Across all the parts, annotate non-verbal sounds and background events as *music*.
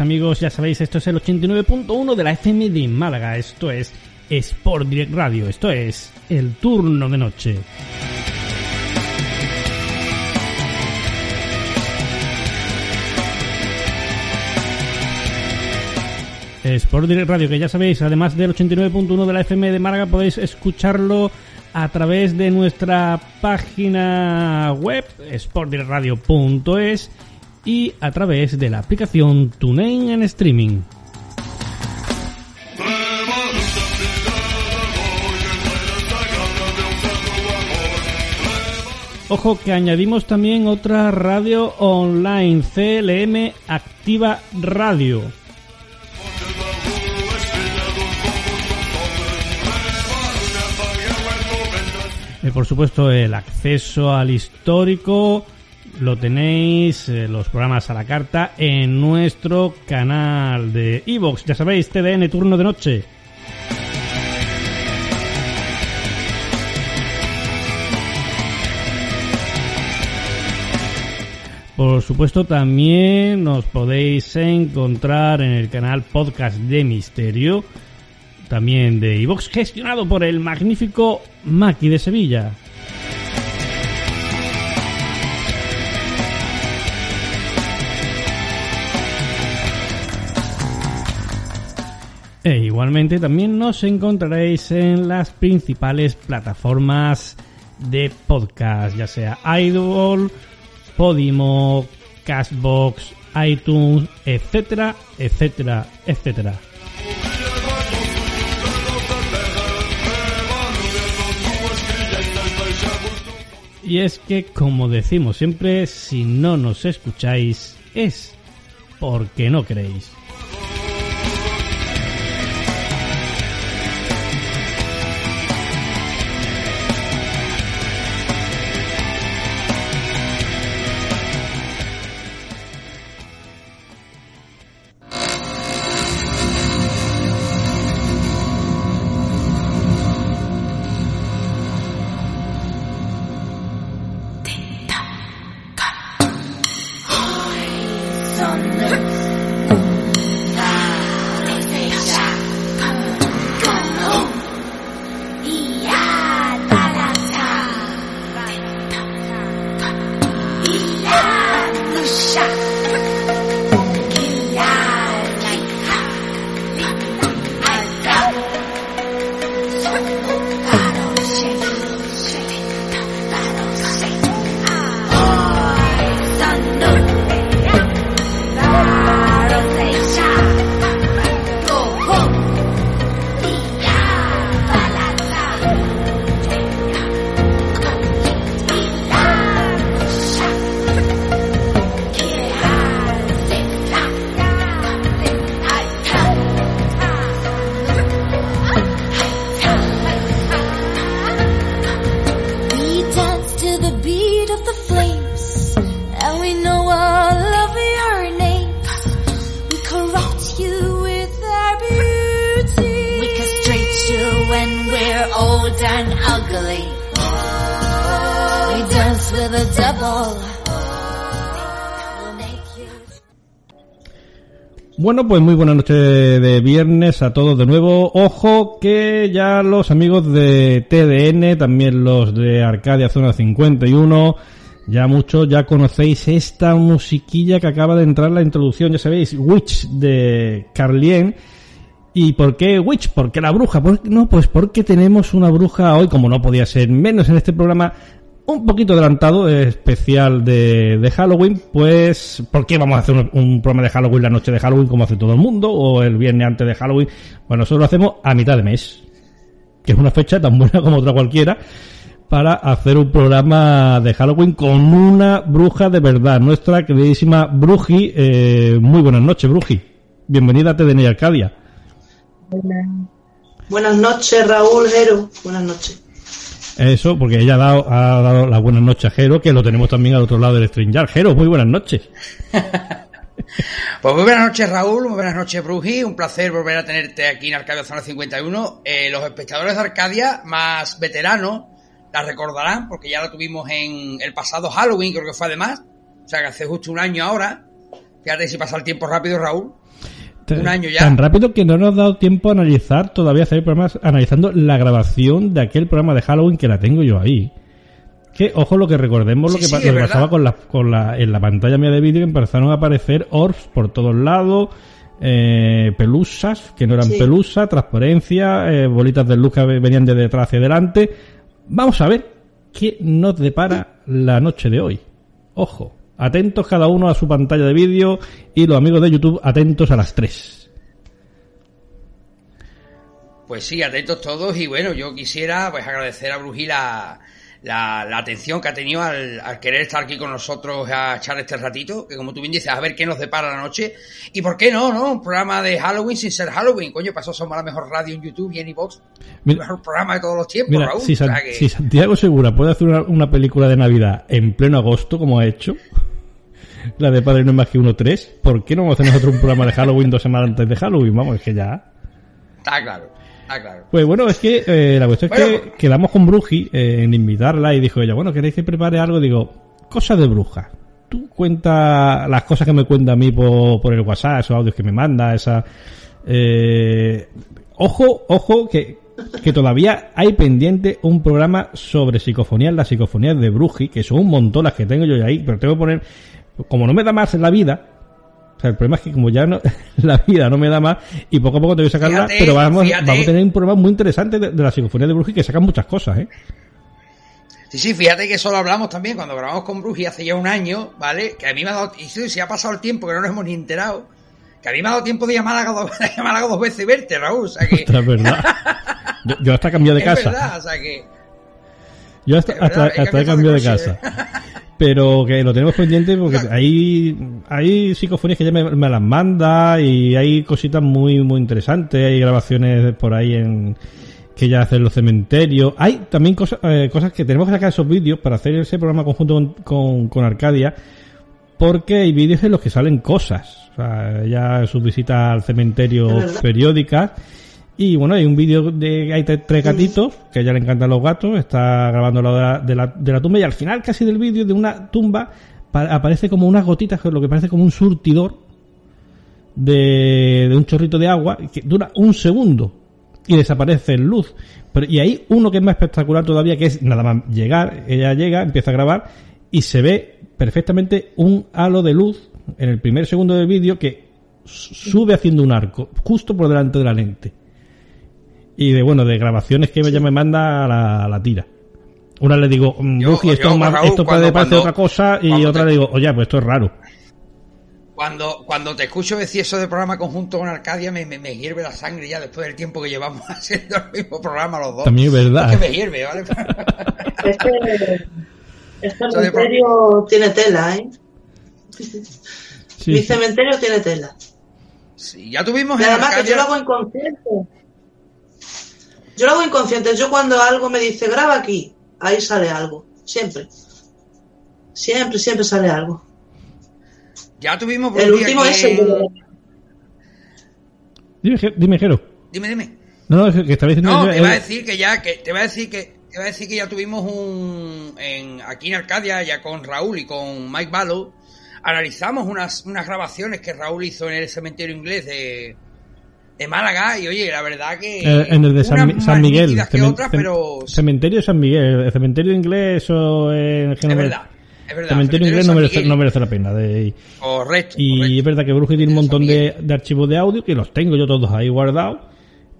Amigos, ya sabéis, esto es el 89.1 de la FM de Málaga, esto es Sport Direct Radio, esto es el turno de noche. Sport Direct Radio, que ya sabéis, además del 89.1 de la FM de Málaga, podéis escucharlo a través de nuestra página web, sportdirectradio.es y a través de la aplicación TuneIn en streaming. Ojo que añadimos también otra radio online, CLM Activa Radio. Y por supuesto el acceso al histórico lo tenéis eh, los programas a la carta en nuestro canal de Evox. Ya sabéis, TDN Turno de Noche. Por supuesto, también nos podéis encontrar en el canal Podcast de Misterio, también de Evox, gestionado por el magnífico Maki de Sevilla. E igualmente también nos encontraréis en las principales plataformas de podcast, ya sea Idol, Podimo, Cashbox, iTunes, etcétera, etcétera, etcétera. Y es que, como decimos siempre, si no nos escucháis es porque no queréis. Bueno, pues muy buenas noches de viernes a todos de nuevo. Ojo que ya los amigos de TDN, también los de Arcadia Zona 51, ya muchos ya conocéis esta musiquilla que acaba de entrar la introducción, ya sabéis, Witch de Carlien. ¿Y por qué Witch? ¿Por qué la bruja? no, pues porque tenemos una bruja hoy, como no podía ser menos en este programa, un poquito adelantado, especial de, Halloween, pues, ¿por qué vamos a hacer un, programa de Halloween la noche de Halloween como hace todo el mundo? O el viernes antes de Halloween. Bueno, nosotros lo hacemos a mitad de mes, que es una fecha tan buena como otra cualquiera, para hacer un programa de Halloween con una bruja de verdad, nuestra queridísima Bruji. Eh, muy buenas noches, Bruji. Bienvenida a TDN Arcadia. Buenas noches, Raúl Jero. Buenas noches. Eso, porque ella ha dado, ha dado las buenas noches a Jero, que lo tenemos también al otro lado del StreamYard. Jero, muy buenas noches. *laughs* pues muy buenas noches, Raúl. Muy buenas noches, Bruji. Un placer volver a tenerte aquí en Arcadia Zona 51. Eh, los espectadores de Arcadia más veteranos la recordarán, porque ya la tuvimos en el pasado Halloween, creo que fue además. O sea, que hace justo un año ahora. Fíjate si pasa el tiempo rápido, Raúl un año ya. Tan rápido que no nos ha dado tiempo a analizar, todavía hacer programas analizando la grabación de aquel programa de Halloween que la tengo yo ahí. Que, ojo, lo que recordemos, lo que, pasaba con la, con la, en la pantalla mía de vídeo, que empezaron a aparecer orbs por todos lados, eh, pelusas, que no eran pelusas, transparencia, eh, bolitas de luz que venían de detrás hacia adelante. Vamos a ver qué nos depara la noche de hoy. Ojo. Atentos cada uno a su pantalla de vídeo y los amigos de YouTube atentos a las 3. Pues sí, atentos todos y bueno, yo quisiera pues agradecer a Brují la, la, atención que ha tenido al, querer estar aquí con nosotros a echar este ratito, que como tú bien dices, a ver qué nos depara la noche. Y por qué no, ¿no? Un programa de Halloween sin ser Halloween. Coño, pasó somos la mejor radio en YouTube y en iVox. El mejor programa de todos los tiempos, Raúl. Si, Santiago Segura puede hacer una, película de Navidad en pleno agosto, como ha hecho, la de Padre No es más que uno tres, ¿por qué no vamos a hacer nosotros un programa de Halloween dos semanas antes de Halloween? Vamos, es que ya... Está claro. Ah, claro. Pues bueno, es que eh, la cuestión es que quedamos con Bruji eh, en invitarla y dijo ella, bueno, ¿queréis que prepare algo? Digo, cosas de bruja. Tú cuenta las cosas que me cuenta a mí por, por el WhatsApp, esos audios que me manda, esa... Eh, ojo, ojo, que, que todavía hay pendiente un programa sobre psicofonías, las psicofonías de Bruji, que son un montón las que tengo yo ahí, pero tengo que poner, como no me da más en la vida, o sea, el problema es que como ya no, *laughs* la vida no me da más y poco a poco tengo que sacarla, pero vamos, vamos a tener un programa muy interesante de, la psicofonía de Bruji que sacan muchas cosas, ¿eh? Sí, sí, fíjate que eso lo hablamos también cuando grabamos con Bruji hace ya un año, ¿vale? Que a mí me ha dado, y si ha pasado el tiempo que no nos hemos ni enterado, que a mí me ha dado tiempo de llamar a dos, *laughs* dos veces y verte, Raúl, o sea que... es verdad. *laughs* Yo, hasta cambié de casa. Es verdad, o sea que... Yo hasta, hasta, hasta he cambiado de casa. Pero que lo tenemos pendiente porque hay, hay psicofonías que ya me, las manda y hay cositas muy, muy interesantes, hay grabaciones por ahí en que ya hacen los cementerios. Hay también cosas, eh, cosas que tenemos que sacar esos vídeos para hacer ese programa conjunto con, con, Arcadia, porque hay vídeos en los que salen cosas. O sea, ya sus visitas al cementerio periódicas y bueno, hay un vídeo de hay tres gatitos, que a ella le encantan los gatos, está grabando la de la, de la tumba y al final casi del vídeo de una tumba aparece como unas gotitas, lo que parece como un surtidor de, de un chorrito de agua que dura un segundo y desaparece en luz. Pero, y hay uno que es más espectacular todavía, que es nada más llegar, ella llega, empieza a grabar y se ve perfectamente un halo de luz en el primer segundo del vídeo que sube haciendo un arco justo por delante de la lente y de bueno de grabaciones que ella me manda a la, tira. Una le digo, mm, esto, esto puede parecer otra cosa, y otra le digo, oye, pues esto es raro. Cuando, cuando te escucho decir eso de programa conjunto con Arcadia, me, me, hierve la sangre ya después del tiempo que llevamos *laughs* haciendo el mismo programa los dos. También es verdad. Es que me hierve, ¿vale? *laughs* este, este cementerio tiene tela, ¿eh? Mi cementerio tiene tela. Sí, ya tuvimos... Y además que yo lo hago inconsciente. Yo lo hago inconsciente. Yo cuando algo me dice graba aquí, ahí sale algo. Siempre. Siempre, siempre sale algo. Ya tuvimos el último es el Dime, dime, Jero. Dime, dime. No, no, que estaba diciendo. No, te va a decir que ya, que te va a decir que te va a decir que ya tuvimos un en aquí en Arcadia ya con Raúl y con Mike Balo analizamos unas, unas grabaciones que Raúl hizo en el cementerio inglés de, de Málaga y oye, la verdad que... Eh, en el de San, San Miguel. que otras, pero Cementerio de San Miguel. El cementerio inglés o en es verdad. Es verdad. cementerio inglés no merece, Miguel. no merece la pena. De, Correcto. y correcto. es verdad que Bruji tiene un montón de, archivos de audio que los tengo yo todos ahí guardados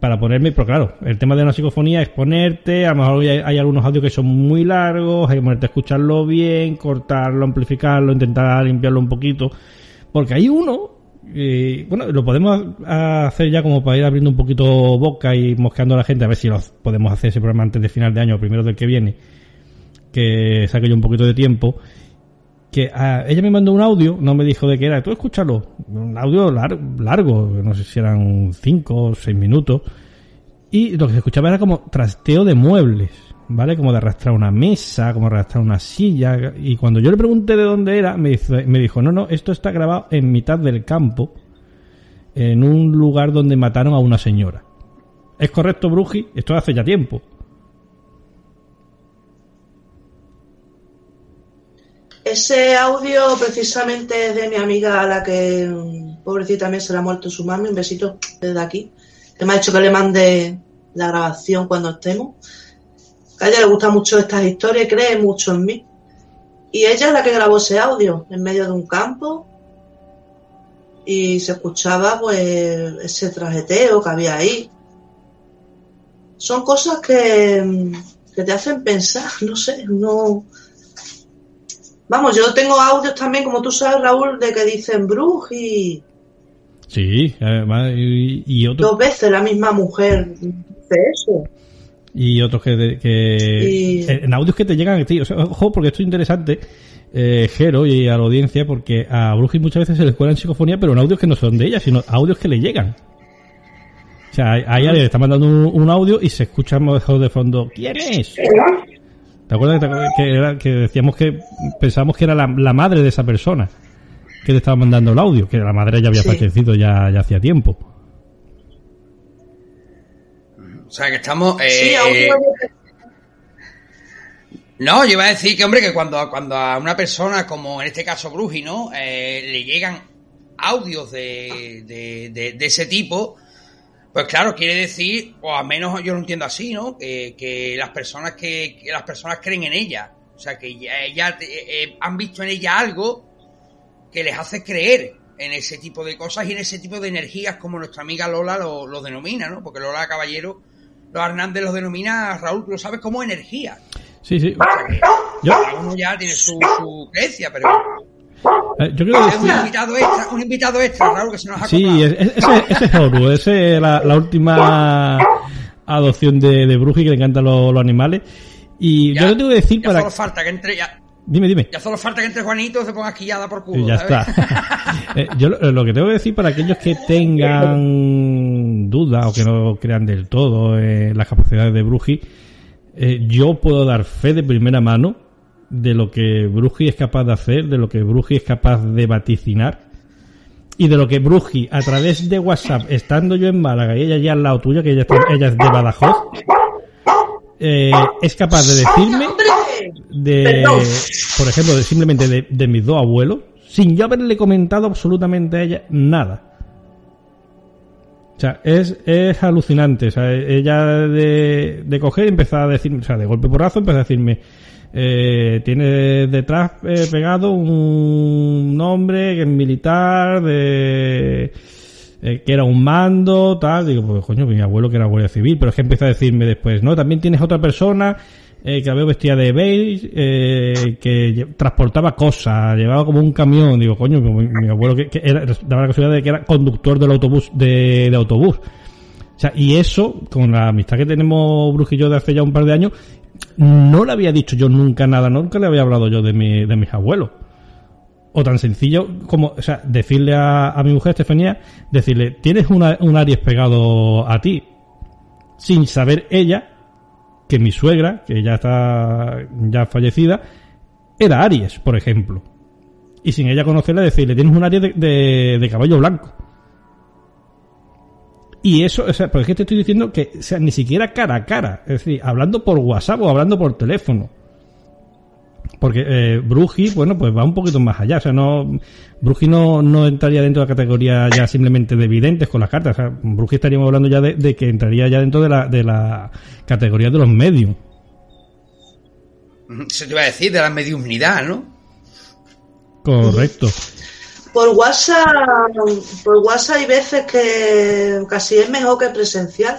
para ponerme, pero claro, el tema de una psicofonía es ponerte, a lo mejor hay, hay algunos audios que son muy largos, hay que ponerte a escucharlo bien, cortarlo, amplificarlo, intentar limpiarlo un poquito, porque hay uno, eh, bueno, lo podemos hacer ya como para ir abriendo un poquito boca y mosqueando a la gente, a ver si lo podemos hacer ese programa antes de final de año o primero del que viene, que saque yo un poquito de tiempo. Que ah, ella me mandó un audio, no me dijo de qué era, tú escúchalo, un audio lar- largo, no sé si eran 5 o 6 minutos, y lo que se escuchaba era como trasteo de muebles, ¿vale? Como de arrastrar una mesa, como arrastrar una silla, y cuando yo le pregunté de dónde era, me, dice- me dijo, no, no, esto está grabado en mitad del campo, en un lugar donde mataron a una señora. ¿Es correcto, Bruji? Esto hace ya tiempo. Ese audio precisamente es de mi amiga a la que, mm, pobrecita, también se le ha muerto su mami. Un besito desde aquí. Que me ha dicho que le mande la grabación cuando estemos. Que a ella le gustan mucho estas historias y cree mucho en mí. Y ella es la que grabó ese audio en medio de un campo. Y se escuchaba pues ese trajeteo que había ahí. Son cosas que, que te hacen pensar, *laughs* no sé, no... Vamos, yo tengo audios también, como tú sabes, Raúl, de que dicen Bruj y Sí, además, y, y otro, dos veces la misma mujer dice eso. Y otros que, que Y- en audios que te llegan a ti. O sea, ojo, porque esto es interesante, eh, Jero y a la audiencia, porque a Bruji muchas veces se les cuelan psicofonía, pero en audios que no son de ella, sino audios que le llegan. O sea, a ella le está mandando un, un audio y se escucha mejor de fondo. ¿Quién es? ¿Te acuerdas que, que, era- que decíamos que pensábamos que era la, la madre de esa persona que le estaba mandando el audio? Que la madre ya había Sí. fallecido ya, ya hacía tiempo. Sea, que estamos... eh, Sí, audio No, yo iba a decir que, hombre, que cuando, cuando a una persona, como en este caso Bruji, ¿no? Eh, le llegan audios de, de, de- de ese tipo, pues claro, quiere decir, o al menos yo lo entiendo así, ¿no? Que, que las personas que, que las personas creen en ella. O sea, que ya, ya te- eh, han visto en ella algo que les hace creer en ese tipo de cosas y en ese tipo de energías como nuestra amiga Lola lo, lo denomina, ¿no? Porque Lola Caballero, Hernández los denomina, Raúl, tú lo sabes, como energía. Sí, sí. O sea que Yo, cada uno ya tiene su, su creencia, pero eh, yo es un invitado extra, un invitado extra, Raúl, que se nos ha Sí, ese, ese es Oru, ese es la, la última adopción de, de Bruji que le encantan los, los animales. Y Ya- yo le tengo que decir ya para... solo falta que entre, ya, Dime, dime. ya solo falta que entre Juanito se ponga quillada por culo. Y ya ¿sabes? está. *laughs* Eh, yo lo, lo que tengo que decir para aquellos que tengan dudas o que no crean del todo en las capacidades de Bruji, eh, yo puedo dar fe de primera mano de lo que Bruji es capaz de hacer, de lo que Bruji es capaz de vaticinar y de lo que Bruji a través de WhatsApp, estando yo en Málaga y ella ya al lado tuya, que ella, está- ella es de Badajoz, eh, es capaz de decirme ¡Hombre! De, por ejemplo, de simplemente de, de mis dos abuelos, sin yo haberle comentado absolutamente a ella nada. O sea, es, es alucinante. O sea, ella de, de coger y empezar a decir, o sea, de golpe porrazo empezó a decirme, eh, tiene detrás eh, pegado un nombre que es militar, de, eh, que era un mando, tal. Digo, pues coño, mi abuelo que era guardia civil, pero es que empieza a decirme después, no, también tienes otra persona eh, que la veo vestida de beige, eh, que transportaba cosas, llevaba como un camión. Digo, coño, mi, abuelo que, que era, daba la casualidad de que era conductor del autobús, de, de autobús. O sea, y eso, con la amistad que tenemos Bruj y yo de hace ya un par de años, no le había dicho yo nunca nada, nunca le había hablado yo de, mi, de mis abuelos. O tan sencillo como, o sea, decirle a, a mi mujer Estefanía, decirle, tienes una, un Aries pegado a ti, sin saber ella que mi suegra, que ya está ya fallecida, era Aries, por ejemplo. Y sin ella conocerla, decirle, tienes un Aries de, de, caballo blanco. Y eso, o sea, porque te estoy diciendo que, o sea, ni siquiera cara a cara, es decir, hablando por WhatsApp o hablando por teléfono. Porque eh, Bruji, bueno, pues va un poquito más allá. O sea, no, Bruji no, no entraría dentro de la categoría ya simplemente de videntes con las cartas. O sea, Bruji estaríamos hablando ya de, de que entraría ya dentro de la, de la categoría de los medios. Se te iba a decir, de la mediumnidad, ¿no? Correcto. Por WhatsApp, por WhatsApp hay veces que casi es mejor que presencial.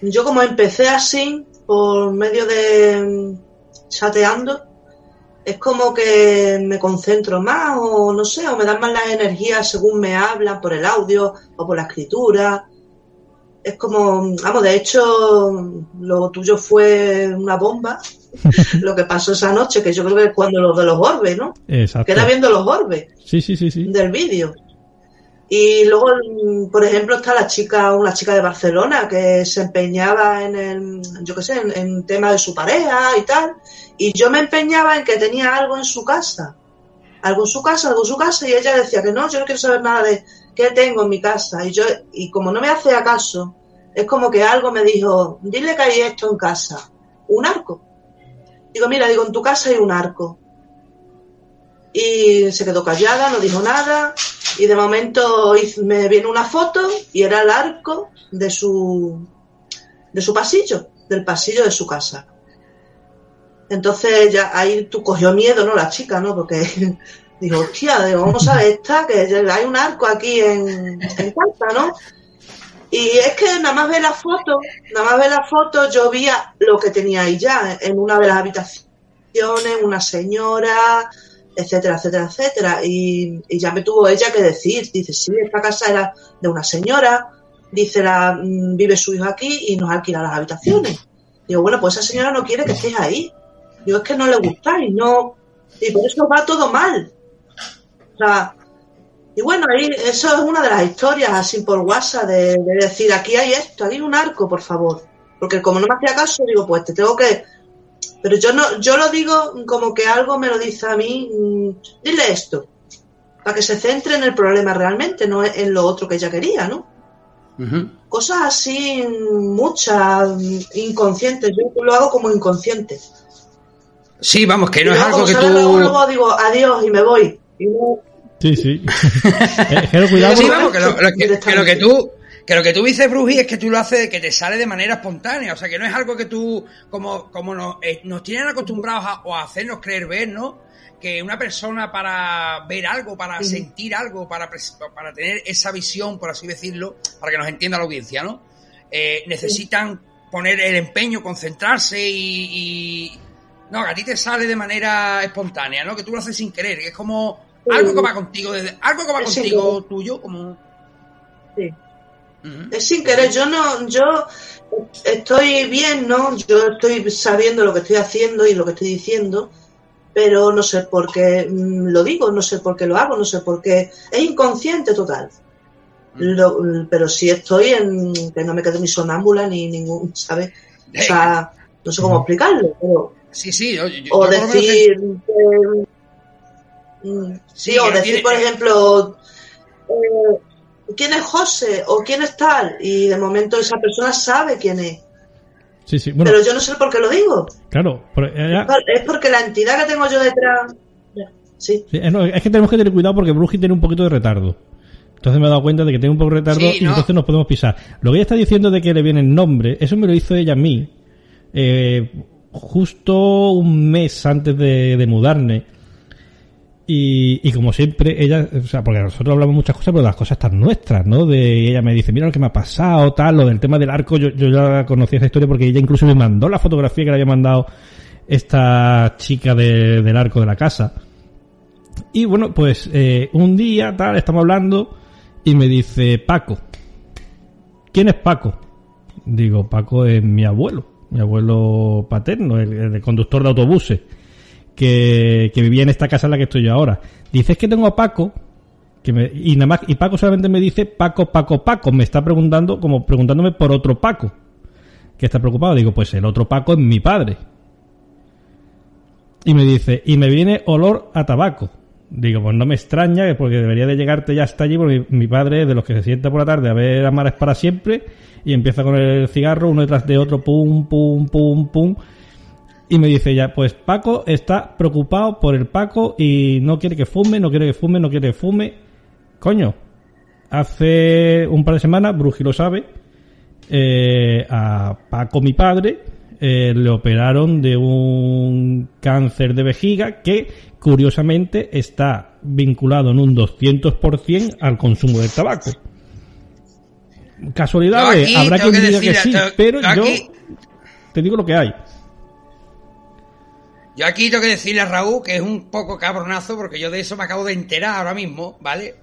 Yo como empecé así, por medio de chateando, es como que me concentro más o no sé, o me dan más las energías según me hablan por el audio o por la escritura. Es como, vamos, de hecho, lo tuyo fue una bomba, *laughs* lo que pasó esa noche, que yo creo que es cuando los de los orbes, ¿no? Exacto. Que era viendo los orbes Sí, sí, sí, sí. del vídeo. Y luego, por ejemplo, está la chica, una chica de Barcelona que se empeñaba en el, yo qué sé, en, en tema de su pareja y tal. Y yo me empeñaba en que tenía algo en su casa. Algo en su casa, algo en su casa. Y ella decía que no, yo no quiero saber nada de qué tengo en mi casa. Y yo, y como no me hacía caso, es como que algo me dijo, dile que hay esto en casa. Un arco. Digo, mira, digo, en tu casa hay un arco. Y se quedó callada, no dijo nada. Y de momento me viene una foto y era el arco de su, de su pasillo, del pasillo de su casa. Entonces ya ahí tú cogió miedo, ¿no? La chica, ¿no? Porque *laughs* dijo, hostia, digo, vamos a ver esta, que hay un arco aquí en, en casa, ¿no? Y es que nada más ver la foto, nada más ver la foto, yo vi lo que tenía ahí ya, en una de las habitaciones, una señora, etcétera, etcétera, etcétera. Y, ya me tuvo ella que decir, dice, sí, esta casa era de una señora, dice, la, mm, vive su hijo aquí y nos alquila las habitaciones. Digo, bueno, pues esa señora no quiere que estés ahí. Digo, es que no le gustáis, no. Y por eso va todo mal. O sea, y bueno, ahí, eso es una de las historias así por WhatsApp de, de decir, aquí hay esto, aquí hay un arco, por favor. Porque como no me hacía caso, digo, pues te tengo que... Pero yo no, yo lo digo como que algo me lo dice a mí, mm, dile esto, para que se centre en el problema realmente, no en lo otro que ella quería, ¿no? Cosas así, mm, muchas, mm, inconscientes, yo lo hago como inconsciente. Sí, vamos, que no Y es algo que tú... luego digo, adiós y me voy. Y no- Sí, sí. *laughs* Jero, cuidado. Sí, porque- vamos, que lo, lo que, que lo que Directamente. tú que lo que tú dices, Bruji, es que tú lo haces, que te sale de manera espontánea. O sea, que no es algo que tú, como, como nos, eh, nos tienen acostumbrados a, o a hacernos creer ver, ¿no? Que una persona para ver algo, para sentir algo, para, para tener esa visión, por así decirlo, para que nos entienda la audiencia, ¿no? Eh, necesitan poner el empeño, concentrarse y, y- No, que a ti te sale de manera espontánea, ¿no? Que tú lo haces sin querer, que es como algo que va contigo, desde, algo que va contigo tuyo, como... sí. Es sin querer, yo no, yo estoy bien, ¿no? Yo estoy sabiendo lo que estoy haciendo y lo que estoy diciendo, pero no sé por qué mm, lo digo, no sé por qué lo hago, no sé por qué. Es inconsciente total. Lo- pero sí estoy en que no me quedo ni sonámbula ni ningún, ¿sabes? O sea, no sé cómo explicarlo, pero Sí, sí, yo, yo- yo o menos decir que, mm, sí, Sí, o decir tiene- por ejemplo eh, quién es José o quién es tal y de momento esa persona sabe quién es Sí, sí. Bueno, pero yo no sé por qué lo digo claro. pero, eh, es porque la entidad que tengo yo detrás sí sí, eh, no, es que tenemos que tener cuidado porque Bruji tiene un poquito de retardo. Entonces me he dado cuenta de que tiene un poco de retardo Sí, y no. entonces nos podemos pisar. Lo que ella está diciendo de que le viene el nombre, eso me lo hizo ella a mí, eh, justo un mes antes de, de mudarme. Y, y como siempre, ella, o sea, porque nosotros hablamos muchas cosas, pero las cosas están nuestras, ¿no? De ella me dice, mira lo que me ha pasado, tal, lo del tema del arco, yo, yo ya conocía esa historia porque ella incluso me mandó la fotografía que le había mandado esta chica de- del arco de la casa. Y bueno, pues eh, un día, tal, estamos hablando y me dice, Paco, ¿quién es Paco? Digo, Paco es mi abuelo, mi abuelo paterno, el, el conductor de autobuses, que, vivía en esta casa en la que estoy yo ahora. Dice, es que tengo a Paco, que me, y nada más, y Paco solamente me dice Paco, Paco, Paco, me está preguntando, como preguntándome por otro Paco, que está preocupado. Digo, pues el otro Paco es mi padre. Y me dice, y me viene olor a tabaco. Digo, pues no me extraña, porque debería de llegarte ya hasta allí, porque mi, mi padre es de los que se sienta por la tarde a ver Amares para siempre, y empieza con el cigarro, uno detrás de otro, pum, pum, pum, pum. Y me dice ella, pues Paco está preocupado por el Paco y no quiere que fume, no quiere que fume, no quiere que fume. Coño, hace un par de semanas, Bruji lo sabe, eh, a Paco, mi padre, eh, le operaron de un cáncer de vejiga que curiosamente está vinculado en un 200% al consumo de tabaco. Casualidades, aquí habrá quien diga que sí, pero yo te digo lo que hay. Yo aquí tengo que decirle a Raúl que es un poco cabronazo porque yo de eso me acabo de enterar ahora mismo, ¿vale?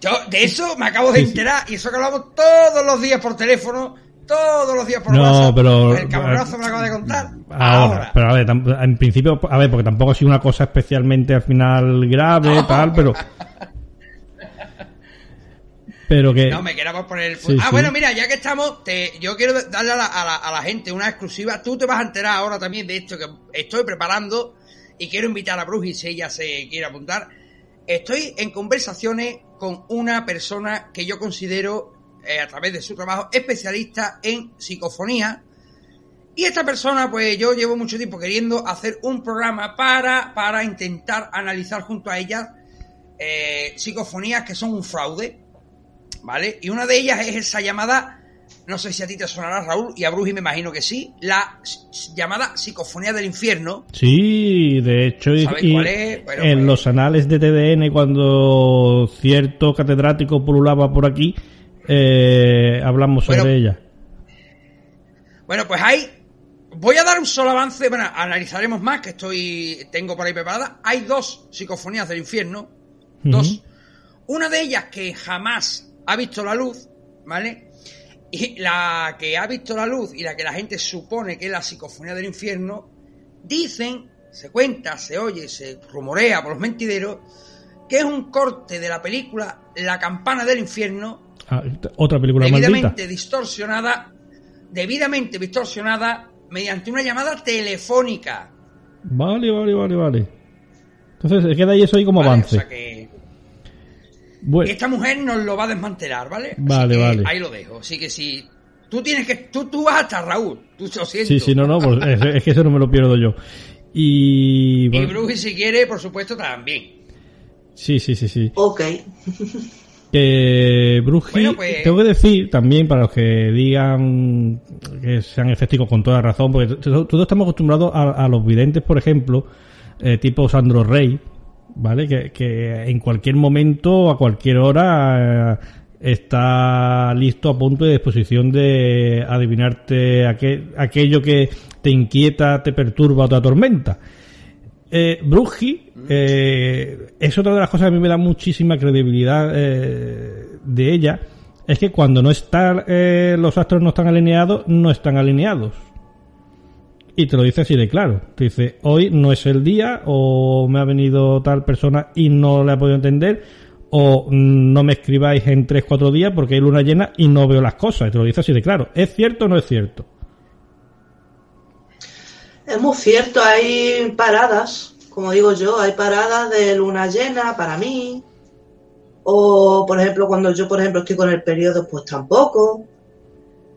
Yo de eso me acabo de enterar y eso que hablamos todos los días por teléfono, todos los días por No, WhatsApp. pero- El cabronazo me lo acaba de contar. Ahora, Ahora. pero a ver, en principio, a ver, porque tampoco ha sido una cosa especialmente al final grave, *laughs* tal, pero. Pero que. No, me queramos poner el... Sí, ah, sí. bueno, mira, ya que estamos, te, yo quiero darle a la, a, la, a la gente una exclusiva. Tú te vas a enterar ahora también de esto que estoy preparando y quiero invitar a Bruji si ella se quiere apuntar. Estoy en conversaciones con una persona que yo considero, eh, a través de su trabajo, especialista en psicofonía. Y esta persona, pues yo llevo mucho tiempo queriendo hacer un programa para, para intentar analizar junto a ella eh, psicofonías que son un fraude. ¿Vale? Y una de ellas es esa llamada, no sé si a ti te sonará Raúl, y a Bruji me imagino que sí, la llamada psicofonía del infierno. Sí, de hecho, y, ¿Sabes y cuál es? Bueno, en pues- los anales de TDN, cuando cierto catedrático pululaba por aquí, eh, hablamos sobre Bueno, ella. Bueno, pues hay, voy a dar un solo avance, bueno, analizaremos más, que estoy, tengo por ahí preparada. Hay dos psicofonías del infierno, dos. Una de ellas que jamás ha visto la luz, ¿vale? Y la que ha visto la luz y la que la gente supone que es la psicofonía del infierno, dicen, se cuenta, se oye, se rumorea por los mentideros, que es un corte de la película La campana del infierno, Ah, otra película maldita. debidamente distorsionada, debidamente distorsionada mediante una llamada telefónica. Vale, vale, vale, vale. Entonces, queda ahí eso ahí como ¿vale? avance. O sea que Bueno, y esta mujer nos lo va a desmantelar, ¿vale? Así Vale, que vale. Ahí lo dejo. Así que si tú tienes que tú tú vas hasta Raúl, tú lo siento. sí, sí, no, no, pues es, es que eso no me lo pierdo yo. Y. Y bueno, Bruji si quiere, por supuesto, también. sí, sí, sí, sí. Ok. Que Bruji, Bueno, pues- tengo que decir también para los que digan que sean escépticos con toda razón, porque todos estamos acostumbrados a, a los videntes, por ejemplo, eh, tipo Sandro Rey, ¿vale? Que, que en cualquier momento, a cualquier hora, eh, está listo a punto de disposición de adivinarte aquel- aquello que te inquieta, te perturba o te atormenta. Eh, Bruji eh, es otra de las cosas que a mí me da muchísima credibilidad eh, de ella. Es que cuando no están eh, los astros no están alineados, no están alineados. Y te lo dice así de claro. Te dice, hoy no es el día, o me ha venido tal persona y no le he podido entender, o mm, no me escribáis en 3-4 días porque hay luna llena y no veo las cosas. Y te lo dice así de claro. ¿Es cierto o no es cierto? Es muy cierto, hay paradas, como digo yo, hay paradas de luna llena para mí. O, por ejemplo, cuando yo, por ejemplo, estoy con el periodo, pues tampoco.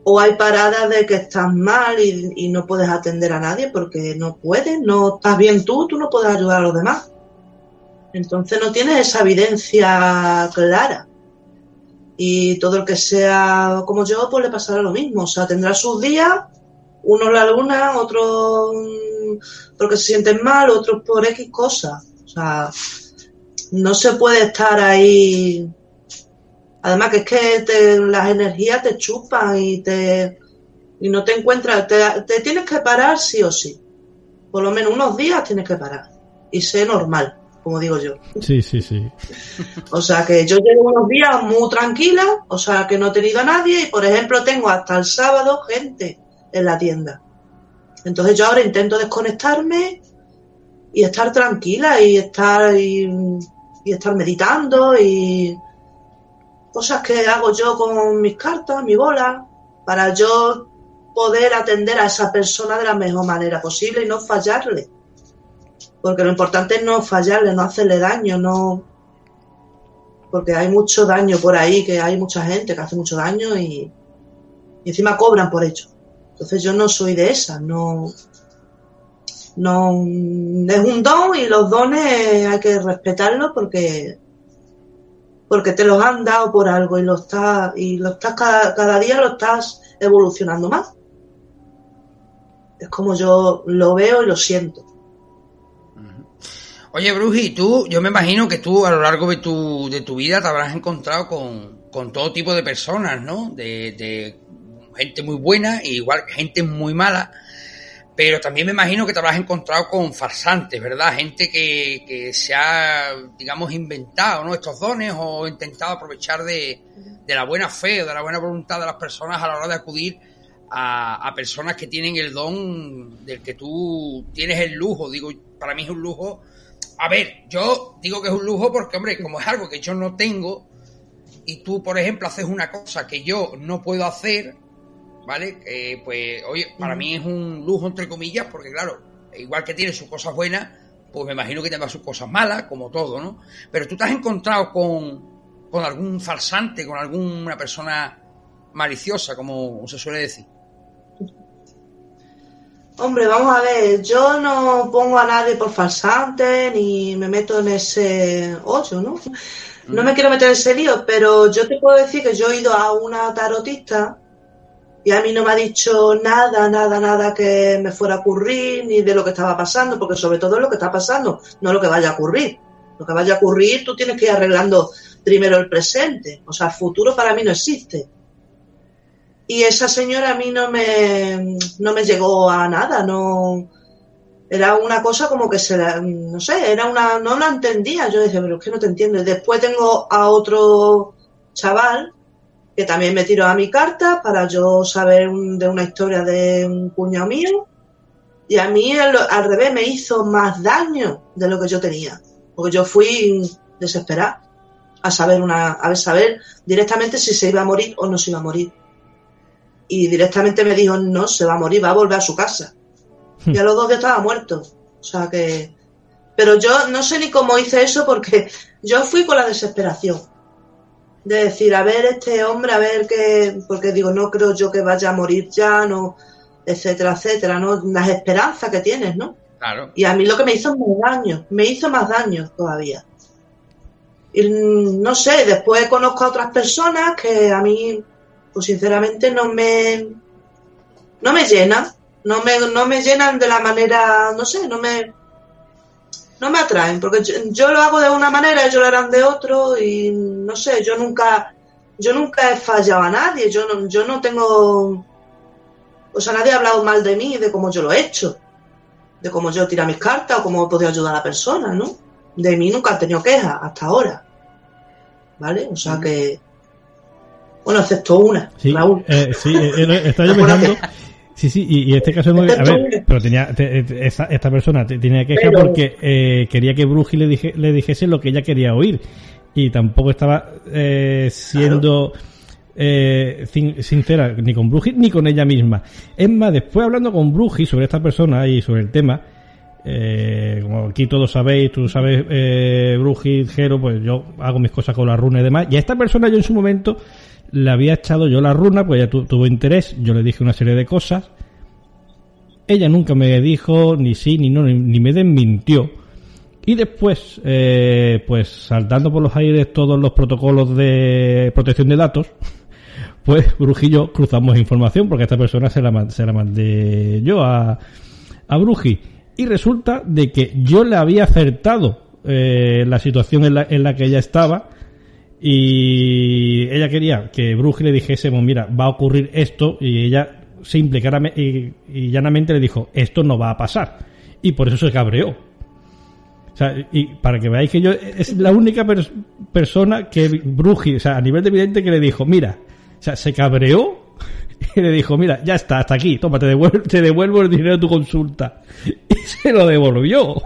O hay paradas de que estás mal y, no puedes atender a nadie porque no puedes, no estás bien tú, tú no puedes ayudar a los demás. Entonces no tienes esa evidencia clara. Y todo el que sea como yo, pues le pasará lo mismo. O sea, tendrá sus días, unos la luna, otros mm, porque se sienten mal, otros por X cosas. O sea, no se puede estar ahí. Además que es que te- las energías te chupan y te y no te encuentras, te, te tienes que parar sí o sí. Por lo menos unos días tienes que parar. Y ser normal, como digo yo. Sí, sí, sí. O sea que yo llevo unos días muy tranquila, o sea que no he tenido a nadie y por ejemplo tengo hasta el sábado gente en la tienda. Entonces yo ahora intento desconectarme y estar tranquila y estar y, y estar meditando y cosas que hago yo con mis cartas, mi bola, para yo poder atender a esa persona de la mejor manera posible y no fallarle. Porque lo importante es no fallarle, no hacerle daño, no porque hay mucho daño por ahí, que hay mucha gente que hace mucho daño y, y encima cobran por ello. Entonces yo no soy de esas, no, No es un don y los dones hay que respetarlos porque porque te los han dado por algo y lo estás y lo estás cada, día lo estás evolucionando más. Es como yo lo veo y lo siento. Oye, Bruji, tú, yo me imagino que tú a lo largo de tu, de tu vida te habrás encontrado con, con todo tipo de personas, ¿no? De, de gente muy buena e igual gente muy mala. Pero también me imagino que te habrás encontrado con farsantes, ¿verdad? Gente que, que se ha, digamos, inventado, ¿no? Estos dones o intentado aprovechar de, de la buena fe o de la buena voluntad de las personas a la hora de acudir a, a, personas que tienen el don del que tú tienes el lujo. Digo, para mí es un lujo a ver, yo digo que es un lujo porque, hombre, como es algo que yo no tengo y tú, por ejemplo, haces una cosa que yo no puedo hacer, ¿vale? Eh, pues, oye, para mí es un lujo, entre comillas, porque, claro, igual que tiene sus cosas buenas, pues me imagino que tenga sus cosas malas, como todo, ¿no? Pero tú te has encontrado con, con algún farsante, con alguna persona maliciosa, como se suele decir. Hombre, vamos a ver, yo no pongo a nadie por falsante ni me meto en ese hoyo, ¿no? No me quiero meter en ese lío, pero yo te puedo decir que yo he ido a una tarotista y a mí no me ha dicho nada, nada, nada que me fuera a ocurrir ni de lo que estaba pasando, porque sobre todo es lo que está pasando, no lo que vaya a ocurrir. Lo que vaya a ocurrir tú tienes que ir arreglando primero el presente, o sea, el futuro para mí no existe y esa señora a mí no me, no me llegó a nada, no era una cosa como que se la, no sé, era una, no la entendía, yo decía, pero es que no te entiendo. Después tengo a otro chaval que también me tiró a mi carta para yo saber de una historia de un cuñado mío y a mí al, al, revés me hizo más daño de lo que yo tenía, porque yo fui desesperada a saber una, a saber directamente si se iba a morir o no se iba a morir y directamente me dijo, no, se va a morir, va a volver a su casa. y a los dos días estaba muerto. O sea que... Pero yo no sé ni cómo hice eso porque yo fui con la desesperación. De decir, a ver, este hombre, a ver qué... Porque digo, no creo yo que vaya a morir ya, no... Etcétera, etcétera, ¿no? Las esperanzas que tienes, ¿no? Claro. Y a mí lo que me hizo más daño, me hizo más daño todavía. Y no sé, después conozco a otras personas que a mí pues sinceramente no me no me llena no me, no me llenan de la manera no sé no me no me atraen porque yo, yo, lo hago de una manera ellos lo harán de otro y no sé yo nunca yo nunca he fallado a nadie yo no, yo no tengo o sea nadie ha hablado mal de mí de cómo yo lo he hecho de cómo yo tiro mis cartas o cómo he podido ayudar a la persona no de mí nunca han tenido quejas hasta ahora vale o sea que bueno, excepto una, sí, Raúl. Eh, sí, eh, estaba yo *laughs* pensando. Sí, sí, y, y, este caso es muy. A ver, pero tenía. Te, esta, esta, persona tenía queja pero, porque eh, quería que Bruji le, dije, le dijese lo que ella quería oír. Y tampoco estaba eh, siendo. Eh, sincera ni con Bruji ni con ella misma. Es más, después hablando con Bruji sobre esta persona y sobre el tema, eh, como aquí todos sabéis, tú sabes, eh, Bruji, Jero, pues yo hago mis cosas con la runa y demás. Y a esta persona yo en su momento le había echado yo la runa, pues ella tu, tuvo interés, yo le dije una serie de cosas. Ella nunca me dijo ni sí ni no, ni, me desmintió. Y después, eh, pues saltando por los aires todos los protocolos de protección de datos, *laughs* pues Bruji y yo cruzamos información, porque esta persona se la, se la mandé yo a, a Bruji. Y resulta de que yo le había acertado eh, la situación en la, en la que ella estaba y ella quería que Bruji le dijese, mira, va a ocurrir esto y ella simple y, y, llanamente le dijo, esto no va a pasar. Y por eso se cabreó. O sea, y para que veáis que yo es la única per persona que Bruji, o sea, a nivel de evidente que le dijo, mira, o sea, se cabreó *laughs* y le dijo, mira, ya está, hasta aquí, toma, te devuelvo, te devuelvo el dinero de tu consulta. *laughs* Y se lo devolvió.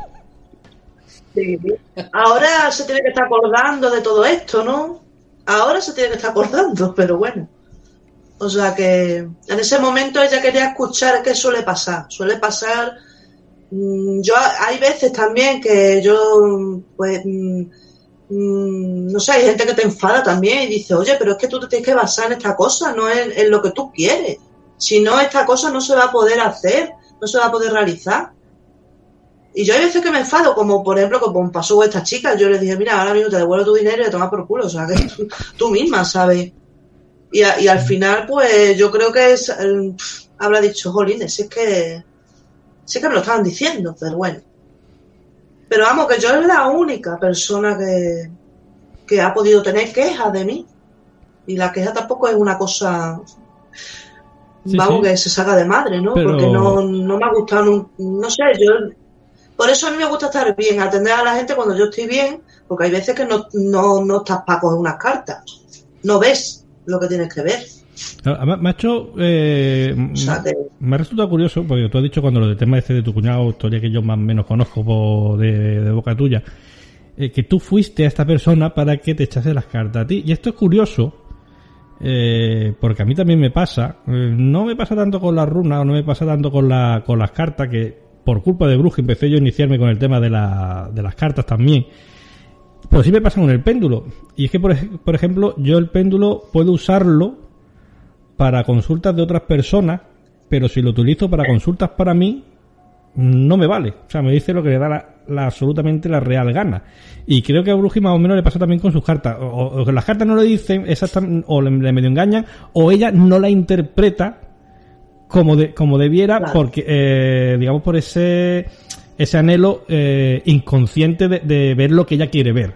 Ahora se tiene que estar acordando de todo esto, ¿no? Ahora se tiene que estar acordando, *laughs* pero bueno. O sea que en ese momento ella quería escuchar qué suele pasar. Suele pasar. Mmm, yo hay veces también que yo, pues, mmm, no sé, hay gente que te enfada también y dice, oye, pero es que tú te tienes que basar en esta cosa, no en, en lo que tú quieres. Si no, esta cosa no se va a poder hacer, no se va a poder realizar. Y yo hay veces que me enfado, como por ejemplo, como pasó con esta chica, yo le dije, mira, ahora mismo te devuelvo tu dinero y te tomas por culo, o sea, que tú, tú misma, ¿sabes? Y, a- y al final, pues yo creo que es, pf, habrá dicho, jolines, es que, es que me lo estaban diciendo, pero bueno. Pero vamos, que yo es la única persona que, que ha podido tener quejas de mí. Y la queja tampoco es una cosa, Sí, vamos, sí. que se saca de madre, ¿no? Pero- Porque no, no me ha gustado, nun- no sé, yo... Por eso a mí me gusta estar bien, atender a la gente cuando yo estoy bien, porque hay veces que no, no, no estás para coger unas cartas. No ves lo que tienes que ver. Además, me ha hecho, eh, O sea, me- resultado curioso, porque tú has dicho cuando lo del tema este de tu cuñado, historia que yo más o menos conozco de boca tuya, eh, que tú fuiste a esta persona para que te echase las cartas a ti. Y esto es curioso, eh, porque a mí también me pasa. Eh, no me pasa tanto con las runas, o no me pasa tanto con, la, con las cartas, que por culpa de Bruja empecé yo a iniciarme con el tema de, la, de las cartas también. Pues sí me pasa con el péndulo. Y es que, por, por ejemplo, yo el péndulo puedo usarlo para consultas de otras personas, pero si lo utilizo para consultas para mí, no me vale. O sea, me dice lo que le da la, absolutamente la real gana. Y creo que a Bruji más o menos le pasa también con sus cartas. O, o- las cartas no le dicen exactamente, o le, le medio engañan, o ella no la interpreta como, de, como debiera, Claro. porque, eh, digamos, por ese, ese anhelo eh, inconsciente de, de ver lo que ella quiere ver.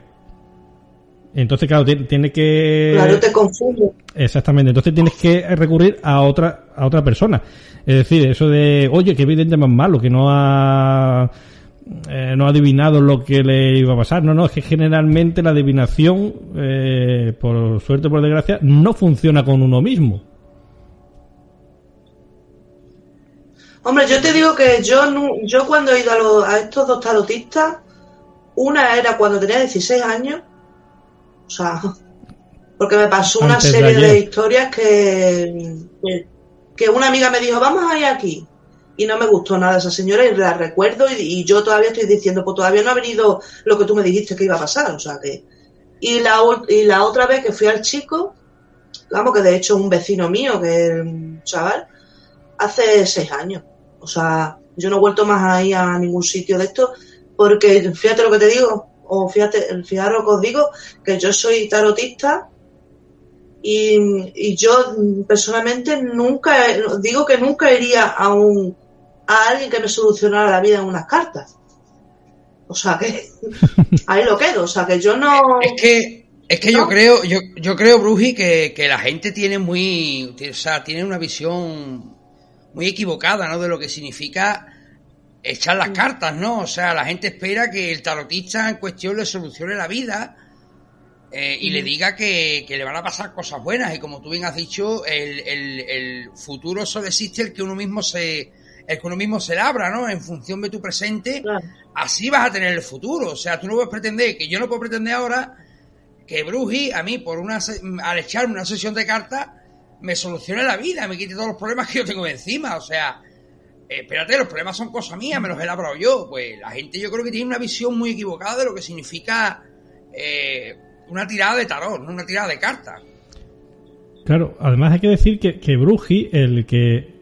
Entonces, claro, tiene, tiene que... Claro, te confunde. Exactamente. Entonces tienes que recurrir a otra a otra persona. Es decir, eso de, oye, que evidente más malo, que no ha eh, no ha adivinado lo que le iba a pasar. No, no, es que generalmente la adivinación, eh, por suerte o por desgracia, no funciona con uno mismo. Hombre, yo te digo que yo yo cuando he ido a, los- a estos dos tarotistas, una era cuando tenía 16 años, o sea, *laughs* porque me pasó una Antes serie de, historias que, que, que una amiga me dijo, vamos a ir aquí. Y no me gustó nada esa señora y la recuerdo y, y yo todavía estoy diciendo, pues todavía no ha venido lo que tú me dijiste que iba a pasar, o sea que... Y la, y la otra vez que fui al chico, vamos, que de hecho es un vecino mío, que es un chaval, hace seis años. O sea, yo no he vuelto más ahí a ningún sitio de esto, porque fíjate lo que te digo, o fíjate, fijaros lo que os digo, que yo soy tarotista y, y yo personalmente nunca, digo que nunca iría a un, a alguien que me solucionara la vida en unas cartas. O sea que *laughs* ahí lo quedo, o sea que yo no... Es que, es que ¿No? yo creo, yo, yo creo, Bruji, que, que la gente tiene muy, o sea, tiene una visión muy equivocada, ¿no? De lo que significa echar las cartas, ¿no? O sea, la gente espera que el tarotista en cuestión le solucione la vida eh, y le diga que, que le van a pasar cosas buenas. Y como tú bien has dicho, el, el, el futuro solo existe el que uno mismo se, el que uno mismo se labra, ¿no? En función de tu presente, Claro. así vas a tener el futuro. O sea, tú no puedes pretender, que yo no puedo pretender ahora que Bruji, a mí, por una al echarme una sesión de cartas, me solucione la vida, me quite todos los problemas que yo tengo encima. O sea, espérate, los problemas son cosas mías, me los he labrado yo. Pues la gente yo creo que tiene una visión muy equivocada de lo que significa eh, una tirada de tarot, no una tirada de cartas. Claro, además hay que decir que, que Bruji, el que...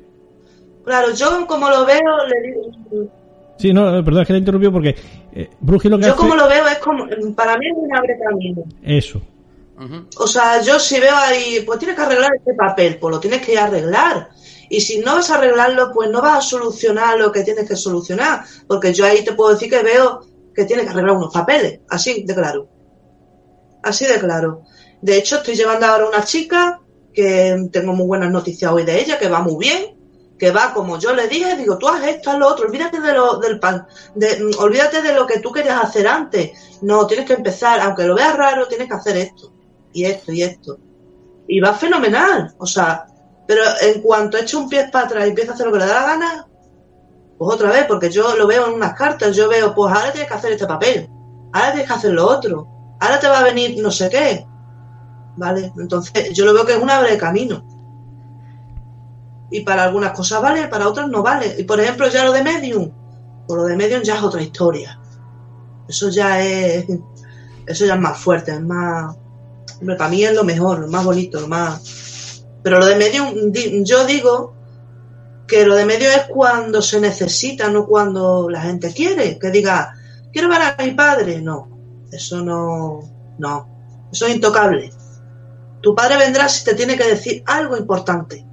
Claro, yo como lo veo, le digo, Sí, no, perdón, es que te interrumpió porque eh, Bruji lo que yo hace... como lo veo es como, para mí es un abre camino. Eso. O sea, yo si veo ahí, pues tienes que arreglar este papel, pues lo tienes que arreglar. Y si no vas a arreglarlo, pues no vas a solucionar lo que tienes que solucionar. Porque yo ahí te puedo decir que veo que tienes que arreglar unos papeles. Así de claro. Así de claro. De hecho, estoy llevando ahora una chica que tengo muy buenas noticias hoy de ella, que va muy bien, que va como yo le dije, digo, tú haz esto, haz lo otro, olvídate de lo, del pan, de, mm, olvídate de lo que tú querías hacer antes. No, tienes que empezar, aunque lo veas raro, tienes que hacer esto y esto y esto. Y va fenomenal, o sea, pero en cuanto eche un pie para atrás y empieza a hacer lo que le da la gana, pues otra vez, porque yo lo veo en unas cartas, yo veo, pues ahora tienes que hacer este papel, ahora tienes que hacer lo otro, ahora te va a venir no sé qué, ¿vale? Entonces yo lo veo que es un abre camino. Y para algunas cosas vale, para otras no vale. Y por ejemplo, ya lo de Medium, pues lo de Medium ya es otra historia. Eso ya es, eso ya es más fuerte, es más, Para mí es lo mejor, lo más bonito, lo más. Pero lo de Medium, di- yo digo que lo de medio es cuando se necesita, no cuando la gente quiere. Que diga, quiero ver a mi padre. No, eso no, no, eso es intocable. Tu padre vendrá si te tiene que decir algo importante.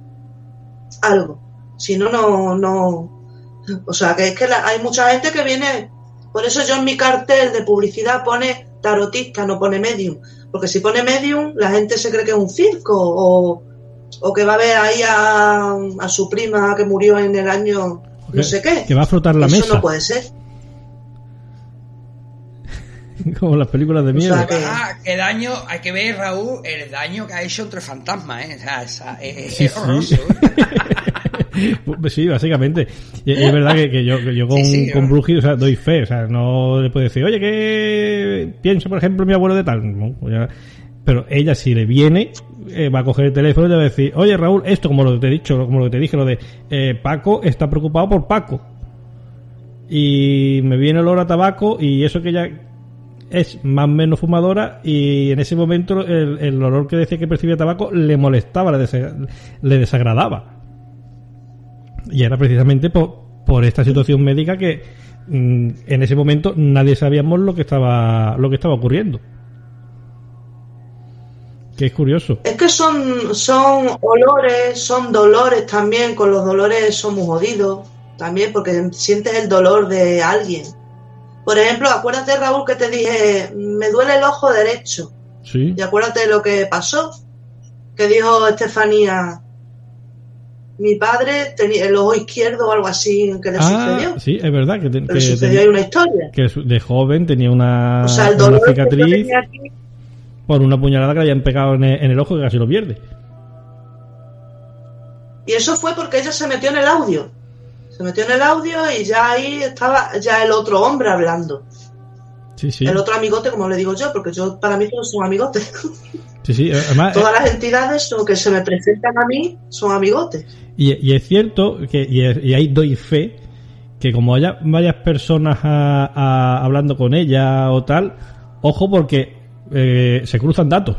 Algo. Si no, no, no. O sea, que es que hay mucha gente que viene. Por eso yo en mi cartel de publicidad pone tarotista, no pone medium. Porque si pone medium, la gente se cree que es un circo o, o que va a ver ahí a, a su prima que murió en el año no sé qué. Que va a frotar la Eso mesa. no puede ser. *laughs* Como las películas de miedo. sea, que- Ah, qué daño, hay que ver, Raúl, el daño que ha hecho entre fantasmas, ¿eh? O sea, esa- es, Sí, es sí. horroroso. Pues *laughs* *laughs* sí, básicamente. Y es verdad que, que yo, que yo con, Sí, sí, con o sea, doy fe. O sea, no le puedo decir, oye, ¿qué piensa, por ejemplo, mi abuelo de tal? No, Pero ella, si le viene, eh, va a coger el teléfono y le va a decir, oye, Raúl, esto, como lo que te he dicho, como lo que te dije, lo de eh, Paco está preocupado por Paco. Y me viene el olor a tabaco y eso que ella es más o menos fumadora y en ese momento el, el olor que decía que percibía tabaco le molestaba, le desagradaba. Y era precisamente por, por esta situación médica que mm, en ese momento nadie sabíamos lo que estaba lo que estaba ocurriendo. Que es curioso. Es que son, son olores, son dolores también. Con los dolores somos jodidos también porque sientes el dolor de alguien. Por ejemplo, acuérdate, Raúl, que te dije, me duele el ojo derecho. Sí. Y acuérdate de lo que pasó. Que dijo Estefanía, mi padre tenía el ojo izquierdo o algo así que le Ah, sucedió. sí, es verdad que, te- Que sucedió ahí una historia. que de joven tenía una, O sea, el una dolor que yo cicatriz aquí, por una puñalada que le habían pegado en el, en el ojo que casi lo pierde. Y eso fue porque ella se metió en el audio. Se metió en el audio y ya ahí estaba ya el otro hombre hablando. Sí, sí. El otro amigote, como le digo yo, porque yo para mí todos son amigotes. *laughs* Sí, sí. Además, Todas las entidades que se me presentan a mí son amigotes. Y, y es cierto que y, y ahí doy fe que como haya varias personas a- a- hablando con ella o tal, ojo porque eh, se cruzan datos.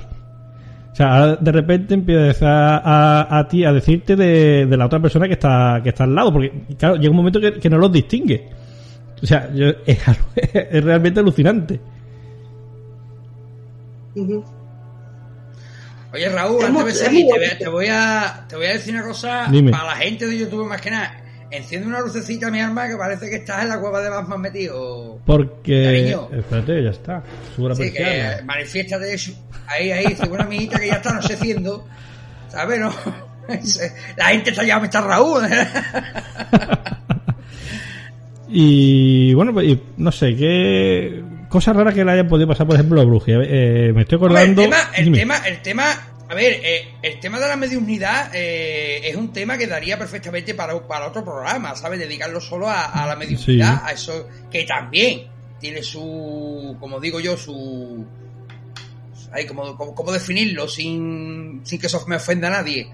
O sea, ahora de repente empieza a, a ti a decirte de, de la otra persona que está que está al lado, porque claro, llega un momento que, que no los distingue. O sea, yo- *laughs* es, es realmente alucinante. Ujú. Oye, Raúl, Es antes de seguir, te voy, a, bonito. te voy a te voy a decir una cosa Dime. para la gente de YouTube más que nada. Enciende una lucecita, mi alma, que parece que estás en la cueva de Batman metido. Porque... Cariño. Espérate, ya está. Sube la Sí, que manifiéstate eso. Ahí, ahí, dice una amiguita que ya está anocheciendo. ¿Sabes? No? *laughs* La gente está ya, me está Raúl. *laughs* Y bueno, pues, y no sé, qué cosas raras que le hayan podido pasar, por ejemplo, a Bruji. Eh, me estoy Hombre, el acordando. tema, el tema, el tema, a ver, eh, el tema de la mediunidad eh, es un tema que daría perfectamente para, para otro programa, ¿sabes? Dedicarlo solo a, a la mediunidad, Sí. a eso que también tiene su, como digo yo, su, ay, como, como, cómo definirlo sin, sin que eso me ofenda a nadie.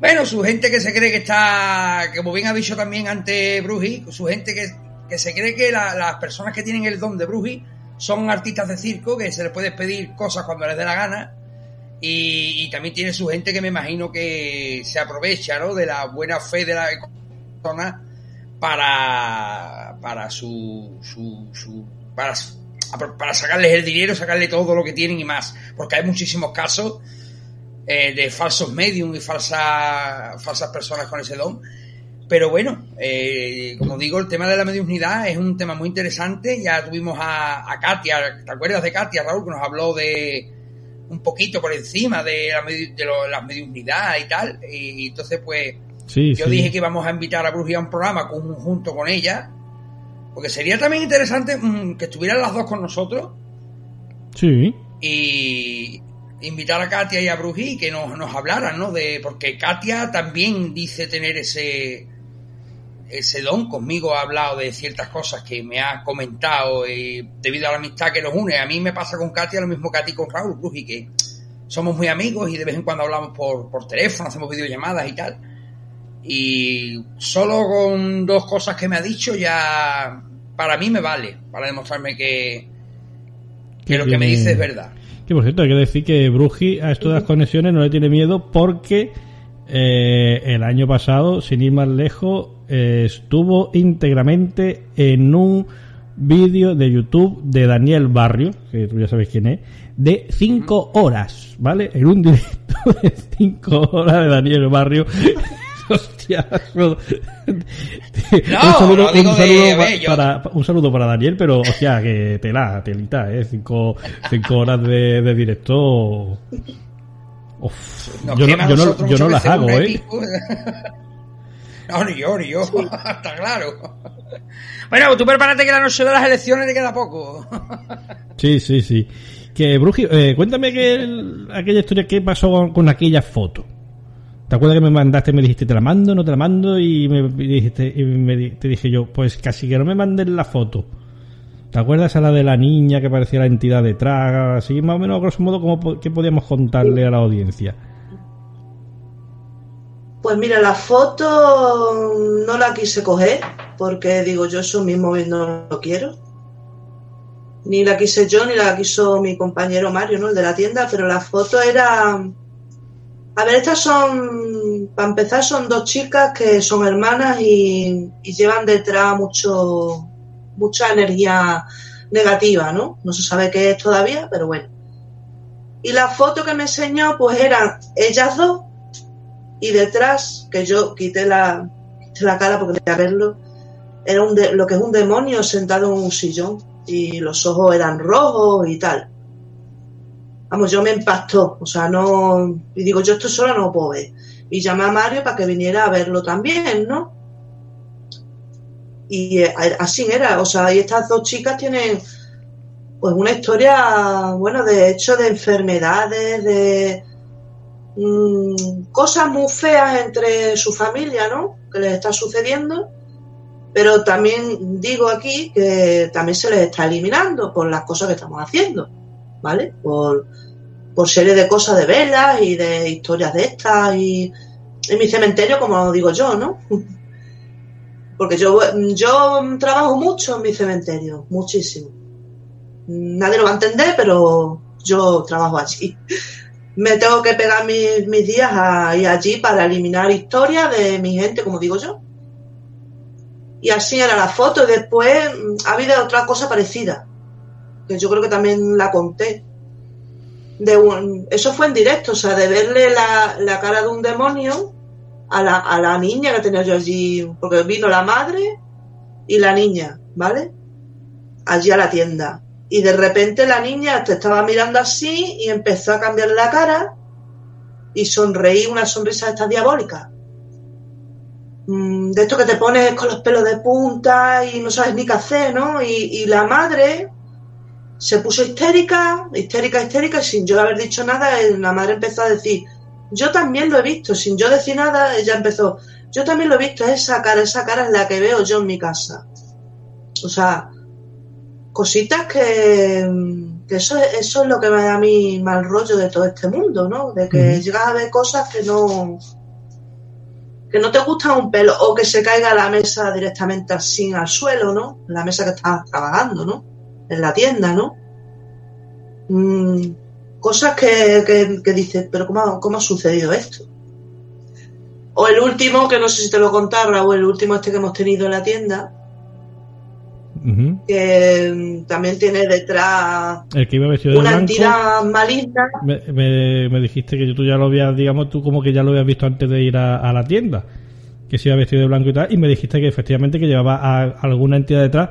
Bueno, su gente que se cree que está, como bien ha dicho también ante Bruji, su gente que, que se cree que la- las personas que tienen el don de Bruji son artistas de circo, que se les puede pedir cosas cuando les dé la gana. Y, también tiene su gente que me imagino que se aprovecha, ¿no? De la buena fe de la persona para, para su, su, su- para, para sacarles el dinero, sacarle todo lo que tienen y más. Porque hay muchísimos casos eh, de falsos medium y falsas falsas personas con ese don. Pero bueno, eh, como digo, el tema de la mediunidad es un tema muy interesante. Ya tuvimos a, a Katia, ¿te acuerdas de Katia, Raúl? Que nos habló de un poquito por encima de la, de lo- la mediunidad y tal. Y, entonces, pues, Sí, yo sí. dije que íbamos a invitar a Bruji a un programa con- junto con ella. Porque sería también interesante mm, que estuvieran las dos con nosotros Sí. y invitar a Katia y a Bruji que nos, nos hablaran, ¿no? De, porque Katia también dice tener ese ese don conmigo ha hablado de ciertas cosas que me ha comentado eh, debido a la amistad que nos une. A mí me pasa con Katia lo mismo que a ti con Raúl Bruji, que somos muy amigos y de vez en cuando hablamos por, por teléfono, hacemos videollamadas y tal. Y solo con dos cosas que me ha dicho ya para mí me vale, para demostrarme que, que lo que me dice es verdad. Que por cierto, hay que decir que Bruji a esto de las conexiones no le tiene miedo porque eh, el año pasado, sin ir más lejos, eh, estuvo íntegramente en un vídeo de YouTube de Daniel Barrio, que tú ya sabes quién es, de 5 horas, ¿vale? En un directo *laughs* de 5 horas de Daniel Barrio. *laughs* Hostia, no, un saludo, un yo- para, un saludo para Daniel, pero hostia, que tela, telita, eh, 5 cinco horas de, de directo. Uf, yo, no, yo, no, yo no las hago, ¿eh? *laughs* No, ni yo, ni yo. Está claro. Bueno, tú prepárate que la noche de las elecciones te queda poco. *laughs* Sí, sí, sí. Que, Bruji, eh, cuéntame que el- aquella historia que pasó con, con aquella foto. ¿Te acuerdas que me mandaste y me dijiste, te la mando, no te la mando? Y me dijiste, y me te dije yo, pues casi que no me mandes la foto. ¿Te acuerdas a la de la niña que parecía la entidad detrás? Así, más o menos, a grosso modo, como ¿qué podíamos contarle a la audiencia? Pues mira, la foto no la quise coger porque digo yo eso mismo no lo quiero. Ni la quise yo ni la quiso mi compañero Mario, ¿no? El de la tienda, pero la foto era... A ver, estas son, para empezar, son dos chicas que son hermanas y, llevan detrás mucho, mucha energía negativa, ¿no? No se sabe qué es todavía, pero bueno. Y la foto que me enseñó, pues eran ellas dos y detrás, que yo quité la, la cara porque quería verlo, era un de- lo que es un demonio sentado en un sillón y los ojos eran rojos y tal. Vamos, yo me impactó, o sea, no. Y digo, yo esto solo no puedo ver. Y llamé a Mario para que viniera a verlo también, ¿no? Y eh, así era, o sea, y estas dos chicas tienen pues una historia, bueno, de hecho de enfermedades, de mm, cosas muy feas entre su familia, ¿no? Que les está sucediendo. Pero también digo aquí que también se les está eliminando por las cosas que estamos haciendo, ¿vale? Por, por serie de cosas de velas y de historias de estas y en mi cementerio, como digo yo, ¿no? *laughs* Porque yo, yo trabajo mucho en mi cementerio, muchísimo. Nadie lo va a entender, pero yo trabajo allí. *laughs* Me tengo que pegar mis, mis días ahí allí para eliminar historias de mi gente, como digo yo. Y así era la foto. Y después mm, ha habido otra cosa parecida, que yo creo que también la conté. De eso fue en directo, o sea, de verle la, la cara de un demonio a la, a la niña que tenía yo allí, porque vino la madre y la niña, ¿vale? Allí a la tienda. Y de repente la niña te estaba mirando así y empezó a cambiar la cara y sonreí una sonrisa esta diabólica. Mm, De esto que te pones con los pelos de punta y no sabes ni qué hacer, ¿no? Y, y la madre se puso histérica, histérica, histérica, y sin yo haber dicho nada, eh, la madre empezó a decir, yo también lo he visto, sin yo decir nada, ella empezó, yo también lo he visto, esa cara, esa cara es la que veo yo en mi casa. O sea, cositas que, que eso, es- eso es lo que me da a mí mal rollo de todo este mundo, ¿no? De que Ujú. llegas a ver cosas que no que no te gustan un pelo o que se caiga la mesa directamente así al suelo, ¿no? La mesa que estás trabajando, ¿no? En la tienda, ¿no? Mm, cosas que, que, que dices, pero ¿cómo, ha- ¿cómo ha sucedido esto? O el último, que no sé si te lo contaba, o el último este que hemos tenido en la tienda, Que mm, también tiene detrás El que iba vestido de una blanco. entidad maligna. Me, me, me dijiste que tú ya lo habías, digamos, tú como que ya lo habías visto antes de ir a, a la tienda, que se iba vestido de blanco y tal, y me dijiste que efectivamente que llevaba a, alguna entidad detrás.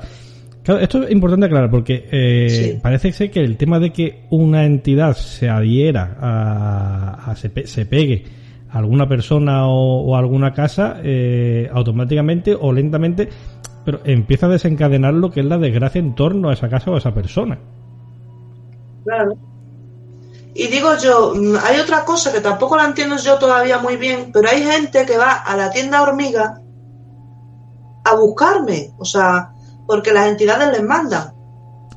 Claro, esto es importante aclarar porque eh, Sí. parece ser que el tema de que una entidad se adhiera a, a- se, pe- se pegue a alguna persona o, o a alguna casa, eh, automáticamente o lentamente, pero empieza a desencadenar lo que es la desgracia en torno a esa casa o a esa persona. Claro. Y digo yo, mm, hay otra cosa que tampoco la entiendo yo todavía muy bien, pero hay gente que va a la tienda hormiga a buscarme, o sea, porque las entidades les mandan.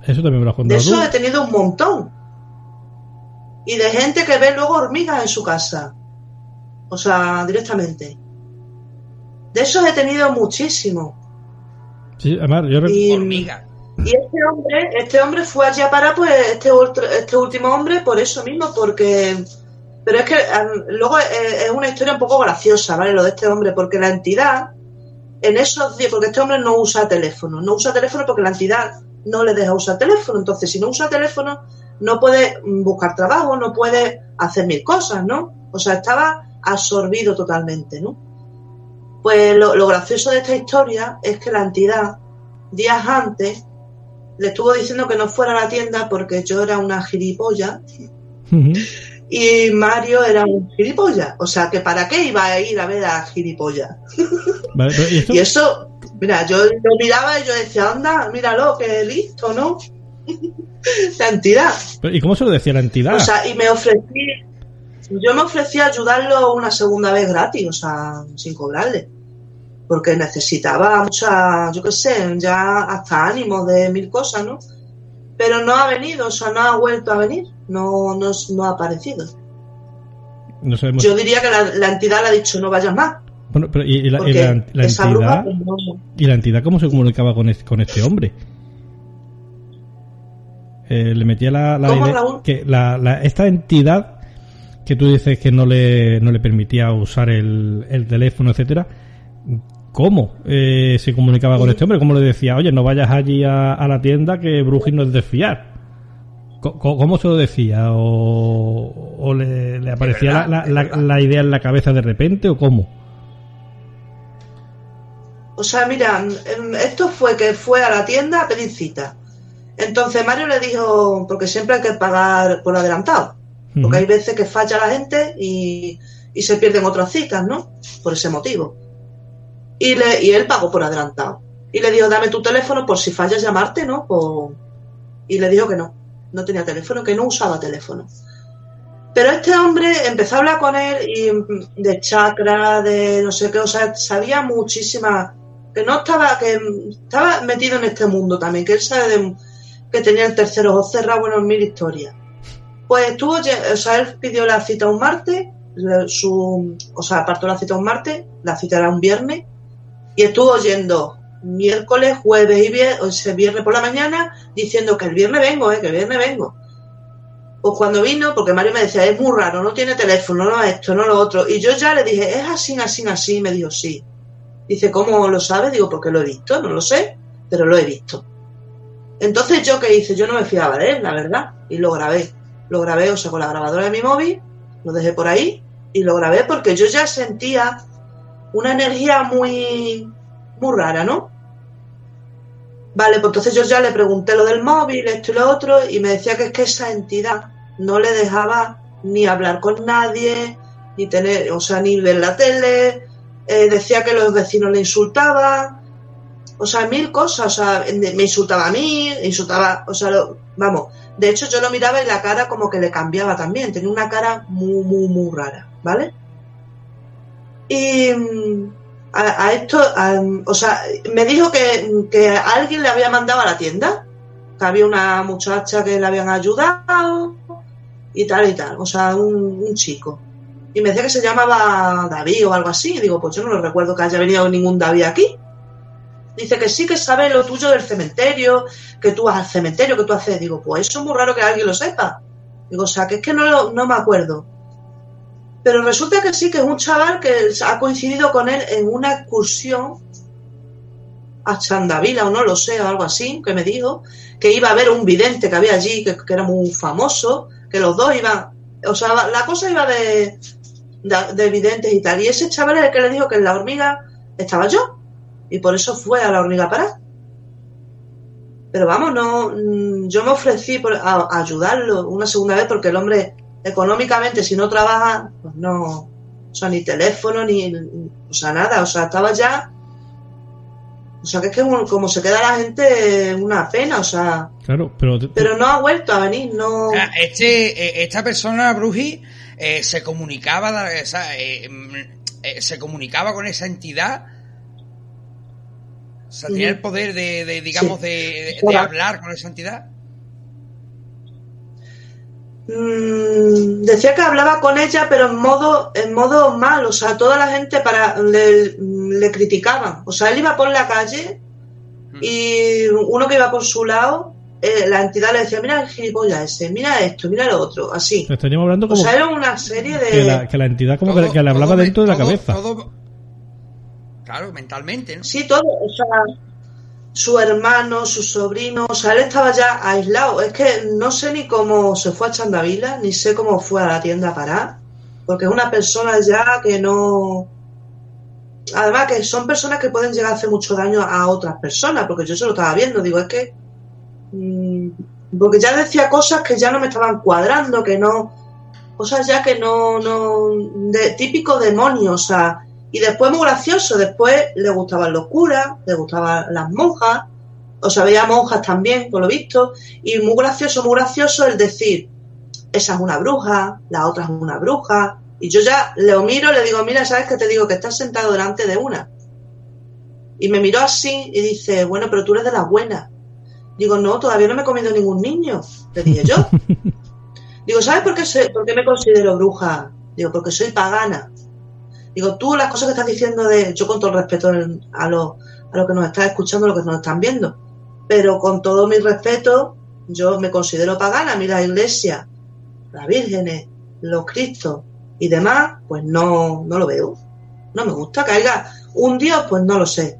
Eso también me lo has De contado tú. eso he tenido un montón. Y de gente que ve luego hormigas en su casa. O sea, directamente. De esos he tenido muchísimo. Sí, además, yo Y, Hormiga. y este hombre, este hombre fue allí a parar, pues, este, otro- este último hombre, por eso mismo, porque Pero es que luego es, es una historia un poco graciosa, ¿vale? Lo de este hombre, porque la entidad, en esos días, porque este hombre no usa teléfono, no usa teléfono porque la entidad no le deja usar teléfono. Entonces, si no usa teléfono, no puede mm, buscar trabajo, no puede hacer mil cosas, ¿no? O sea, estaba absorbido totalmente, ¿no? Pues lo, lo gracioso de esta historia es que la entidad, días antes, le estuvo diciendo que no fuera a la tienda porque yo era una gilipollas Ujú. y Mario era un gilipollas. O sea, que para qué iba a ir a ver a gilipollas. Vale, ¿y esto? Y eso, mira, yo lo miraba y yo decía, anda, míralo, que listo, ¿no? *laughs* la entidad. ¿Y cómo se lo decía la entidad? O sea, y me ofrecí, yo me ofrecí a ayudarlo una segunda vez gratis, o sea, sin cobrarle. Porque necesitaba mucha, yo qué sé, ya hasta ánimo de mil cosas, ¿no? Pero no ha venido, o sea, no ha vuelto a venir, no, no, no ha aparecido. no sabemos. Yo diría que la, la entidad le ha dicho, no vayas más. Bueno, pero ¿y, la, y Porque la- la esa bruja, entidad? pues, no- ¿Y la entidad cómo se comunicaba con este, con este hombre? Eh, le metía la, la ¿Cómo, idea Raúl? que la, la- esta entidad que tú dices que no le, no le permitía usar el, el teléfono, etcétera, ¿cómo eh, se comunicaba con este hombre? ¿Cómo le decía, oye, no vayas allí a, a la tienda que Brujis no es de fiar? ¿Cómo se lo decía? ¿O, o le, le aparecía verdad, la, la- verdad. la idea en la cabeza de repente o cómo? O sea, mira, esto fue que fue a la tienda a pedir cita. Entonces Mario le dijo, porque siempre hay que pagar por adelantado, porque hay veces que falla la gente y, y se pierden otras citas, ¿no? Por ese motivo. Y, le, y él pagó por adelantado. Y le dijo, dame tu teléfono por si fallas llamarte, ¿no? Y le dijo que no, no tenía teléfono, que no usaba teléfono. Pero este hombre empezó a hablar con él y mm, de chakra, de no sé qué, o sea, sabía muchísimas, que no estaba, que mm, estaba metido en este mundo también, que él sabe de, que tenía el tercer ojo cerrado, bueno, mil historias. Pues estuvo, o sea, él pidió la cita un martes, le- su, o sea, apartó la cita un martes, la cita era un viernes, y estuvo yendo miércoles, jueves y viernes, viernes por la mañana, diciendo que el viernes vengo, eh, que el viernes vengo. Pues cuando vino, porque Mario me decía, es muy raro, no tiene teléfono, no esto, no lo otro. Y yo ya le dije, es así, así, así. Y me dijo, sí. Dice, ¿cómo lo sabes? Digo, porque lo he visto, no lo sé, pero lo he visto. Entonces, ¿yo qué hice? Yo no me fiaba de él, la verdad. Y lo grabé. Lo grabé, o sea, con la grabadora de mi móvil, lo dejé por ahí y lo grabé porque yo ya sentía una energía muy, muy rara, ¿no? Vale, pues entonces yo ya le pregunté lo del móvil, esto y lo otro, y me decía que es que esa entidad no le dejaba ni hablar con nadie, ni tener, o sea, ni ver la tele, eh, decía que los vecinos le insultaban, o sea, mil cosas, o sea, me insultaba a mí, insultaba, o sea, lo- vamos, de hecho yo lo miraba y la cara como que le cambiaba también, tenía una cara muy, muy, muy rara, ¿vale? Y mm, a, esto, o sea, me dijo que, que alguien le había mandado a la tienda, que había una muchacha que le habían ayudado y tal y tal, o sea, un, chico. Y me decía que se llamaba David o algo así, y digo, pues yo no lo recuerdo que haya venido ningún David aquí. Dice que sí que sabe lo tuyo del cementerio, que tú vas al cementerio, que tú haces. Digo, pues eso es muy raro que alguien lo sepa. Digo, o sea, que es que no, no me acuerdo. Pero resulta que sí, que es un chaval que ha coincidido con él en una excursión a Chandavila o no lo sé, o algo así, que me dijo, que iba a ver un vidente que había allí, que, era muy famoso, que los dos iban, o sea, la cosa iba de, de, de videntes y tal. Y ese chaval es el que le dijo que en la hormiga estaba yo. Y por eso fue a la hormiga para. Pero vamos, no, mm, yo me ofrecí por- a ayudarlo una segunda vez porque el hombre económicamente si no trabaja, pues no, o sea, ni teléfono, ni, o sea, nada, o sea, estaba ya, o sea, que es que como se queda la gente, una pena, o sea, Claro, pero, pero no ha vuelto a venir, no, este, eh, esta persona, Bruji, eh, se comunicaba, da- o sea, eh, mm, eh, se comunicaba con esa entidad. O sea, tenía el poder de, de, digamos, Sí. de, de- Hola. de hablar con esa entidad. Mm, decía que hablaba con ella, pero en modo, en modo mal, o sea, toda la gente para le, le criticaban. O sea, él iba por la calle y uno que iba por su lado, eh, la entidad le decía, mira el gilipollas ese, mira esto, mira lo otro, así. Estaríamos hablando O como sea, era una serie de... que, la, que la entidad como Todo- que, que le hablaba todo- dentro de la cabeza. todo- claro, mentalmente, ¿no? Sí, todo, o sea, su hermano, su sobrino, o sea, él estaba ya aislado. Es que no sé ni cómo se fue a Chandavila, ni sé cómo fue a la tienda a parar, porque es una persona ya que no... Además que son personas que pueden llegar a hacer mucho daño a otras personas, porque yo se lo estaba viendo, digo, es que... mm, porque ya decía cosas que ya no me estaban cuadrando, que no... Cosas ya que no... no de, típico demonio, o sea... Y después muy gracioso, después le gustaban los curas, le gustaban las monjas, o sea, veía monjas también, por lo visto, y muy gracioso, muy gracioso el decir, esa es una bruja, la otra es una bruja, y yo ya le miro le digo, mira, ¿sabes qué te digo? Que estás sentado delante de una. Y me miró así y dice, bueno, pero tú eres de las buenas. Digo, no, todavía no me he comido ningún niño, le dije yo. *laughs* Digo, ¿sabes por qué, soy- por qué me considero bruja? Digo, porque soy pagana. Digo, tú las cosas que estás diciendo de, yo con todo el respeto a los a lo que nos están escuchando, a lo que nos están viendo, pero con todo mi respeto, yo me considero pagana, mira la iglesia, las vírgenes, los cristos y demás, pues no, no lo veo. No me gusta que un Dios, pues no lo sé.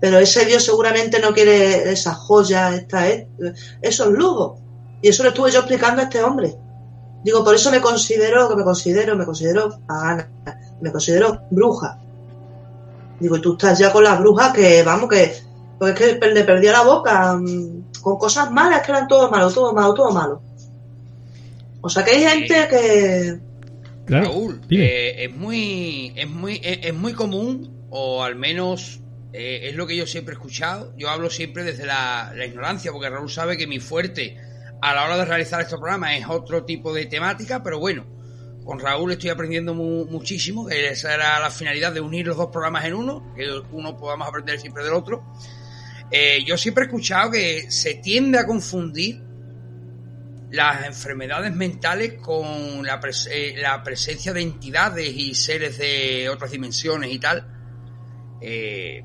Pero ese Dios seguramente no quiere esas joyas, esta, esos lujos. Y eso lo estuve yo explicando a este hombre. Digo, por eso me considero que me considero, me considero pagana, me considero bruja. Digo, y tú estás ya con las brujas que, vamos, que, pues es que le perdía la boca mm, con cosas malas, que eran todo malo, todo malo, todo malo. O sea que hay gente que, Claro, Raúl, eh, es muy, es muy, es, es muy común, o al menos eh, es lo que yo siempre he escuchado. Yo hablo siempre desde la, la ignorancia, porque Raúl sabe que mi fuerte a la hora de realizar estos programas es otro tipo de temática, pero bueno, con Raúl estoy aprendiendo mu- muchísimo, esa era la finalidad de unir los dos programas en uno, que uno podamos aprender siempre del otro. Eh, yo siempre he escuchado que se tiende a confundir las enfermedades mentales con la, pres- eh, la presencia de entidades y seres de otras dimensiones y tal. Eh,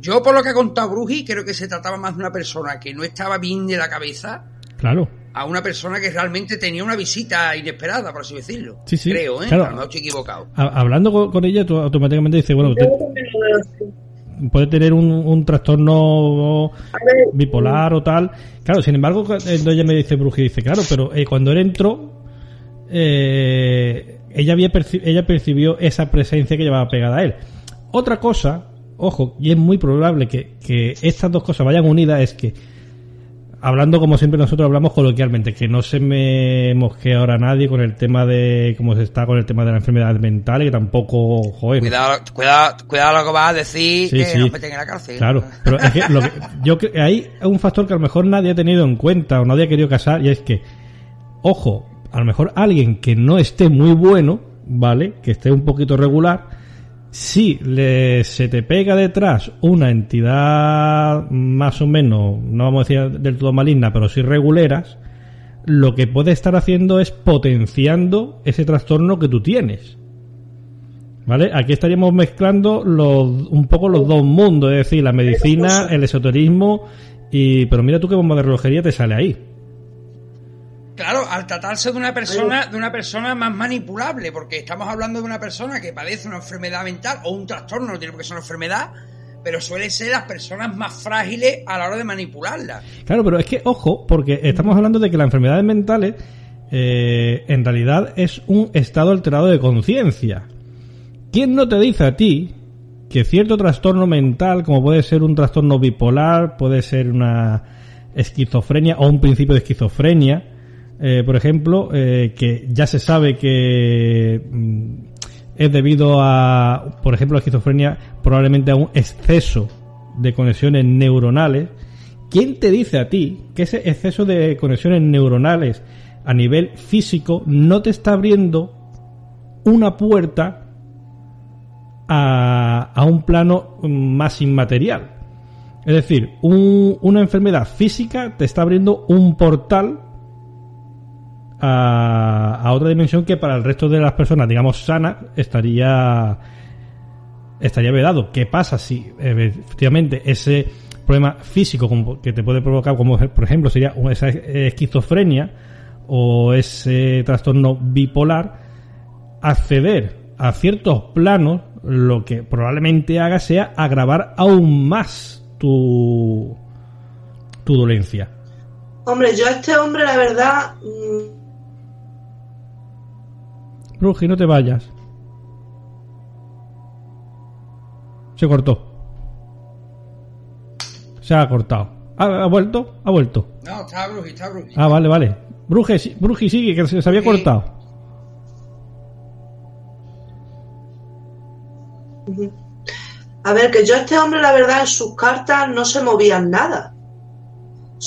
yo por lo que ha contado Bruji creo que se trataba más de una persona que no estaba bien de la cabeza Claro. a una persona que realmente tenía una visita inesperada, por así decirlo. Sí, sí, Creo, ¿eh? claro. A lo mejor estoy equivocado. Ha- Hablando con, con ella, tú automáticamente dices, bueno, así. puede tener un, un trastorno bipolar o tal. Claro, sin embargo, cuando ella me dice Bruji, dice, claro, pero eh, cuando él entró, eh, ella, había perci- ella percibió esa presencia que llevaba pegada a él. Otra cosa, ojo, y es muy probable que, que estas dos cosas vayan unidas, es que, hablando como siempre nosotros hablamos coloquialmente, que no se me mosquee ahora nadie con el tema de cómo se está con el tema de la enfermedad mental, y que tampoco, joder, Cuidado, cuidado, cuidado lo que vas a decir, Sí, que sí. nos meten en la cárcel. Claro, pero es que, lo que- yo hay un factor que a lo mejor nadie ha tenido en cuenta o nadie ha querido casar y es que, ojo, a lo mejor alguien que no esté muy bueno, ¿vale? Que esté un poquito regular, si le, se te pega detrás una entidad más o menos, no vamos a decir del todo maligna, pero sí reguleras, lo que puede estar haciendo es potenciando ese trastorno que tú tienes. ¿Vale? Aquí estaríamos mezclando los, un poco los dos mundos, es decir, la medicina, el esoterismo, y pero mira tú qué bomba de relojería te sale ahí. Claro, al tratarse de una persona, de una persona más manipulable, porque estamos hablando de una persona que padece una enfermedad mental o un trastorno, no tiene por qué ser una enfermedad, pero suelen ser las personas más frágiles a la hora de manipularla. Claro, pero es que, ojo, porque estamos hablando de que las enfermedades mentales eh, en realidad es un estado alterado de conciencia. ¿Quién no te dice a ti que cierto trastorno mental, como puede ser un trastorno bipolar, puede ser una esquizofrenia o un principio de esquizofrenia, eh, por ejemplo, eh, que ya se sabe que mm, es debido a, por ejemplo, la esquizofrenia probablemente a un exceso de conexiones neuronales. ¿Quién te dice a ti que ese exceso de conexiones neuronales a nivel físico no te está abriendo una puerta a, a un plano más inmaterial? Es decir, un- una enfermedad física te está abriendo un portal a, a otra dimensión que para el resto de las personas, digamos, sanas, estaría estaría vedado. ¿Qué pasa si efectivamente ese problema físico que te puede provocar, como por ejemplo sería esa esquizofrenia o ese trastorno bipolar, acceder a ciertos planos, lo que probablemente haga sea agravar aún más tu, tu dolencia. Hombre, yo a este hombre, la verdad. Bruji, no te vayas. Se cortó. Se ha cortado. ¿Ha, ha vuelto? Ha vuelto. No, está Bruji, está Bruji. Ah, vale, vale. Bruji, sí- Bruji sigue, que se, se había cortado. A ver, que yo a este hombre, la verdad, en sus cartas no se movían nada.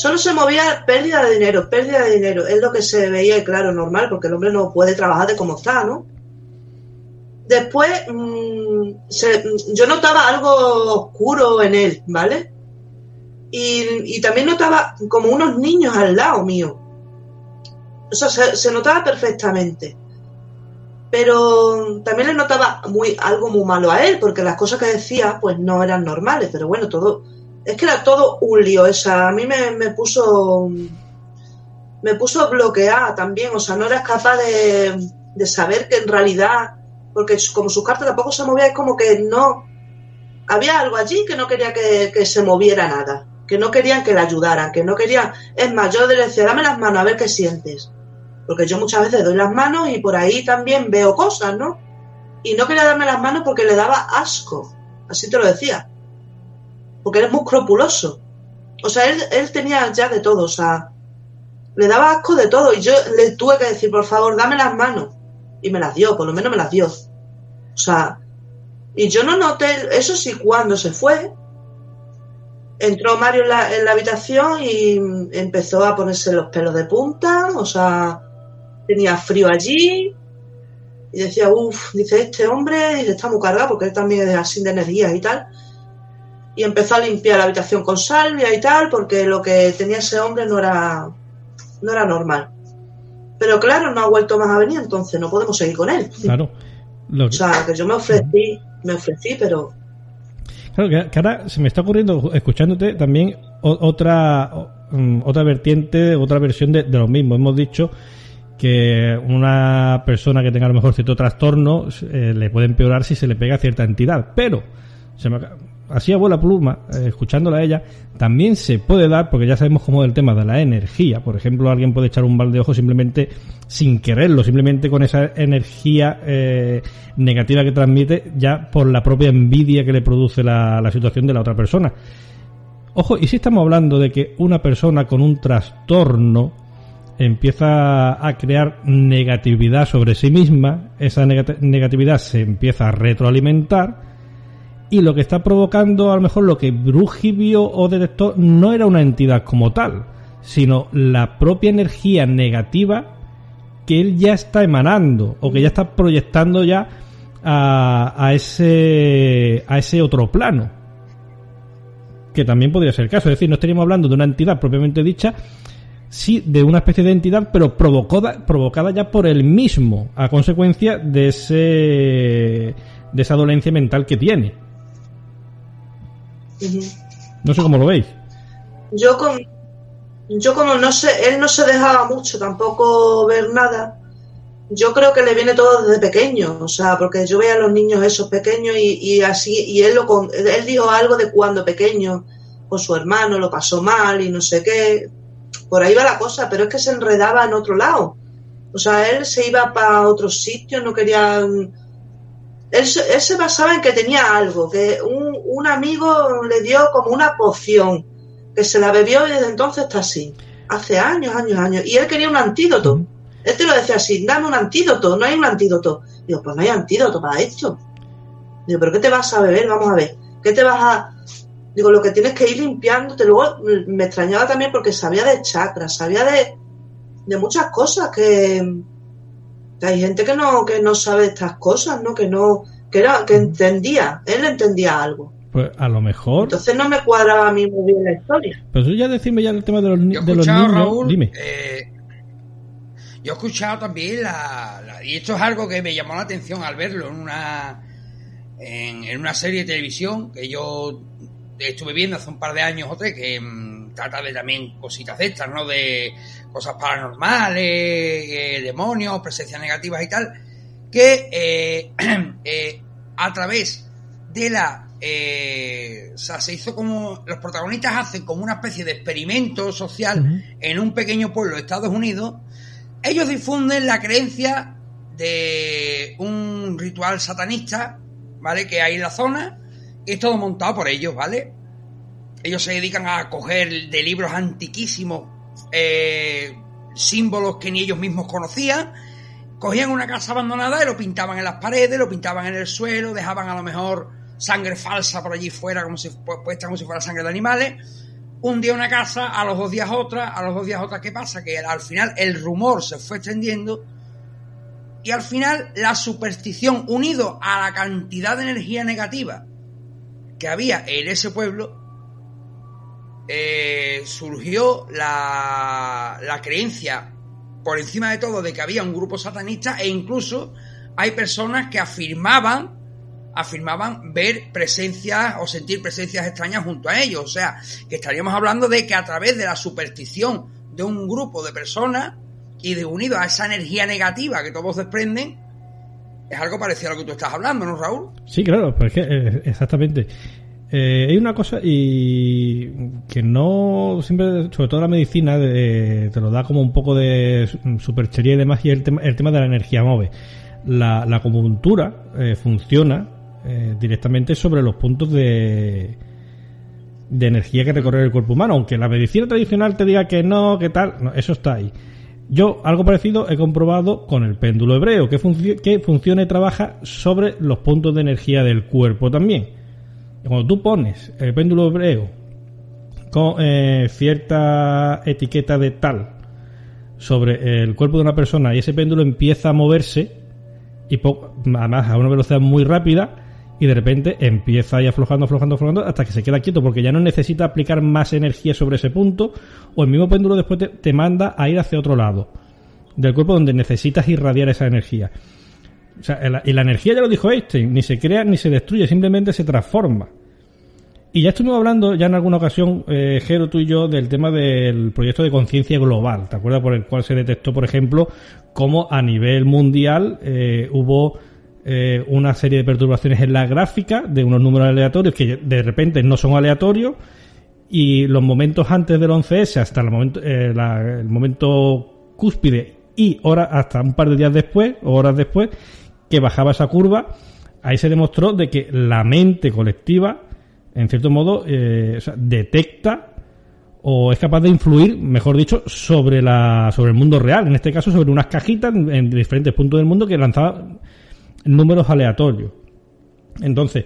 Solo se movía pérdida de dinero, pérdida de dinero. Es lo que se veía, claro, normal, porque el hombre no puede trabajar de como está, ¿no? Después, mm, se- yo notaba algo oscuro en él, ¿vale? Y, y también notaba como unos niños al lado mío. O sea, se, se notaba perfectamente pero también le notaba muy algo muy malo a él porque las cosas que decía pues no eran normales pero bueno todo es que era todo un lío esa. A mí me, me puso me puso bloqueada también. O sea no eras capaz de, de saber que en realidad porque como su carta tampoco se movía es como que no había algo allí que no quería que, que se moviera nada que no querían que le ayudaran que no querían es más yo le decía dame las manos a ver qué sientes porque yo muchas veces doy las manos y por ahí también veo cosas, ¿no? Y no quería darme las manos porque le daba asco, así te lo decía, porque eres muy escrupuloso. O sea, él, él tenía ya de todo, o sea, le daba asco de todo y yo le tuve que decir, por favor, dame las manos. Y me las dio, por lo menos me las dio. O sea, y yo no noté, eso sí, cuando se fue, entró Mario en la, en la habitación y empezó a ponerse los pelos de punta, o sea, tenía frío allí y decía, uff, dice este hombre y está muy cargado porque él también es así de energías y tal. Y empezó a limpiar la habitación con salvia y tal porque lo que tenía ese hombre no era, no era normal. Pero claro, no ha vuelto más a venir, entonces no podemos seguir con él. Claro. Lo O sea, que yo me ofrecí, me ofrecí, pero Claro, que, ahora se me está ocurriendo, escuchándote, también otra mm, otra vertiente, otra versión de, de lo mismo. Hemos dicho que una persona que tenga a lo mejor cierto trastorno eh, le puede empeorar si se le pega a cierta entidad. Pero, se me, ac- así a buena pluma, eh, escuchándola a ella, también se puede dar, porque ya sabemos cómo es el tema de la energía. Por ejemplo, alguien puede echar un balde de ojo simplemente sin quererlo, simplemente con esa energía eh, negativa que transmite, ya por la propia envidia que le produce la, situación de la otra persona. Ojo, y si estamos hablando de que una persona con un trastorno empieza a crear negatividad sobre sí misma, esa negati- negatividad se empieza a retroalimentar y lo que está provocando a lo mejor lo que Bruji vio o detectó no era una entidad como tal, sino la propia energía negativa que él ya está emanando o que ya está proyectando ya a, ese a ese otro plano que también podría ser el caso. Es decir no estaríamos hablando de una entidad propiamente dicha sí de una especie de entidad pero provocada provocada ya por él mismo a consecuencia de ese de esa dolencia mental que tiene no sé cómo lo veis yo con yo como no sé, él no se dejaba mucho tampoco ver nada. Yo creo que le viene todo desde pequeño, o sea, porque yo veía a los niños esos pequeños y, y así y él lo con- él dijo algo de cuando pequeño con su hermano lo pasó mal y no sé qué. Por ahí va la cosa, pero es que se enredaba en otro lado. O sea, él se iba para otros sitios, no quería él, él se basaba en que tenía algo, que un, un amigo le dio como una poción, que se la bebió y desde entonces está así. Hace años, años, años. Y él quería un antídoto. Él te lo decía así, dame un antídoto, no hay un antídoto. Digo, pues no hay antídoto para esto. Digo, pero ¿qué te vas a beber? Vamos a ver. ¿Qué te vas a...? Digo, lo que tienes que ir limpiándote. Luego mm, me extrañaba también porque sabía de chakras, sabía de, de muchas cosas que, que hay gente que no, que no sabe estas cosas, ¿no? Que no, que era, que entendía, él entendía algo. Pues a lo mejor Entonces no me cuadraba a mí muy bien la historia. pero eso ya decime ya el tema de los, Yo he de los niños Raúl, dime eh, yo he escuchado también la, la- Y esto es algo que me llamó la atención al verlo en una, en, en una serie de televisión que yo estuve viendo hace un par de años o tres que mm, trata de también cositas de estas, ¿no? De cosas paranormales, eh, demonios, presencias negativas y tal, que eh, *clears throat* eh, a través de la... o sea, se hizo como... Los protagonistas hacen como una especie de experimento social en un pequeño pueblo de Estados Unidos. Ellos difunden la creencia de un ritual satanista, ¿vale? Que hay en la zona. Y es todo montado por ellos, ¿vale? Ellos se dedican a coger de libros antiquísimos eh, símbolos que ni ellos mismos conocían. Cogían una casa abandonada y lo pintaban en las paredes, lo pintaban en el suelo, dejaban a lo mejor sangre falsa por allí fuera, como si puesta como si fuera sangre de animales. Un día una casa, a los dos días otra, a los dos días otra. ¿Qué pasa? Que al final el rumor se fue extendiendo y al final la superstición unido a la cantidad de energía negativa que había en ese pueblo eh, surgió la, la creencia por encima de todo de que había un grupo satanista e incluso hay personas que afirmaban afirmaban ver presencias o sentir presencias extrañas junto a ellos. O sea, que estaríamos hablando de que a través de la superstición de un grupo de personas y de unido a esa energía negativa que todos desprenden, es algo parecido a lo que tú estás hablando, ¿no, Raúl? Sí, claro, pues es que, eh, exactamente. Eh, hay una cosa y que no siempre, sobre todo la medicina, te lo da como un poco de superchería y demás, y el tema, el tema de la energía móvil. La, la eh, funciona eh, directamente sobre los puntos de, de energía que recorre el cuerpo humano, aunque la medicina tradicional te diga que no, que tal, eso está ahí. Yo algo parecido he comprobado con el péndulo hebreo, que, que funciona y trabaja sobre los puntos de energía del cuerpo también cuando tú pones el péndulo hebreo con eh, cierta etiqueta de tal sobre el cuerpo de una persona y ese péndulo empieza a moverse y además a una velocidad muy rápida y de repente empieza ahí aflojando, aflojando, aflojando hasta que se queda quieto porque ya no necesita aplicar más energía sobre ese punto o el mismo péndulo después te, te manda a ir hacia otro lado del cuerpo donde necesitas irradiar esa energía. O sea, y la energía ya lo dijo Einstein, ni se crea ni se destruye, simplemente se transforma. Y ya estuvimos hablando ya en alguna ocasión, eh, Jero, tú y yo, del tema del proyecto de conciencia global, ¿te acuerdas? Por el cual se detectó, por ejemplo, cómo a nivel mundial eh, hubo eh, una serie de perturbaciones en la gráfica de unos números aleatorios que de repente no son aleatorios y los momentos antes del 11S hasta el momento, eh, el momento cúspide y hora, hasta un par de días después o horas después que bajaba esa curva, ahí se demostró de que la mente colectiva, en cierto modo, eh, detecta o es capaz de influir, mejor dicho, sobre la sobre el mundo real, en este caso sobre unas cajitas en diferentes puntos del mundo que lanzaban números aleatorios. Entonces,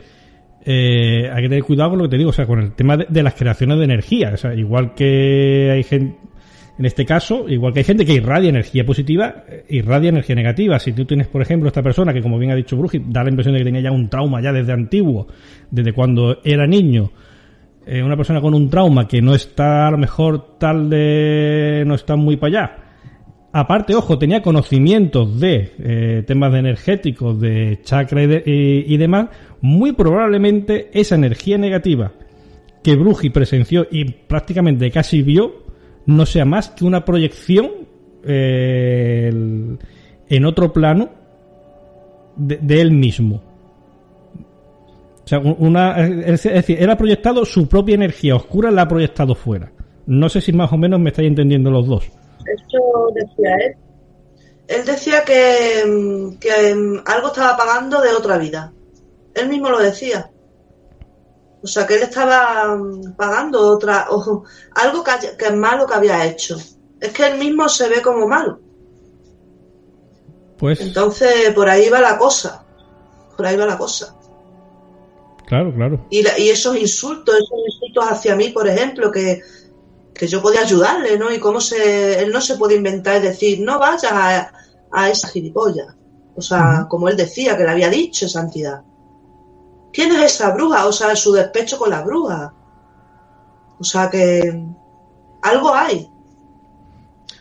eh, hay que tener cuidado con lo que te digo, o sea, con el tema de, las creaciones de energía. O sea, igual que hay gente, en este caso, igual que hay gente que irradia energía positiva, eh, irradia energía negativa. Si tú tienes, por ejemplo, esta persona que, como bien ha dicho Bruji, da la impresión de que tenía ya un trauma ya desde antiguo, desde cuando era niño, eh, una persona con un trauma que no está a lo mejor tal de... no está muy para allá. Aparte, ojo, tenía conocimientos de eh, temas de energéticos, de chakra y, y demás, muy probablemente esa energía negativa que Bruji presenció y prácticamente casi vio, no sea más que una proyección eh, en otro plano de, él mismo. O sea, una, es decir, él ha proyectado su propia energía oscura, la ha proyectado fuera. No sé si más o menos me estáis entendiendo los dos. Eso decía él. Él decía que, que algo estaba pagando de otra vida. Él mismo lo decía. O sea, que él estaba mm, pagando otra, *laughs* o, algo que, que, es malo que había hecho. Es que él mismo se ve como malo. Pues. Entonces, por ahí va la cosa. Por ahí va la cosa. Claro, claro. Y, y esos insultos, esos insultos hacia mí, por ejemplo, que, que yo podía ayudarle, ¿no? Y cómo se, él no se puede inventar y decir, no vayas a, a esa gilipollas. O sea, uh -huh. como él decía, que le había dicho esa entidad. ¿Quién es esa bruja? O sea, su despecho con la bruja. O sea que algo hay.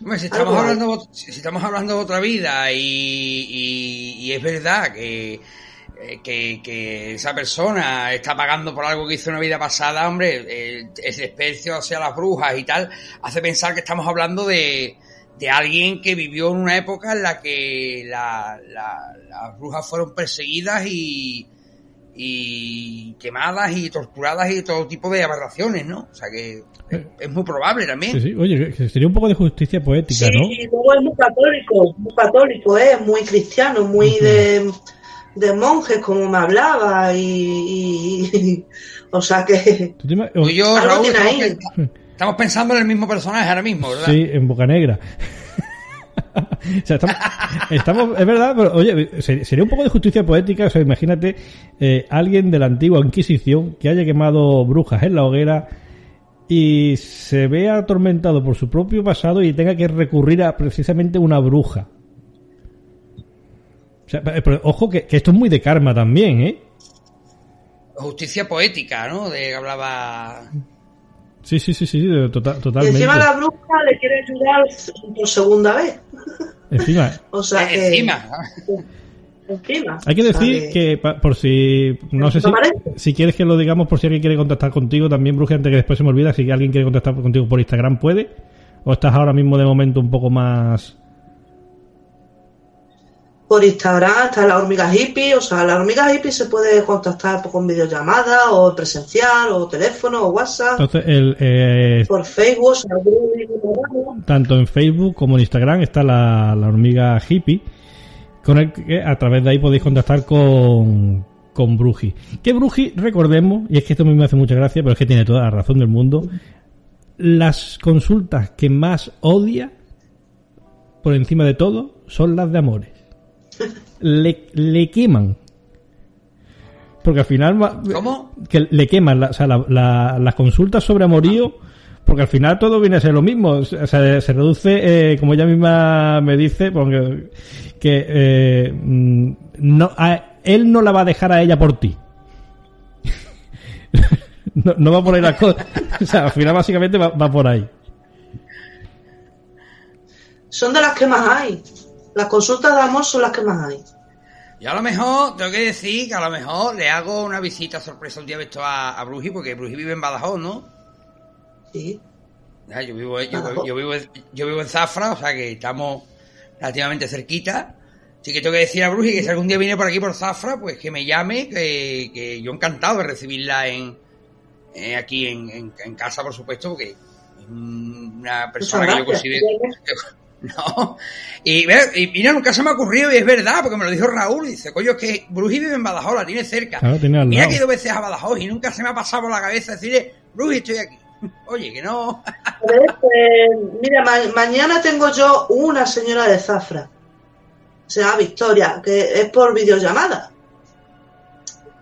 Hombre, si estamos, hablando, si estamos hablando de otra vida y, y, y es verdad que eh, que, que esa persona está pagando por algo que hizo en una vida pasada, hombre, eh, el desprecio hacia las brujas y tal, hace pensar que estamos hablando de, de alguien que vivió en una época en la que la- la- las brujas fueron perseguidas y, y quemadas y torturadas y todo tipo de aberraciones, ¿no? O sea que es, es muy probable también. Sí, sí. Oye, que sería un poco de justicia poética, Sí, ¿no? y luego es muy católico, muy católico, ¿eh? muy cristiano, muy de, de monjes, como me hablaba, y, y- y- o sea que ¿Tú te ima- Tú y yo, Raúl, tiene estamos, ahí. pens- estamos pensando en el mismo personaje ahora mismo, ¿verdad? Sí, en Boca Negra. *laughs* o sea, estamos, estamos- es verdad, pero oye, ser- sería un poco de justicia poética. O sea, imagínate eh, alguien de la antigua Inquisición que haya quemado brujas en la hoguera y se vea atormentado por su propio pasado y tenga que recurrir a precisamente una bruja. Sea, pero- pero ojo que, que esto es muy de karma también, ¿eh? Justicia poética, ¿no? De que hablaba. Sí, sí, sí, sí, tota- y totalmente. encima la bruja le quiere ayudar por segunda vez. Encima, *laughs* O sea que Encima. encima. Hay que decir que, por si, no sé si, si quieres que lo digamos por si alguien quiere contactar contigo, también Bruce, antes que después se me olvida, si alguien quiere contactar contigo por Instagram, ¿puede? ¿O estás ahora mismo de momento un poco más... por Instagram está la hormiga hippie, o sea, la hormiga hippie se puede contactar con videollamada o presencial o teléfono o WhatsApp, Entonces, el, eh, por Facebook, o sea, algún- tanto en Facebook como en Instagram está la, la hormiga hippie, con el que a través de ahí podéis contactar con, con Bruji. Que Bruji, recordemos, y es que esto a mí me hace mucha gracia, pero es que tiene toda la razón del mundo, las consultas que más odia, por encima de todo, son las de amores. Le, le queman. Porque al final... ¿Cómo? que le queman la- o sea, la- la- las consultas sobre amorío, porque al final todo viene a ser lo mismo. O sea, se, reduce, eh, como ella misma me dice, porque, que eh, mm, no, a- él no la va a dejar a ella por ti. *laughs* no, no va por ahí la cosa. O sea, al final básicamente va, va por ahí. son de las que más hay. Las consultas de amor son las que más hay. Yo a lo mejor tengo que decir que a lo mejor le hago una visita sorpresa un día de esto a, a Bruji, porque Bruji vive en Badajoz, ¿no? Sí. Yo vivo, yo, vivo, yo vivo en Zafra, o sea que estamos relativamente cerquita. Así que tengo que decir a Bruji que si algún día viene por aquí por Zafra, pues que me llame, que, que yo encantado de recibirla en eh, aquí en, en- en casa, por supuesto, porque es una persona que yo considero... *laughs* No, y, mira, nunca se me ha ocurrido y es verdad, porque me lo dijo Raúl, dice, coño, es que Bruji vive en Badajoz, la tiene cerca. Claro, tiene al Mira que he ido veces a Badajoz y nunca se me ha pasado por la cabeza decirle, Bruji, estoy aquí. *laughs* Oye, que no. A ver, pues, mira, ma- mañana tengo yo una señora de Zafra. Se llama Victoria, que es por videollamada.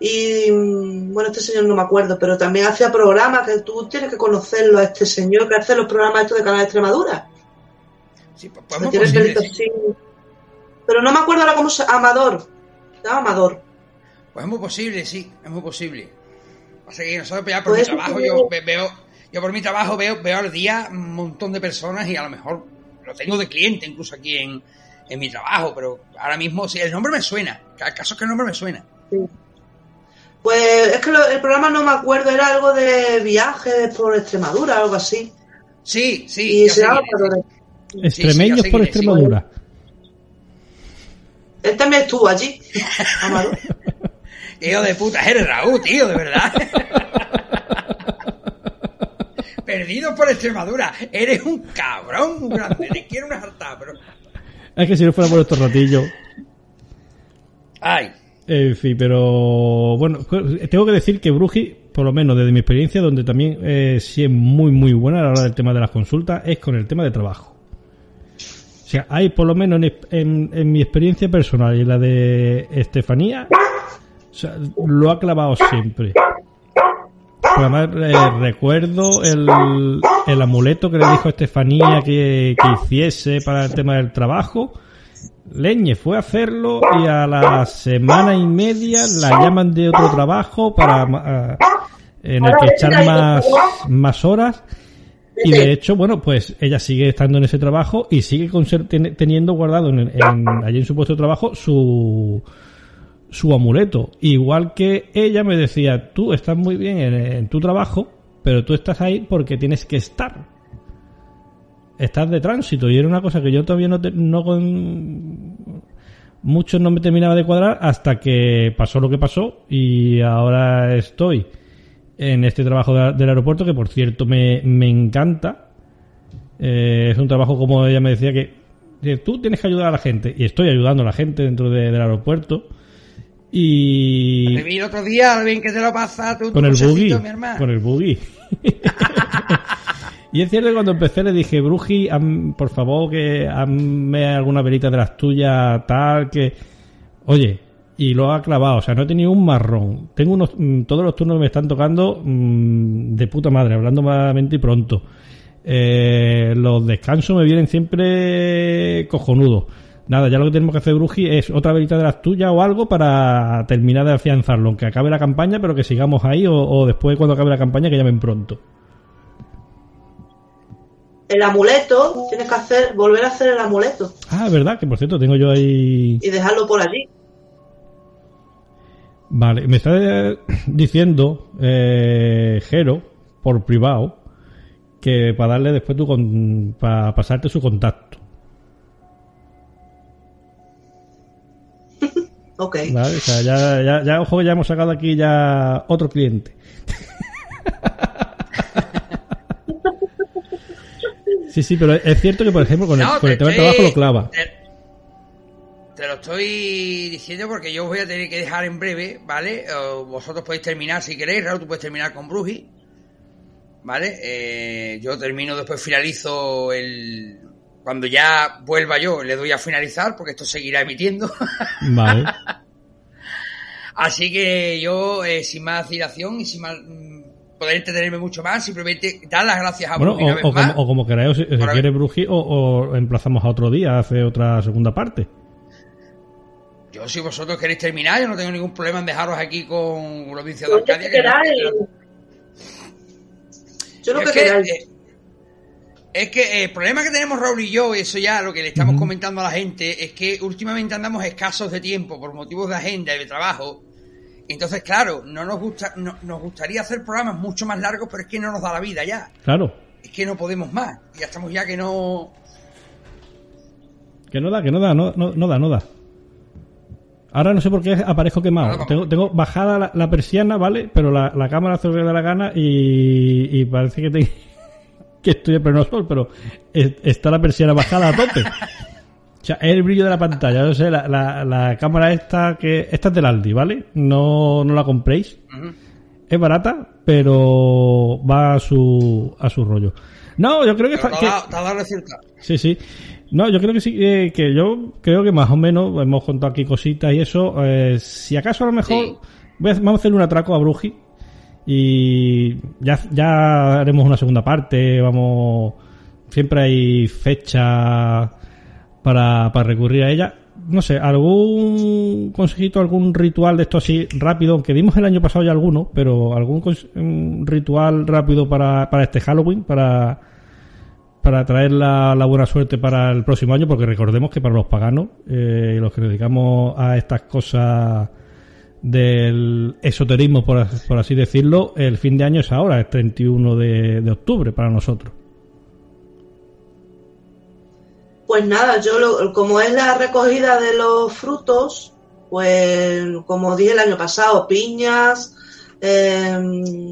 Y mm, bueno, este señor no me acuerdo, pero también hacía programas que tú tienes que conocerlo a este señor que hace los programas estos de Canal de Extremadura. Sí, así. Pero no me acuerdo ahora cómo se Amador. Amador. Pues es muy posible, sí, es muy posible. Pasa que nosotros ya por Pues mi trabajo, yo ve- veo, yo por mi trabajo veo, veo al día un montón de personas y a lo mejor lo tengo de cliente incluso aquí en, en mi trabajo, pero ahora mismo sí, el nombre me suena. El caso es que el nombre me suena. Pues es que lo- el programa no me acuerdo, era algo de viajes por Extremadura, algo así. Sí, sí. Y ya se sé Extremeños por Extremadura. Él también estuvo allí. *laughs* Amador. Hijo de puta, eres Raúl, tío, de verdad. *laughs* Perdido por Extremadura. Eres un cabrón muy grande. Te quiero una harta, pero. Es que si no fuera por estos ratillos. Ay. En fin, pero bueno, tengo que decir que Bruji, por lo menos desde mi experiencia, donde también eh, sí es muy, muy buena a la hora del tema de las consultas, es con el tema de trabajo. O sea, hay por lo menos en, en- mi experiencia personal y la de Estefanía, lo ha clavado siempre. Además, eh, recuerdo el, el amuleto que le dijo Estefanía que, que hiciese para el tema del trabajo. Leñe fue a hacerlo y a la semana y media la llaman de otro trabajo para en el que echar más, más horas y de hecho, bueno, pues ella sigue estando en ese trabajo y sigue teniendo guardado en, en- allí en su puesto de trabajo su su amuleto. Igual que ella me decía, tú estás muy bien en, en tu trabajo, pero tú estás ahí porque tienes que estar. Estás de tránsito. Y era una cosa que yo todavía no, te- no con... mucho no me terminaba de cuadrar hasta que pasó lo que pasó y ahora estoy en este trabajo de- del aeropuerto que por cierto me, me encanta. Eh, es un trabajo como ella me decía que que tú tienes que ayudar a la gente y estoy ayudando a la gente dentro de- del aeropuerto y Te vi el otro día, lo bien que te lo pasa tú, con el buggy mi hermano. con el buggy *laughs* y es cierto que cuando empecé le dije Bruji por favor que hazme alguna velita de las tuyas tal que oye y lo ha clavado o sea no he tenido un marrón tengo unos mm, todos los turnos que me están tocando mm, de puta madre hablando malamente y pronto eh, los descansos me vienen siempre cojonudos. Nada, ya lo que tenemos que hacer, Bruji, es otra velita de las tuyas o algo para terminar de afianzarlo, aunque acabe la campaña, pero que sigamos ahí o, o después cuando acabe la campaña que llamen pronto. El amuleto, tienes que hacer, volver a hacer el amuleto Ah, verdad, que por cierto tengo yo ahí... y dejarlo por allí. Vale, me está eh, *clears throat* diciendo eh, Jero, por privado, que para darle después tu con, para pasarte su contacto. *laughs* Ok. ¿Vale? O sea, ya, ya, ya, ojo, que ya hemos sacado aquí ya otro cliente. *laughs* Sí, sí, pero es cierto que, por ejemplo, con el, No, con te el tema del trabajo lo clava. Te, te lo estoy diciendo porque yo os voy a tener que dejar en breve, ¿vale? O vosotros podéis terminar si queréis, Raúl, tú puedes terminar con Bruji, ¿vale? Eh, yo termino, después finalizo el... Cuando ya vuelva yo, le doy a finalizar porque esto seguirá emitiendo. *laughs* Vale. Así que yo, eh, sin más dilación y sin más mm, poder entretenerme mucho más, simplemente dar las gracias a Bueno, Bruji o, como, o como queráis, si, si quiere Bruji, o, o emplazamos a otro día, hace otra segunda parte. Yo, si vosotros queréis terminar, yo no tengo ningún problema en dejaros aquí con la audiencia de que Arcadia. que- queráis. Yo lo es que eh, es que el problema que tenemos Raúl y yo, eso ya lo que le estamos comentando a la gente, es que últimamente andamos escasos de tiempo por motivos de agenda y de trabajo. Entonces, claro, no nos gusta, no- nos gustaría hacer programas mucho más largos, pero es que no nos da la vida ya. Claro. Es que no podemos más. Ya estamos ya que no. Que no da, que no da, no, no, no da, no da. Ahora no sé por qué aparezco quemado. Tengo, tengo bajada la, la persiana, ¿vale? Pero la, la cámara hace lo que da la gana y, y parece que, te- *laughs* que estoy en pleno sol, pero es- está la persiana bajada a tope. O sea, es el brillo de la pantalla. Yo sé, la, la, la cámara esta que esta es del Aldi, ¿vale? No, no la compréis. Es barata, pero va a su, a su rollo. No, yo creo que, Pero está- te ha dado- te ha dado resultado. Sí, sí. No, yo creo que sí, eh, que yo creo que más o menos hemos contado aquí cositas y eso. eh, si acaso a lo mejor Sí. voy a- vamos a hacer un atraco a Bruji y ya, ya haremos una segunda parte. Vamos, siempre hay fecha para, para recurrir a ella. No sé, algún consejito, algún ritual de esto así rápido, aunque dimos el año pasado ya alguno, pero algún ritual rápido para, para este Halloween, para para traer la, buena suerte para el próximo año, porque recordemos que para los paganos, eh, los que dedicamos a estas cosas del esoterismo, por así decirlo, el fin de año es ahora, es 31 de, de octubre para nosotros. Pues nada, yo lo- como es la recogida de los frutos, pues como dije el año pasado, piñas, eh,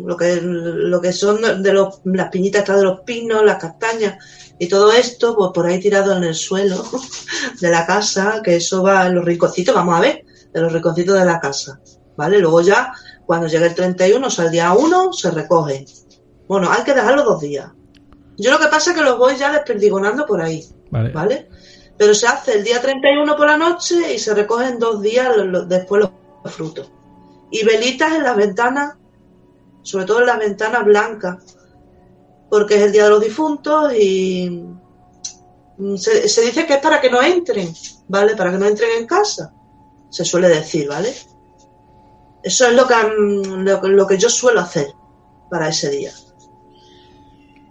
lo que lo que son de los, las piñitas de los pinos, las castañas y todo esto, pues por ahí tirado en el suelo *laughs* de la casa, que eso va en los rinconcitos, vamos a ver, de los rinconcitos de la casa, ¿vale? Luego ya, cuando llegue el 31, o sea, el día 1, se recogen. Bueno, hay que dejarlo dos días. Yo lo que pasa es que los voy ya desperdigonando por ahí. ¿vale? ¿vale? Pero se hace el día 31 por la noche y se recogen dos días después los frutos. Y velitas en las ventanas, sobre todo en las ventanas blancas, porque es el día de los difuntos y mm, se, se dice que es para que no entren, ¿vale? Para que no entren en casa, se suele decir, ¿vale? Eso es lo que, lo, que- lo que yo suelo hacer para ese día.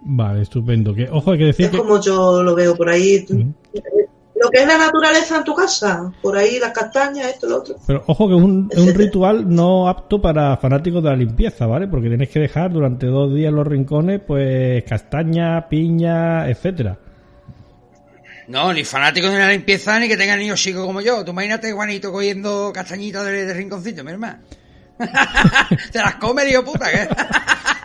Vale, estupendo. Que, ojo, hay que decir Es que... como yo lo veo por ahí. Lo que es la naturaleza en tu casa. Por ahí las castañas, esto, lo otro. Pero ojo que es un, es un ritual no apto para fanáticos de la limpieza, ¿vale? Porque tienes que dejar durante dos días los rincones, pues castaña, piña, etcétera. No, ni fanáticos de la limpieza ni que tengan niños chicos como yo. Tú imagínate, Juanito, cogiendo castañitas de, de rinconcito, mi hermano. *laughs* Te las come, digo puta, ¿qué?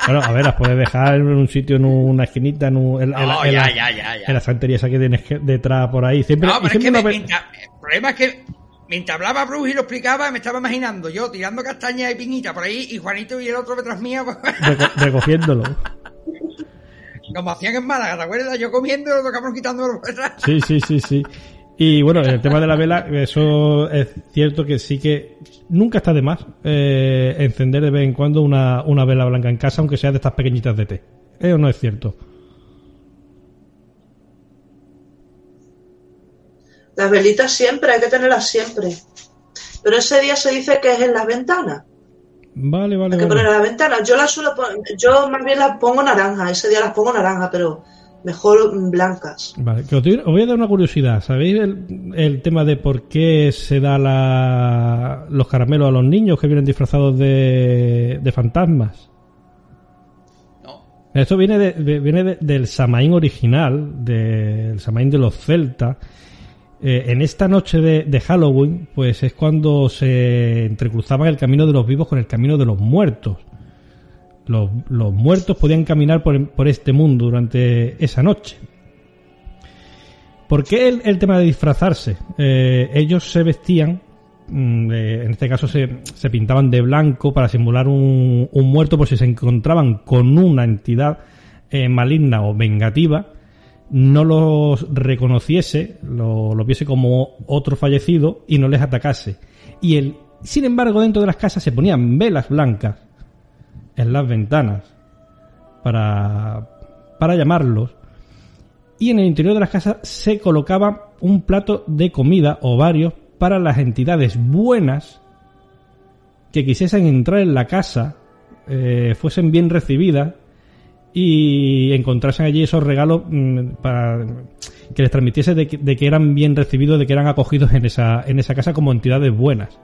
Bueno, a ver, las puedes dejar en un sitio, en una esquinita, en, un- en- No, la- en ya, la, ya, ya, ya. en la estantería esa que tienes detrás por ahí. Siempre, No, pero es que me- mientras- el problema es que mientras hablaba Bruce y lo explicaba, me estaba imaginando yo tirando castaña y piñita por ahí y Juanito y el otro detrás mía, pues, reco- recogiéndolo. como hacían en Málaga, ¿te acuerdas? Yo comiendo y los cabrón quitándolo por detrás. Sí, sí, sí, sí. Y bueno, el tema de la vela, eso es cierto que sí que nunca está de más eh, encender de vez en cuando una, una vela blanca en casa, aunque sea de estas pequeñitas de té. ¿Eh o no es cierto? Las velitas siempre, hay que tenerlas siempre. Pero ese día se dice que es en las ventanas. Vale, vale, Hay que vale. poner a las ventanas. Yo las suelo pon- yo más bien las pongo naranja. Ese día las pongo naranja, pero mejor blancas. Vale, que os, doy- os voy a dar una curiosidad. ¿Sabéis el, el tema de por qué se da la, los caramelos a los niños que vienen disfrazados de, de fantasmas? No. Esto viene, de- de- viene de- del Samaín original, del Samaín de los celtas. Eh, en esta noche de, de Halloween, pues es cuando se entrecruzaban el camino de los vivos con el camino de los muertos. Los, los muertos podían caminar por, por este mundo durante esa noche. ¿Por qué el, el tema de disfrazarse? Eh, ellos se vestían, mm, en este caso se, se pintaban de blanco para simular un, un muerto por si se encontraban con una entidad eh, maligna o vengativa, no los reconociese, lo, lo viese como otro fallecido y no les atacase. Y el, sin embargo, dentro de las casas se ponían velas blancas en las ventanas para, para llamarlos y en el interior de las casas se colocaba un plato de comida o varios para las entidades buenas que quisiesen entrar en la casa, eh, fuesen bien recibidas y encontrasen allí esos regalos mm, para que les transmitiese de que, eran bien recibidos, de que eran acogidos en esa, en esa casa como entidades buenas.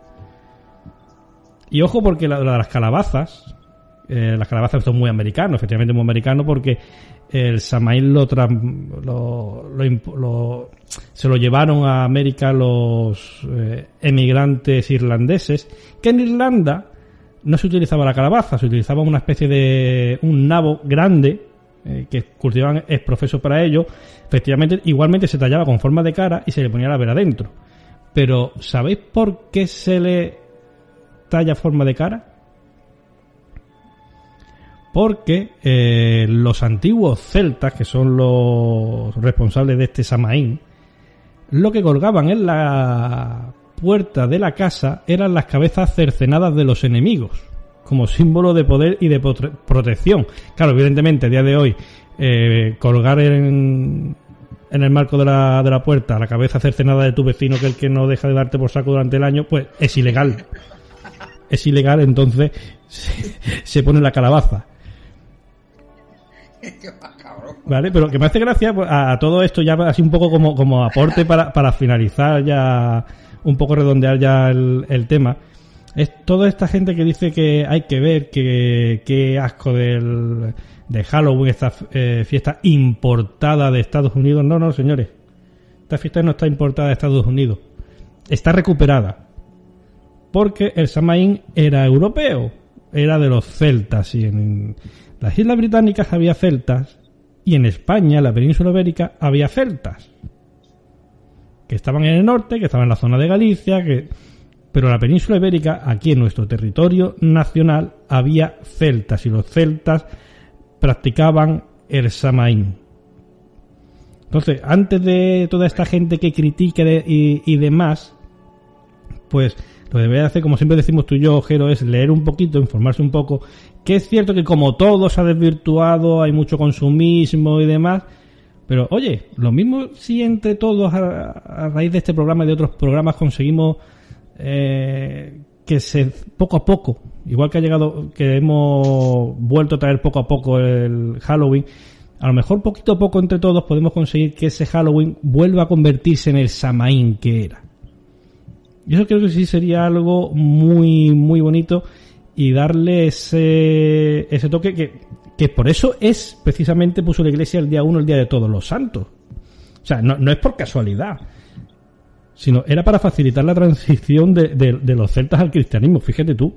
Y ojo porque la de las calabazas, eh, las calabazas son muy americanos, efectivamente muy americanos porque el Samaín lo, lo, lo lo- se lo llevaron a América los eh, emigrantes irlandeses, que en Irlanda no se utilizaba la calabaza, se utilizaba una especie de un nabo grande eh, que cultivaban es profeso para ello. Efectivamente, igualmente se tallaba con forma de cara y se le ponía la vela dentro. Pero ¿sabéis por qué se le talla forma de cara? Porque eh, los antiguos celtas, que son los responsables de este Samaín, lo que colgaban en la puerta de la casa eran las cabezas cercenadas de los enemigos, como símbolo de poder y de protección. Claro, evidentemente, a día de hoy, eh, colgar en, el marco de la, de la puerta la cabeza cercenada de tu vecino, que es el que no deja de darte por saco durante el año, pues es ilegal. Es ilegal, entonces *laughs* se pone la calabaza. *laughs* Vale, pero que me hace gracia pues, a, todo esto ya así un poco como, como aporte para, para finalizar ya, un poco redondear ya el, el tema. Es toda esta gente que dice que hay que ver que, que asco del, de Halloween, esta eh, fiesta importada de Estados Unidos. No, no, señores. Esta fiesta no está importada de Estados Unidos. Está recuperada. Porque el Samaín era europeo. Era de los celtas. Y en las Islas Británicas había celtas. Y en España, la península ibérica, había celtas. Que estaban en el norte, que estaban en la zona de Galicia, que... Pero la península ibérica, aquí en nuestro territorio nacional, había celtas. Y los celtas practicaban el Samaín. Entonces, antes de toda esta gente que critique y demás, pues lo que debería hacer, como siempre decimos tú y yo, Jero, es leer un poquito, informarse un poco, que es cierto que como todo se ha desvirtuado, hay mucho consumismo y demás, pero oye, lo mismo si entre todos a, raíz de este programa y de otros programas conseguimos eh, que se poco a poco, igual que ha llegado, que hemos vuelto a traer poco a poco el Halloween, a lo mejor poquito a poco entre todos podemos conseguir que ese Halloween vuelva a convertirse en el Samaín que era. Y eso creo que sí sería algo muy, muy bonito y darle ese, ese toque que, que por eso es precisamente puso la iglesia el día uno, el día de todos los santos. O sea, no, no es por casualidad, sino era para facilitar la transición de, de- de los celtas al cristianismo, fíjate tú.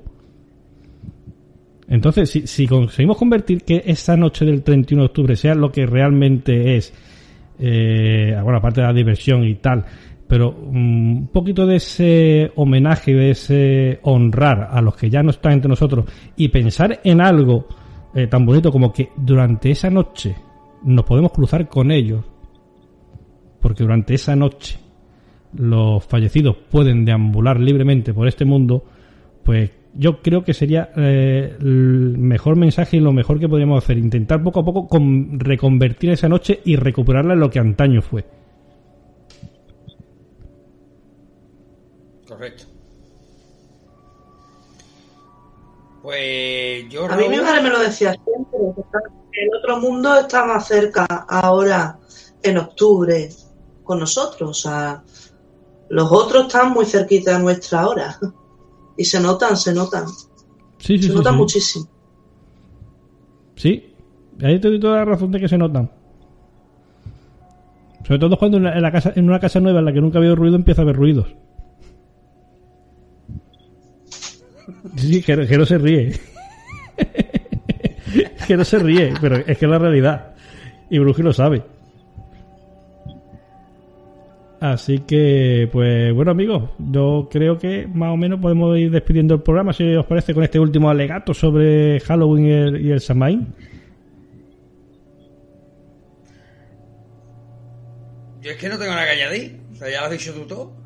Entonces, si, si conseguimos convertir que esa noche del 31 de octubre sea lo que realmente es, eh, bueno, aparte de la diversión y tal, pero mm, un poquito de ese homenaje, de ese honrar a los que ya no están entre nosotros y pensar en algo eh, tan bonito como que durante esa noche nos podemos cruzar con ellos, porque durante esa noche los fallecidos pueden deambular libremente por este mundo, pues yo creo que sería eh, el mejor mensaje y lo mejor que podríamos hacer, intentar poco a poco con- reconvertir esa noche y recuperarla en lo que antaño fue. Correcto. Pues yo A mí mi madre me lo decía siempre, que el otro mundo está más cerca ahora, en octubre, con nosotros. O sea, los otros están muy cerquita nuestra ahora. *laughs* Y se notan, se notan. Sí, sí, Se sí. notan sí. muchísimo. Sí, ahí te doy toda la razón de que se notan. Sobre todo cuando en, la- en la casa, en una casa nueva en la que nunca ha habido ruido empieza a haber ruidos. Sí, que no se ríe. *laughs* no se ríe, pero es que es la realidad. Y Bruji lo sabe. Así que, pues bueno amigos, yo creo que más o menos podemos ir despidiendo el programa, si os parece, con este último alegato sobre Halloween y el, y el yo es que no tengo nada que añadir. O sea, ya lo has dicho tú todo.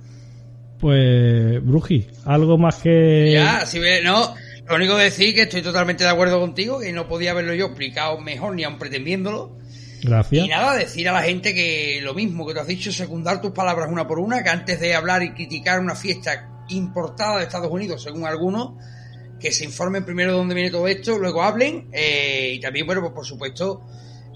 Pues, Bruji, algo más que... Ya, si ve, no. Lo único que decir que estoy totalmente de acuerdo contigo, que no podía haberlo yo explicado mejor ni aun pretendiéndolo. Gracias. Y nada, decir a la gente que lo mismo que tú has dicho, secundar tus palabras una por una, que antes de hablar y criticar una fiesta importada de Estados Unidos, según algunos, que se informen primero de dónde viene todo esto, luego hablen, eh, y también, bueno, pues por supuesto,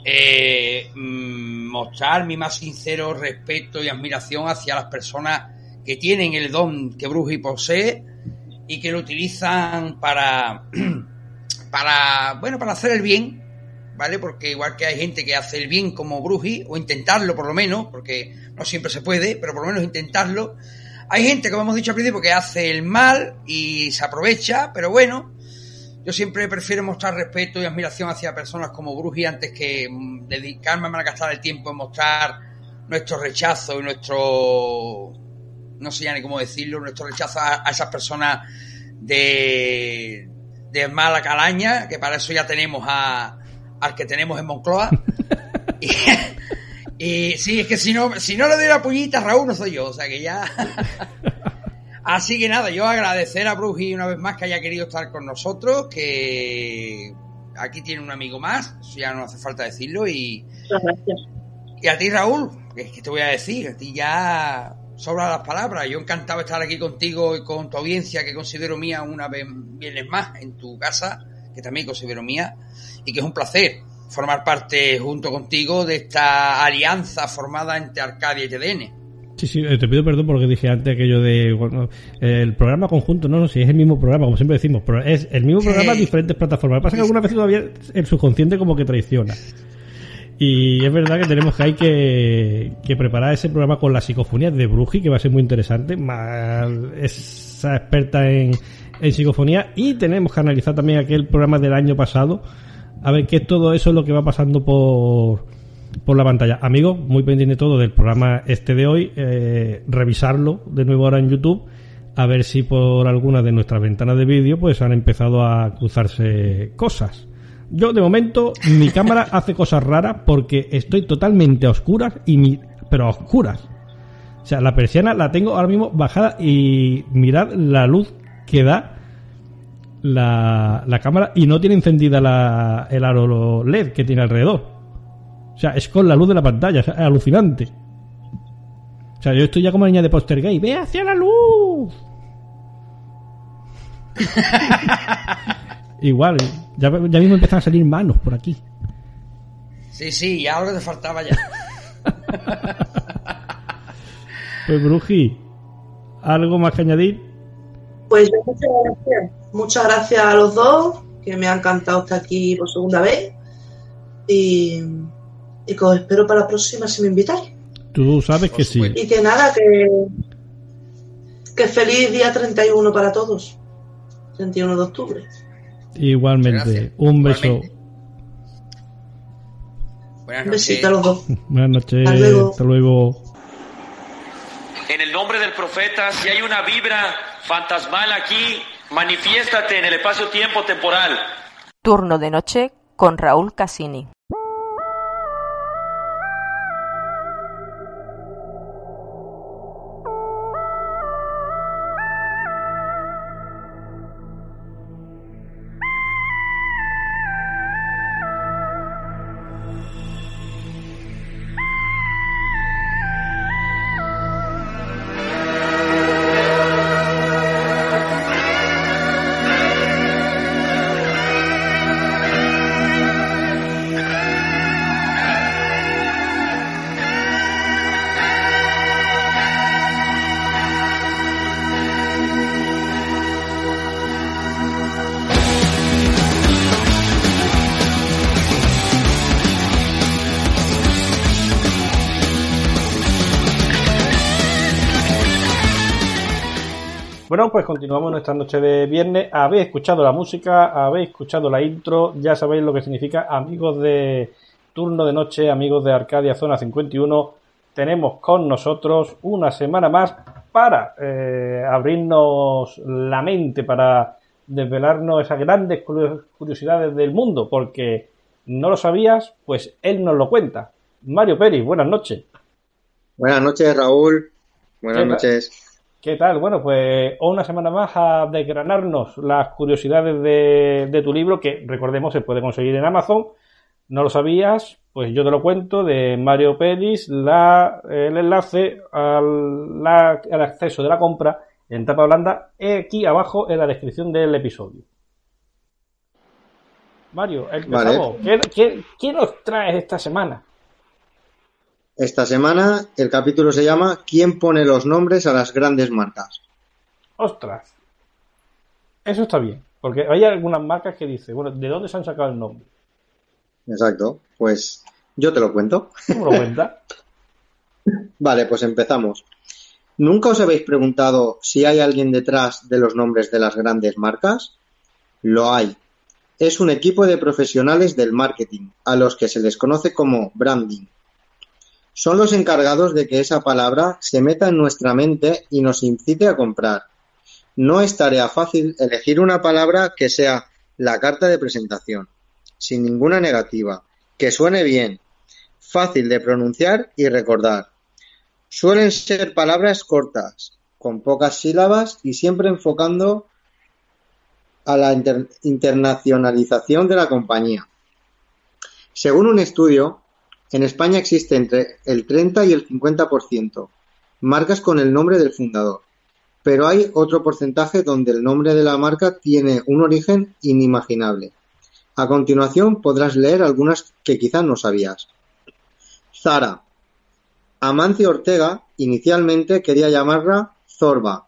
eh, mm, mostrar mi más sincero respeto y admiración hacia las personas que tienen el don que Bruji posee y que lo utilizan para, *clears throat* para, bueno, para hacer el bien, ¿vale? Porque igual que hay gente que hace el bien como Bruji, o intentarlo por lo menos, porque no siempre se puede, pero por lo menos intentarlo. Hay gente, como hemos dicho al principio, que hace el mal y se aprovecha, pero bueno, yo siempre prefiero mostrar respeto y admiración hacia personas como Bruji antes que mm, dedicarme a malgastar el tiempo en mostrar nuestro rechazo y nuestro, no sé ya ni cómo decirlo, nuestro rechazo a, a esas personas de, de mala calaña, que para eso ya tenemos a, al que tenemos en Moncloa. *laughs* y, y sí, es que si no, si no le doy la puñita, Raúl no soy yo, o sea que ya. Así que nada, yo agradecer a Bruji una vez más que haya querido estar con nosotros, que aquí tiene un amigo más, eso ya no hace falta decirlo, y, gracias. y a ti Raúl, que es que te voy a decir, a ti ya sobra las palabras, yo encantado de estar aquí contigo y con tu audiencia que considero mía una vez vienes más en tu casa, que también considero mía, y que es un placer formar parte junto contigo de esta alianza formada entre Arcadia y TDN. Sí, sí, eh, te pido perdón por lo que dije antes, aquello de bueno, el programa conjunto, no, no, si es el mismo programa, como siempre decimos, pero es el mismo programa en diferentes plataformas. Lo que pasa es que algunas veces todavía el subconsciente como que traiciona. Y es verdad que tenemos que hay que, preparar ese programa con las psicofonías de Bruji, que va a ser muy interesante, esa experta en, en psicofonía, y tenemos que analizar también aquel programa del año pasado, a ver qué es todo eso lo que va pasando por, por la pantalla. Amigos, muy pendiente todo del programa este de hoy, eh, revisarlo de nuevo ahora en YouTube, a ver si por alguna de nuestras ventanas de vídeo pues han empezado a cruzarse cosas. Yo de momento mi cámara *laughs* hace cosas raras porque estoy totalmente a oscuras y mi, pero a oscuras. O sea, la persiana la tengo ahora mismo bajada y mirad la luz que da la, la cámara y no tiene encendida la, el aro LED que tiene alrededor. O sea, es con la luz de la pantalla, o sea, es alucinante. O sea, yo estoy ya como niña de poster gay, ve hacia la luz. *laughs* Igual, ya, ya mismo empiezan a salir manos por aquí. Sí, Sí, ya algo te faltaba ya. *laughs* Pues Bruji, ¿algo más que añadir? Pues yo muchas gracias. Muchas gracias a los dos, que me ha encantado estar aquí por segunda vez. Y, y que os espero para la próxima si me invitáis. Tú sabes que sí. Y que nada, que, que feliz día 31 para todos. 31 de octubre. Igualmente. Un beso. Igualmente. Buenas Un noches. besito a los dos. Buenas noches. Hasta luego. Hasta luego. En el nombre del profeta, si hay una vibra fantasmal aquí, manifiéstate en el espacio-tiempo temporal. Turno de noche con Raúl Cassini. Bueno, pues continuamos nuestra noche de viernes. Habéis escuchado la música, habéis escuchado la intro, ya sabéis lo que significa amigos de turno de noche, amigos de Arcadia Zona 51. Tenemos con nosotros una semana más para eh, abrirnos la mente, para desvelarnos esas grandes curios- curiosidades del mundo, porque no lo sabías, pues él nos lo cuenta. Mario Pérez, buenas noches. Buenas noches, Raúl. Buenas noches. ¿Qué tal? Bueno, pues una semana más a desgranarnos las curiosidades de, de tu libro, que recordemos se puede conseguir en Amazon. ¿No lo sabías? Pues yo te lo cuento, de Mario Pérez, la, el enlace al, la- al acceso de la compra en tapa blanda, aquí abajo en la descripción del episodio. Mario, empezamos. ¿Qué, qué, qué nos traes esta semana? Esta semana el capítulo se llama ¿Quién pone los nombres a las grandes marcas? Ostras. Eso está bien, porque hay algunas marcas que dicen, bueno, ¿de dónde se han sacado el nombre? Exacto. Pues yo te lo cuento. ¿Cómo lo cuentas? *laughs* Vale, pues empezamos. ¿Nunca os habéis preguntado si hay alguien detrás de los nombres de las grandes marcas? Lo hay. Es un equipo de profesionales del marketing, a los que se les conoce como branding. Son los encargados de que esa palabra se meta en nuestra mente y nos incite a comprar. No es tarea fácil elegir una palabra que sea la carta de presentación, sin ninguna negativa, que suene bien, fácil de pronunciar y recordar. Suelen ser palabras cortas, con pocas sílabas y siempre enfocando a la inter- internacionalización de la compañía. Según un estudio, en España existe entre el 30 y el 50% marcas con el nombre del fundador, pero hay otro porcentaje donde el nombre de la marca tiene un origen inimaginable. A continuación podrás leer algunas que quizás no sabías. Zara. Amancio Ortega inicialmente quería llamarla Zorba,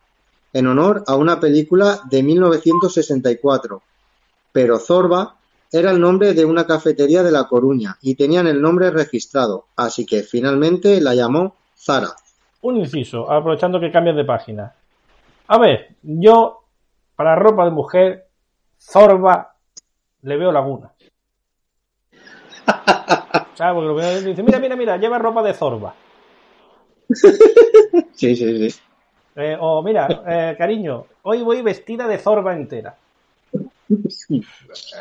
en honor a una película de 1964, pero Zorba era el nombre de una cafetería de La Coruña y tenían el nombre registrado, así que finalmente la llamó Zara. Un inciso, aprovechando que cambias de página. A ver, yo para ropa de mujer, Zorba, le veo laguna. *laughs* ¿Sabes? Porque lo que dice, mira, mira, mira, lleva ropa de Zorba. *laughs* Sí, sí, sí. Eh, o mira, eh, cariño, hoy voy vestida de Zorba entera.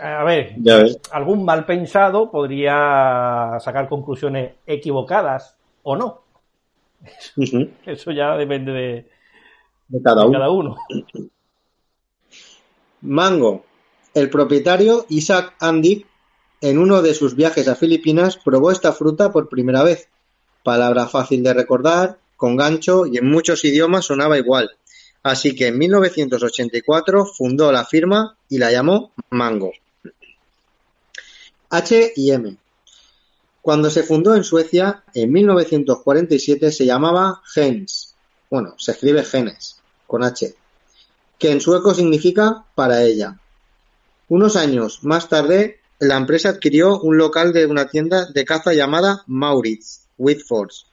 A ver, Ya ves. algún mal pensado podría sacar conclusiones equivocadas o no. Eso ya depende de, De cada de uno. cada uno. Mango. El propietario Isaac Andy, en uno de sus viajes a Filipinas, probó esta fruta por primera vez. Palabra fácil de recordar, con gancho y en muchos idiomas sonaba igual. Así que en 1984 fundó la firma y la llamó Mango. H y M. Cuando se fundó en Suecia, en 1947 se llamaba Gens. Bueno, se escribe Genes, con H, que en sueco significa para ella. Unos años más tarde, la empresa adquirió un local de una tienda de caza llamada Maurits, Whitfords.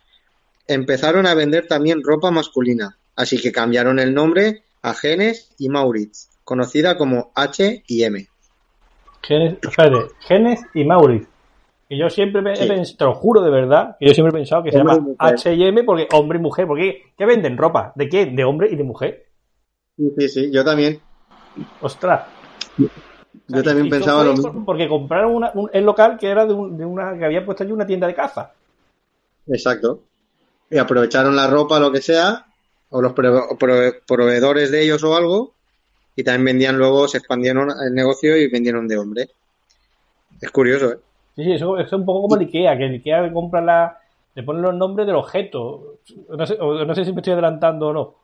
Empezaron a vender también ropa masculina, así que cambiaron el nombre a Genes y Maurits, conocida como H y M. Genes, espérate, Genes y Maurits. Y yo siempre me, he Sí. te lo juro de verdad, que yo siempre he pensado que se Hombre y llama mujer. H&M porque hombre y mujer, porque ¿qué venden? ¿Ropa? ¿De qué? ¿De hombre y de mujer? Sí, sí, sí, yo también. Ostras. Yo también Y pensaba lo mismo. Porque compraron una- un, el local que era de, un- de una que había puesto allí una tienda de caza. Exacto. Y aprovecharon la ropa, lo que sea, o los prove- prove- proveedores de ellos o algo, y también vendían luego, se expandieron el negocio y vendieron de hombre. Es curioso, ¿eh? Sí, sí, eso, eso es un poco como el Ikea, que el Ikea le compra la, le pone los nombres del objeto. No sé, no sé si me estoy adelantando o no.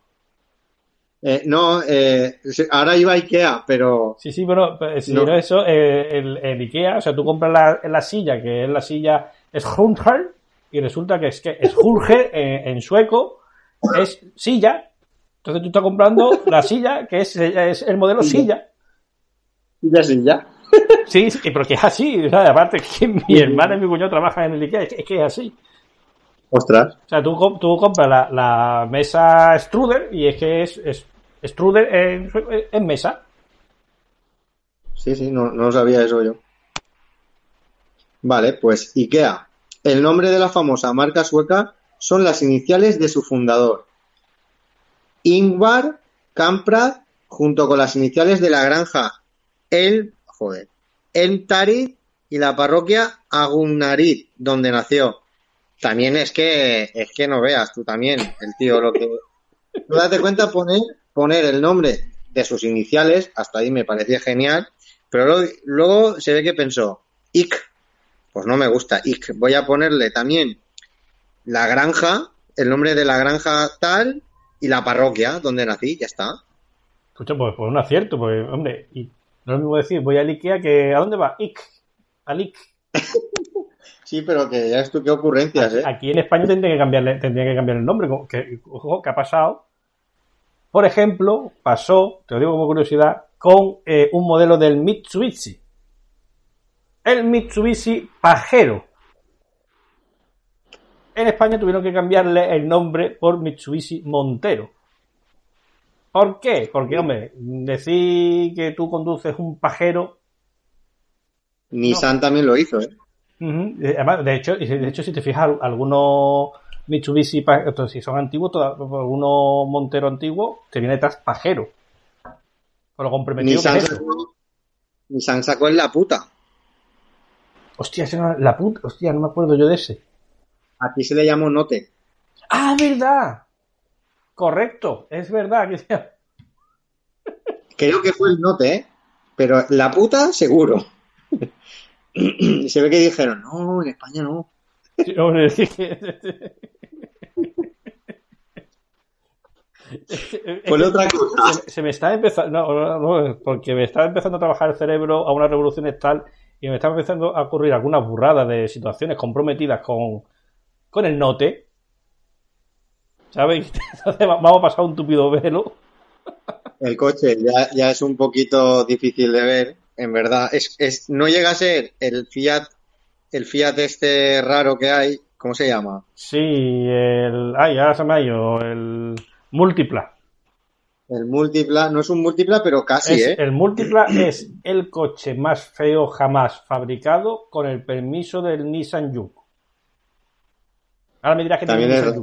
Eh, no, eh, ahora iba a Ikea, pero Sí, sí, pero pero si No. no eso, eh, el, el Ikea, o sea, tú compras la, la silla, que es la silla Schulger, y resulta que es que eh, en sueco es silla. Entonces tú estás comprando la silla, que es, es el modelo silla. sí, ya. *laughs* Sí, sí, pero que es así. o sea, aparte que mi hermana y mi cuñado trabajan en el Ikea, es que, es que es así. Ostras. O sea, tú, tú compras la, la mesa Struder y es que es, es Struder en, en mesa. Sí, sí, no, no sabía eso yo. Vale, pues Ikea. El nombre de la famosa marca sueca son las iniciales de su fundador. Ingvar Kamprad, junto con las iniciales de la granja El, joder, Elmtarid y la parroquia Agunnarid, donde nació. También es que, es que no veas tú también, el tío, lo que... Date cuenta poner, poner el nombre de sus iniciales, hasta ahí me parecía genial, pero luego, luego se ve que pensó, IC, pues no me gusta, IC, voy a ponerle también la granja, el nombre de la granja tal y la parroquia donde nací, ya está. Escucha, pues, pues un acierto, pues, hombre, y no es lo mismo decir, voy al Ikea que, ¿a dónde va? Ic, al Ic. *laughs* Sí, pero que ya es tú qué ocurrencias, ¿eh? Aquí en España tendría que cambiarle, tendría que cambiar el nombre. Que, ojo, ¿qué ha pasado? Por ejemplo, pasó, te lo digo como curiosidad, con eh, un modelo del Mitsubishi. El Mitsubishi Pajero. En España tuvieron que cambiarle el nombre por Mitsubishi Montero. ¿Por qué? Porque, hombre, decir que tú conduces un pajero Nissan también lo hizo, ¿eh? Eh, Además, de hecho, de hecho, si te fijas, al- algunos Mitsubishi, si son antiguos, algunos Montero antiguos, te viene detrás pajero. Con lo comprometido que Nissan es sacó, Nissan sacó en la puta. Hostia, ese no- la puta, hostia, no me acuerdo yo de ese. Aquí se le llamó Note. ¡Ah, verdad! Correcto, es verdad. que sea- Creo que fue el Note, ¿eh? Pero la puta, seguro. *laughs* se ve que dijeron, no, en España no. Sí, hombre, sí que- Pues otra cosa. se, se me está empezando, no, no, no, porque me está empezando a trabajar el cerebro a una revolución tal y me está empezando a ocurrir algunas burradas de situaciones comprometidas con, con el note. *laughs* Va- vamos a pasar un tupido velo. El coche ya, ya es un poquito difícil de ver, en verdad. Es, es, no llega a ser el Fiat, el Fiat este raro que hay, ¿cómo se llama? Sí, el. Ay, ahora se me ha ido. El Multipla. El Multipla, no es un Multipla, pero casi, Es- ¿eh? El Multipla es el coche más feo jamás fabricado con el permiso del Nissan Juke. Ahora me dirás que También es...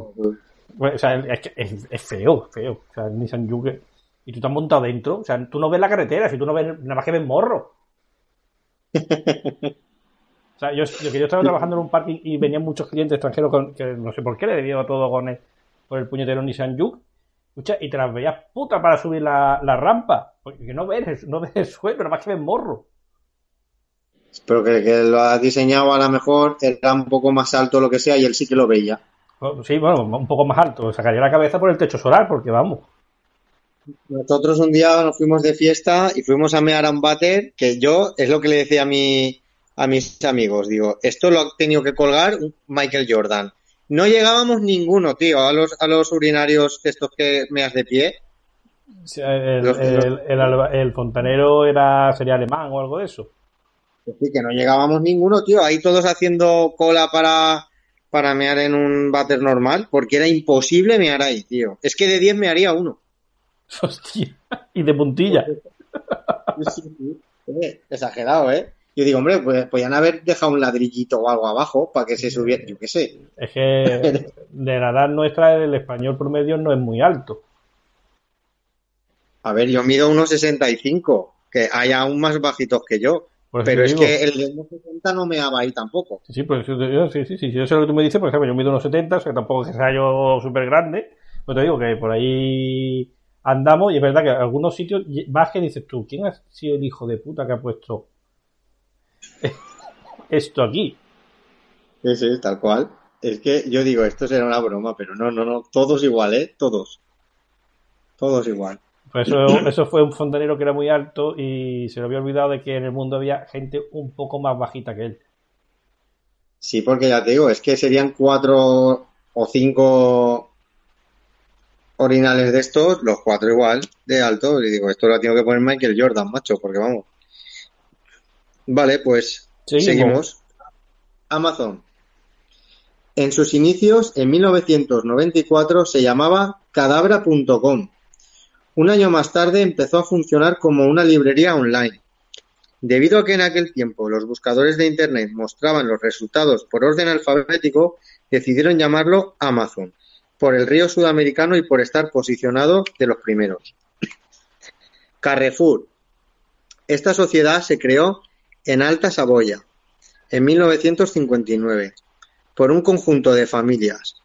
Bueno, o sea, es, que es, es feo, feo. O sea, el Nissan Juke. Y tú te has montado dentro. O sea, tú no ves la carretera, si tú no ves nada más que ves morro. *laughs* O sea, yo, yo, yo estaba trabajando en un parking y venían muchos clientes extranjeros con, que no sé por qué le debía todo con el, con el puñetero Nissan Juke. Escucha, y te las veías puta para subir la, la rampa. Porque no ves, no ves el suelo, nada más que ves morro. Pero que, que lo ha diseñado a lo mejor era un poco más alto lo que sea y él sí que lo veía. Sí, bueno, un poco más alto. Sacaría la cabeza por el techo solar, porque vamos. Nosotros un día nos fuimos de fiesta y fuimos a mear a un váter que yo, es lo que le decía a mi, a mis amigos, digo, esto lo ha tenido que colgar Michael Jordan. No llegábamos ninguno, tío, a los, a los urinarios estos que meas de pie. Sí, el, el- el- el fontanero era sería alemán o algo de eso. Que sí, que no llegábamos ninguno, tío. Ahí todos haciendo cola para, para mear en un váter normal, porque era imposible mear ahí, tío. Es que de 10 me haría uno. *laughs* Hostia. Y de puntilla. Exagerado, ¿eh? Yo digo, hombre, pues podían haber dejado un ladrillito o algo abajo para que se subiera, yo qué sé. Es que de la edad nuestra el español promedio no es muy alto. A ver, yo mido unos 65, que hay aún más bajitos que yo. Por Pero es digo. que el de unos 60 no meaba ahí tampoco. Sí, sí, pues yo, sí, sí, sí, yo sé lo que tú me dices, por ejemplo, yo mido unos 70, o sea, tampoco es que sea yo súper grande, pero te digo que por ahí andamos y es verdad que en algunos sitios vas que dices tú, ¿quién ha sido el hijo de puta que ha puesto *laughs* esto aquí? Sí, sí, tal cual. Es que yo digo, esto será una broma, pero no, no, no, todos igual, ¿eh? Todos. Todos igual. Pues eso, *clears throat* eso fue un fontanero que era muy alto y se le había olvidado de que en el mundo había gente un poco más bajita que él. Sí, porque ya te digo, es que serían cuatro o cinco orinales de estos, los cuatro igual, de alto. Y digo, esto lo ha tenido que poner Michael Jordan, macho, porque vamos. Vale, pues Seguimos. seguimos. Amazon. En sus inicios, en 1994, se llamaba cadabra.com. Un año más tarde empezó a funcionar como una librería online. Debido a que en aquel tiempo los buscadores de Internet mostraban los resultados por orden alfabético, decidieron llamarlo Amazon, por el río sudamericano y por estar posicionado de los primeros. Carrefour. Esta sociedad se creó en Alta Saboya, en 1959, por un conjunto de familias.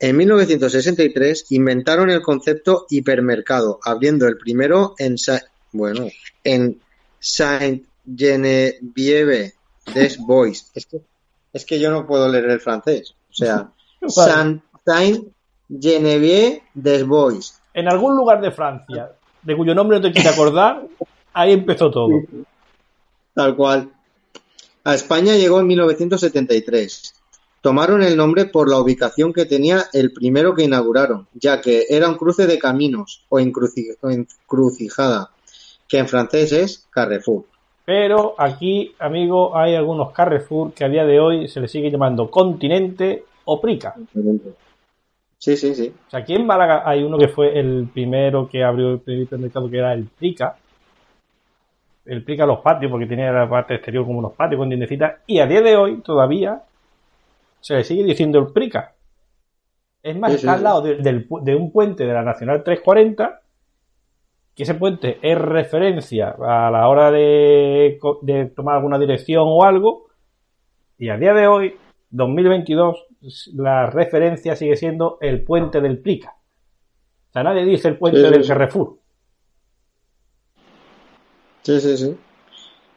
En 1963 inventaron el concepto hipermercado, abriendo el primero en, Sa- bueno, en Saint Genevieve des Bois. Es que, es que yo no puedo leer el francés. O sea, *laughs* Saint, Saint Genevieve des Bois. En algún lugar de Francia, de cuyo nombre no te quieres acordar, ahí empezó todo. Tal cual. A España llegó en 1973. Tomaron el nombre por la ubicación que tenía el primero que inauguraron, ya que era un cruce de caminos o, encruci- o encrucijada, que en francés es Carrefour. Pero aquí, amigo, hay algunos Carrefour que a día de hoy se le sigue llamando Continente o Prica. Sí, sí, sí. O sea, aquí en Málaga hay uno que fue el primero que abrió el primer mercado, que era el Prica. El Prica los patios, porque tenía la parte exterior como unos patios con tiendecitas. Y a día de hoy todavía se le sigue diciendo el Prica. Es más, Sí, sí, está al lado de, de un puente de la Nacional 340, que ese puente es referencia a la hora de, de tomar alguna dirección o algo. Y a día de hoy, 2022, la referencia sigue siendo el puente del Prica. O sea, nadie dice el puente Sí, del. Carrefour. Sí, sí, sí.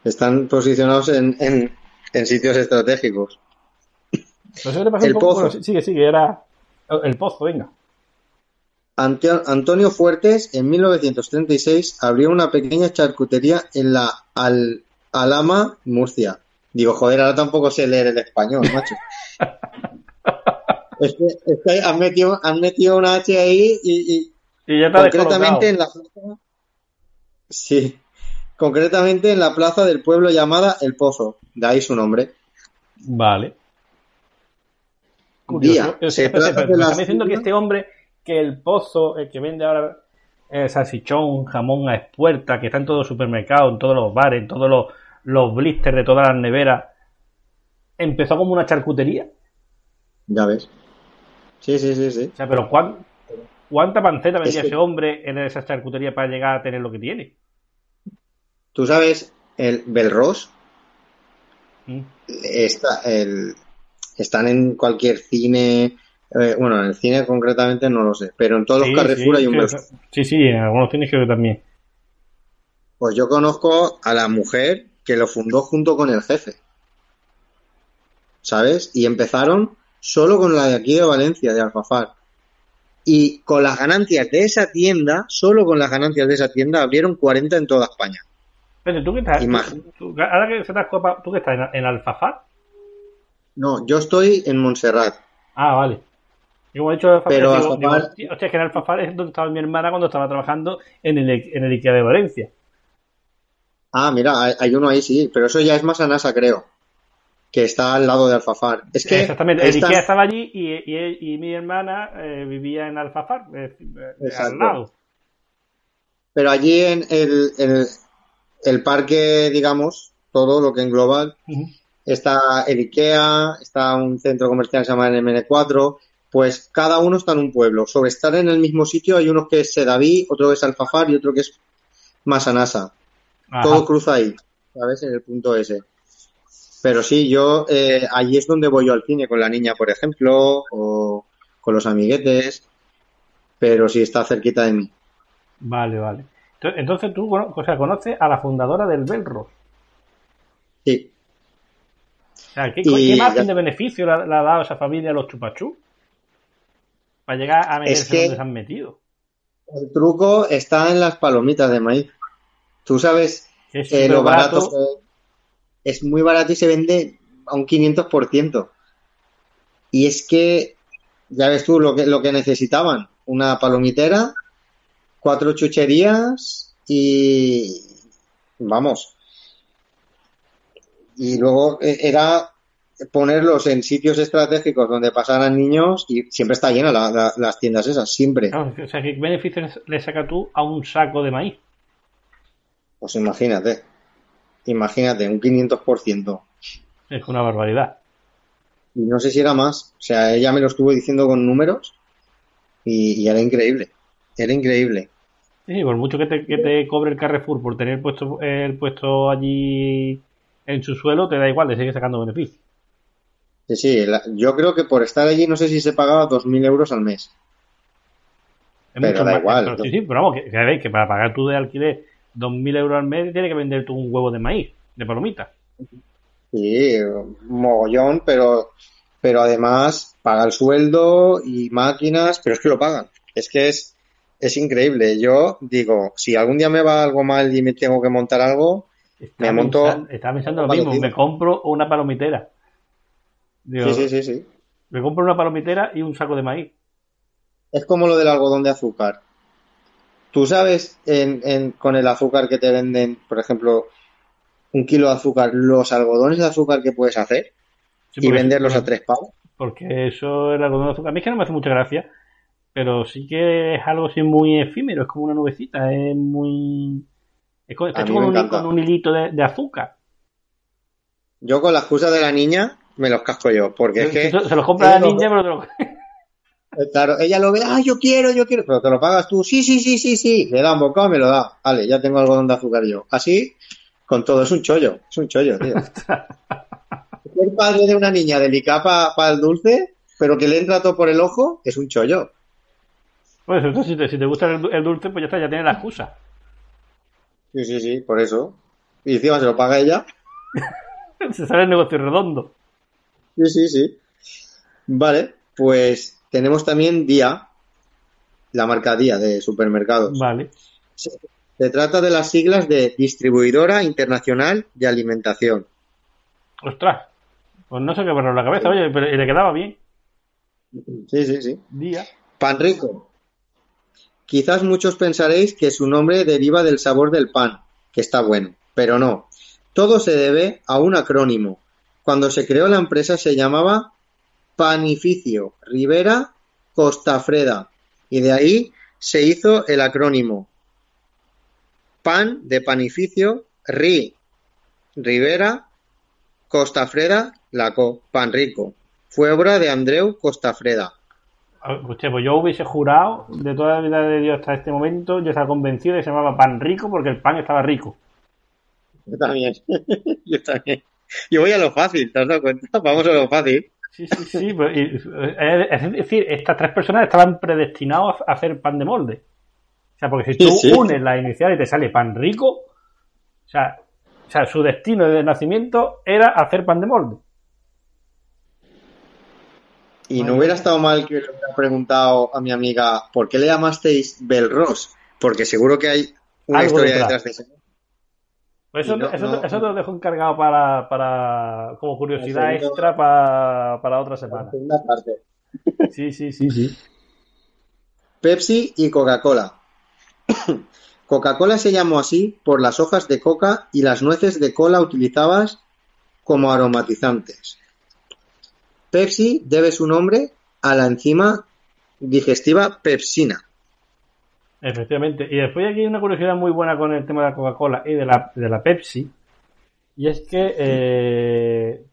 Están posicionados en, en, en sitios estratégicos. No sé qué le pasa El poco. Pozo. bueno, sigue, sigue, era el pozo, venga. Antonio Fuertes, en 1936, abrió una pequeña charcutería en la Al- Alama, Murcia. Digo, joder, ahora tampoco sé leer el español, macho. *laughs* es que, es que han, metido, han metido una H ahí y, y Y ya está concretamente en la plaza. Sí, concretamente en la plaza del pueblo llamada El Pozo. De ahí su nombre. Vale. Día. Curioso. Se está diciendo que este hombre, que el pozo, el que vende ahora eh, salchichón, jamón a expuerta, que está en todos los supermercados, en todos los bares, en todos los, los blisters de todas las neveras, empezó como una charcutería. Ya ves. Sí, sí, sí, sí. O sea, pero ¿cuán- ¿cuánta panceta vendía Es que- ese hombre en esa charcutería para llegar a tener lo que tiene? Tú sabes, el Belros Mm. está, el, están en cualquier cine, eh, bueno, en el cine concretamente no lo sé, pero en todos Sí, los Carrefour sí, hay un sí, Belros. Sí, sí, en algunos tienes que ver también. Pues yo conozco a la mujer que lo fundó junto con el jefe. ¿Sabes? Y empezaron solo con la de aquí de Valencia, de Alfafar. Y con las ganancias de esa tienda, solo con las ganancias de esa tienda, abrieron 40 en toda España. Pero tú qué estás, Imagen. tú- tú- ahora que se te ha escapado, ¿tú qué estás en, en Alfafar? No, yo estoy en Montserrat. Ah, vale. Y como he dicho Alfafar, Pero digo, Alfafar- digo, hostia, es que en Alfafar es donde estaba mi hermana cuando estaba trabajando en el, en el Ikea de Valencia. Ah, mira, hay, uno ahí sí, pero eso ya es más a NASA, creo. Que está al lado de Alfafar. Es que Exactamente, el Ikea estaba allí y, y- y mi hermana eh, vivía en Alfafar, eh, eh, al lado. Pero allí en el, el, el parque, digamos, todo lo que engloba, Ujú. Está el IKEA, está un centro comercial que se llama el MN4, pues cada uno está en un pueblo. Sobre estar en el mismo sitio hay uno que es Sedaví, otro que es Alfafar y otro que es Masanasa. Ajá. Todo cruza ahí, ¿sabes? En el punto ese. Pero sí, yo, eh, allí es donde voy yo al cine con la niña, por ejemplo, o con los amiguetes, pero sí está cerquita de mí. Vale, vale. Entonces, entonces tú o sea, conoces a la fundadora del Belros. Sí. ¿Qué, Y qué margen de beneficio le, ha le ha dado esa familia a los chupachú? Para llegar a meterse que- donde se han metido. El truco está en las palomitas de maíz. Tú sabes es eh, lo barato es muy barato y se vende a un 500%. Y es que, ya ves tú lo que, lo que necesitaban. Una palomitera, cuatro chucherías y vamos. Y luego eh, era ponerlos en sitios estratégicos donde pasaran niños y siempre está llena la- la- las tiendas esas, siempre. Claro, o sea, ¿qué beneficio le saca tú a un saco de maíz? Pues imagínate, imagínate, un 500%. Es una barbaridad. Y no sé si era más. O sea, ella me lo estuvo diciendo con números y, y era increíble. Era increíble. Sí, por mucho que te, que te cobre el Carrefour por tener puesto el puesto allí en su suelo, te da igual, le sigue sacando beneficio. Sí, sí, la- yo creo que por estar allí no sé si se pagaba 2.000 euros al mes. Es Pero da más- igual. pero sí, sí, pero vamos, que, que, que para pagar tú de alquiler 2.000 euros al mes tienes que vender tú un huevo de maíz, de palomita. Sí, mogollón, pero, pero además paga el sueldo y máquinas, pero es que lo pagan. Es que es, es increíble. Yo digo, si algún día me va algo mal y me tengo que montar algo, Estaba me monto. pensando, estaba pensando lo mismo, me compro una palomitera. Digo, Sí, sí, sí, sí. Me compro una palomitera y un saco de maíz. Es como lo del algodón de azúcar. Tú sabes, en, en- con el azúcar que te venden, por ejemplo, un kilo de azúcar, los algodones de azúcar que puedes hacer Sí, y venderlos a tres pavos. Porque eso, el algodón de azúcar, a mí es que no me hace mucha gracia, pero sí que es algo así muy efímero, es como una nubecita, es muy... Es está hecho con un, encanta. con un hilito de, de azúcar. Yo con la excusa de la niña me los casco yo, porque es que se, los compra la lo- niña, pero te lo... *laughs* Eh, Claro, ella lo ve, ah, yo quiero, yo quiero, pero te lo pagas tú, sí, sí, sí, sí, sí, le da un bocado, me lo da, vale, ya tengo algodón de azúcar yo. Así, con todo, es un chollo, es un chollo, tío. *laughs* Ser padre de una niña delicada para el dulce, pero que le entra todo por el ojo, es un chollo. Pues entonces, si te, si te gusta el, el dulce, pues ya está, ya tienes la excusa. Sí, sí, sí, por eso. Y encima se lo paga ella. *laughs* Se sale el negocio redondo. Sí, sí, sí. Vale, pues tenemos también Día, la marca Día de supermercados. Vale. Se, se trata de las siglas de Distribuidora Internacional de Alimentación. Ostras. Pues no sé qué poner la cabeza, oye, pero le quedaba bien. Sí, sí, sí. Día. Pan rico. Quizás muchos pensaréis que su nombre deriva del sabor del pan, que está bueno, pero no. Todo se debe a un acrónimo. Cuando se creó la empresa se llamaba Panificio Rivera Costafreda y de ahí se hizo el acrónimo Pan de Panificio Ri Rivera Costafreda Laco Pan Rico. Fue obra de Andreu Costafreda. Hostia, pues yo hubiese jurado de toda la vida de Dios hasta este momento, yo estaba convencido de que se llamaba pan rico porque el pan estaba rico. Yo también. *laughs* Yo también. Yo voy a lo fácil, ¿te has dado cuenta? *laughs* Vamos a lo fácil. Sí, sí, sí. pues, y- es es decir, estas tres personas estaban predestinados a hacer pan de molde. O sea, porque si tú Sí, sí. unes la inicial y te sale pan rico, o sea, o sea, su destino de nacimiento era hacer pan de molde. Y no hubiera estado mal que le hubiera preguntado a mi amiga, ¿por qué le llamasteis Belros? Porque seguro que hay una Algo historia detrás. detrás de eso. Pues eso, no- eso, no- eso te lo dejo encargado para, para como curiosidad extra para, para otra semana. Segunda parte. Sí, sí, sí, sí. Pepsi y Coca-Cola. *coughs* Coca-Cola se llamó así por las hojas de coca y las nueces de cola utilizadas como aromatizantes. Pepsi debe su nombre a la enzima digestiva pepsina. Efectivamente. Y después aquí hay una curiosidad muy buena con el tema de la Coca-Cola y de la, de la Pepsi. Y es que eh,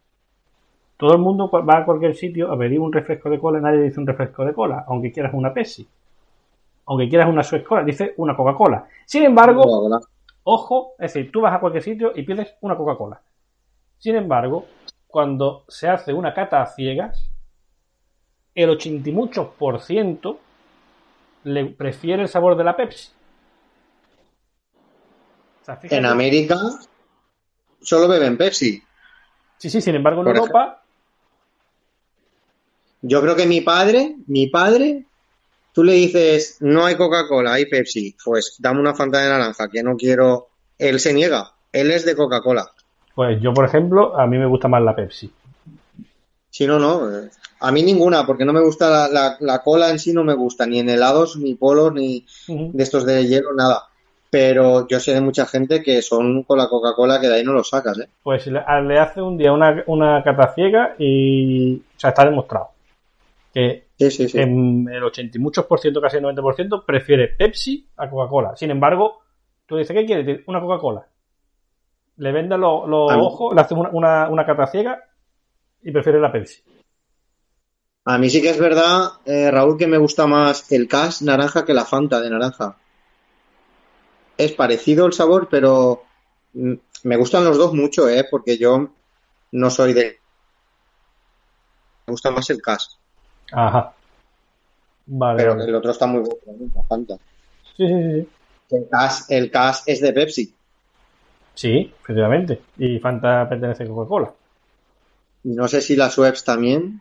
todo el mundo va a cualquier sitio a pedir un refresco de cola y nadie dice un refresco de cola, aunque quieras una Pepsi. Aunque quieras una Suez Cola, dice una Coca-Cola. Sin embargo. Ojo, es decir, tú vas a cualquier sitio y pides una Coca-Cola. Sin embargo, cuando se hace una cata a ciegas, el 80 y muchos por ciento le prefiere el sabor de la Pepsi. O sea, fíjate- En América solo beben Pepsi. Sí, sí, sin embargo en Por Europa, Yo creo que mi padre, mi padre, tú le dices, no hay Coca-Cola, hay Pepsi. Pues dame una Fanta de naranja, que no quiero. Él se niega. Él es de Coca-Cola. Pues yo, por ejemplo, a mí me gusta más la Pepsi. Si no, no. eh, A mí ninguna, porque no me gusta la, la- la cola en sí, no me gusta. Ni en helados, ni polos, ni de estos de hielo, nada. Pero yo sé de mucha gente que son con la Coca-Cola que de ahí no lo sacas, ¿eh? Pues le, hace un día una, una cata ciega y o sea, está demostrado que Sí, sí, sí. en el 80 y muchos por ciento, casi el 90%, prefiere Pepsi a Coca-Cola. Sin embargo, tú dices, ¿qué quieres? Una Coca-Cola. Le venda los los ojos, le hace una, una, una cata ciega y prefiere la Pepsi. A mí sí que es verdad, eh, Raúl, que me gusta más el Cash naranja que la Fanta de naranja. Es parecido el sabor, pero mm, me gustan los dos mucho, ¿eh? Porque yo no soy de... Me gusta más el Cash, Ajá. Vale. pero el otro está muy bueno, la Fanta. Sí, sí, sí. El Cash, el Cash es de Pepsi. Sí, efectivamente. Y Fanta pertenece a Coca-Cola. Y No sé si la Schweppes también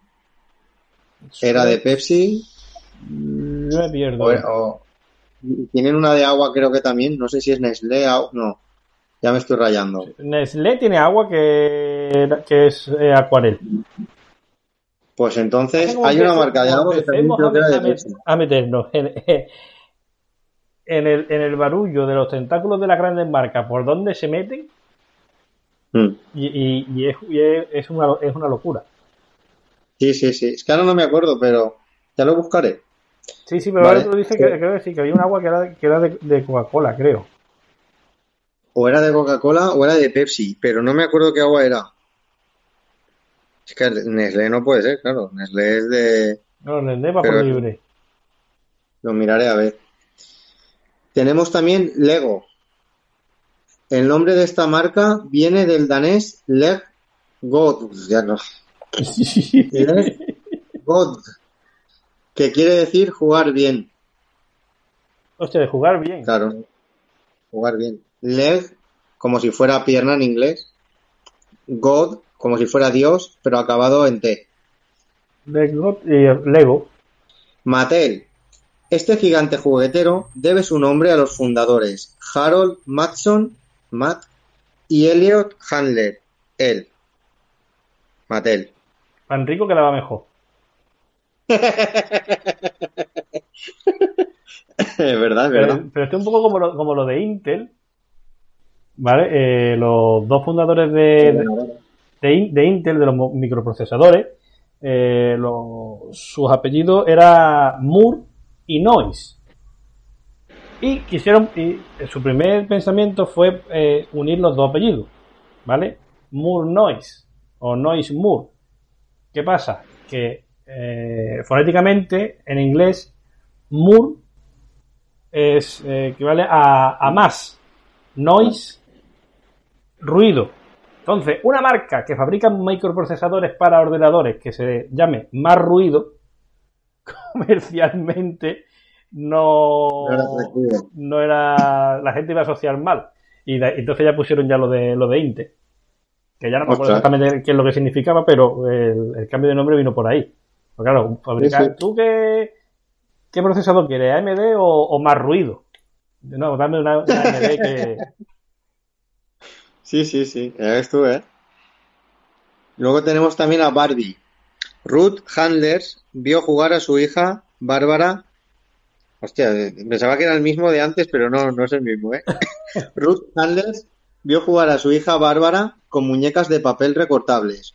era de Pepsi. Mm, Yo me pierdo. O, tienen una de agua, creo que también. No sé si es Nestlé o no. Ya me estoy rayando. Nestlé tiene agua que, que es eh, acuarel. Pues entonces hay una marca de agua que también empecemos creo que era a, de Pepsi. a meternos *laughs* en, en el, en el barullo de los tentáculos de las grandes marcas, por dónde se meten, Mm. y, y- y es, y es, una, es una locura. Sí, sí, sí. Es que ahora no me acuerdo, pero ya lo buscaré. Sí, sí, pero Vale. ahora tú dices Sí. que, creo que sí, que había un agua que era, que era de, de Coca-Cola, creo. O era de Coca-Cola o era de Pepsi, pero no me acuerdo qué agua era. Es que Nestlé no puede ser, claro. Nestlé es de... No, Nestlé va por libre. Lo miraré a ver. Tenemos también Lego. El nombre de esta marca viene del danés Leg God. Ya no. *laughs* Leg God. Que quiere decir jugar bien. Hostia, de jugar bien. Claro. Jugar bien. Leg, como si fuera pierna en inglés. God, como si fuera Dios, pero acabado en T. Lego, y Lego. Mattel. Este gigante juguetero debe su nombre a los fundadores Harold Matson, Matt, y Elliot Handler, él. Mattel. Tan rico que la va mejor. *laughs* Es verdad, es Pero, verdad. pero esto es un poco como lo, como lo de Intel. ¿Vale? Eh, los dos fundadores de, de, In- de Intel, de los microprocesadores, eh, sus apellidos era Moore y Noyce. Y quisieron, y su primer pensamiento fue eh, unir los dos apellidos, ¿vale? Moore Noyce o Noyce Moore. ¿Qué pasa? Que eh, fonéticamente en inglés Moore es eh, equivale a, a más noise ruido entonces una marca que fabrica microprocesadores para ordenadores que se llame más ruido *laughs* comercialmente no No era la gente iba a asociar mal y de- entonces ya pusieron ya lo de lo de Intel que ya no me acuerdo Ostras. exactamente qué es lo que significaba pero el, el cambio de nombre vino por ahí pues claro fabricar Sí, sí. tú qué qué procesador quieres AMD o, o más ruido no dame una, una AMD que *laughs* Sí, sí, sí, tú, ¿eh? Luego tenemos también a Barbie. Ruth Handlers vio jugar a su hija Bárbara. Hostia, pensaba que era el mismo de antes, pero no, no es el mismo, ¿eh? *laughs* Ruth Handlers vio jugar a su hija Bárbara con muñecas de papel recortables.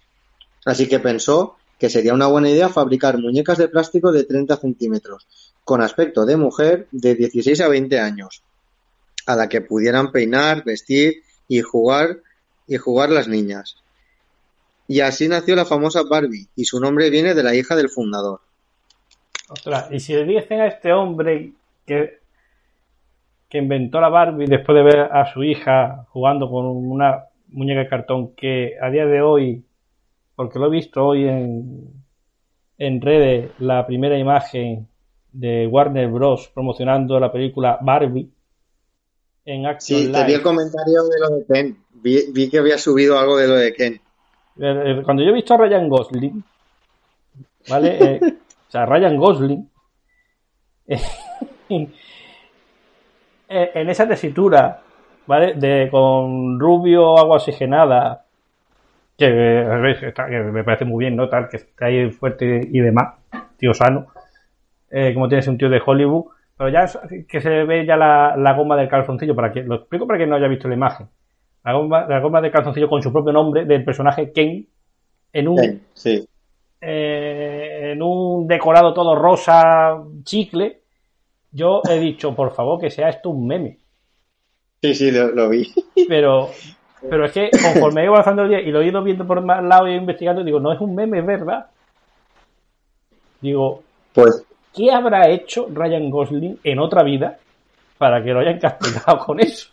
Así que pensó que sería una buena idea fabricar muñecas de plástico de 30 centímetros, con aspecto de mujer de 16 a 20 años, a la que pudieran peinar, vestir y jugar y jugar las niñas. Y así nació la famosa Barbie, y su nombre viene de la hija del fundador. Ostras, y si le dicen a este hombre que, que inventó la Barbie después de ver a su hija jugando con una muñeca de cartón que a día de hoy, porque lo he visto hoy en, en redes, la primera imagen de Warner Bros. promocionando la película Barbie en Action Sí, te vi el comentario de lo de Ken. Vi, vi que había subido algo de lo de Ken. Cuando yo he visto a Ryan Gosling, ¿vale? Eh, o sea, Ryan Gosling, eh, *laughs* eh, en esa tesitura, ¿vale? De, con rubio, agua oxigenada, que, que me parece muy bien, ¿no? Tal, que está ahí fuerte y demás, tío sano, eh, como tienes un tío de Hollywood, pero ya que se ve ya la, la goma del calzoncillo, para que, lo explico para quien no haya visto la imagen. La goma, la goma de calzoncillo con su propio nombre del personaje Ken en un, Ken, sí. eh, en un decorado todo rosa chicle. Yo he dicho, por favor, que sea esto un meme. Sí, sí, lo, lo vi. *laughs* Pero, pero es que conforme he ido avanzando el día y lo he ido viendo por más lados y investigando, digo, no es un meme, es verdad. Digo, Pues, ¿qué habrá hecho Ryan Gosling en otra vida para que lo hayan *laughs* castigado con eso?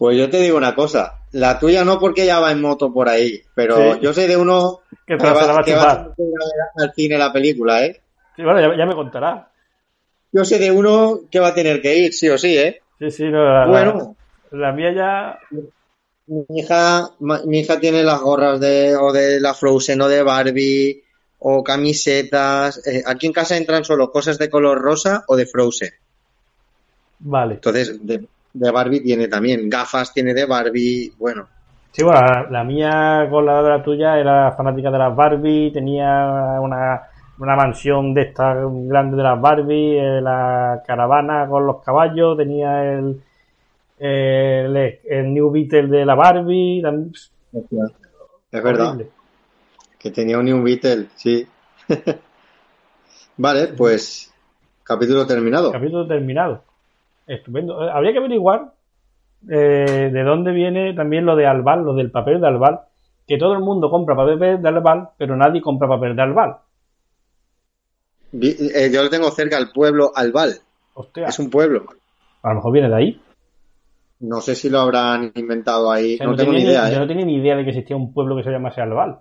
Pues yo te digo una cosa. La tuya no porque ella va en moto por ahí, pero Sí. yo sé de uno Que te va a que va a al cine la película, ¿eh? Sí, bueno, ya, ya me contará. Yo sé de uno que va a tener que ir, sí o sí, ¿eh? Sí, sí, no, la, Bueno. la, la mía ya. Mi hija, mi hija tiene las gorras de, o de la Frozen o de Barbie o camisetas. Eh, aquí en casa entran solo cosas de color rosa o de Frozen. Vale. Entonces, de, de Barbie tiene también. Gafas tiene de Barbie. Bueno, Sí, bueno, la, la mía con la de la tuya era fanática de las Barbie, tenía una, una mansión de estas grande de las Barbie, eh, la caravana con los caballos, tenía el, el, el New Beetle de la Barbie. es verdad. horrible. Que tenía un New Beetle, sí. *laughs* vale, pues capítulo terminado. Capítulo terminado. Estupendo. Eh, Habría que averiguar eh, de dónde viene también lo de albal, lo del papel de albal. Que todo el mundo compra papel de albal, pero nadie compra papel de albal. Eh, yo lo tengo cerca al pueblo Albal. Hostia, Es un pueblo. a lo mejor viene de ahí. No sé si lo habrán inventado ahí. O sea, no, tengo tenía ni idea, Yo ¿eh? no tenía ni idea de que existía un pueblo que se llamase Albal.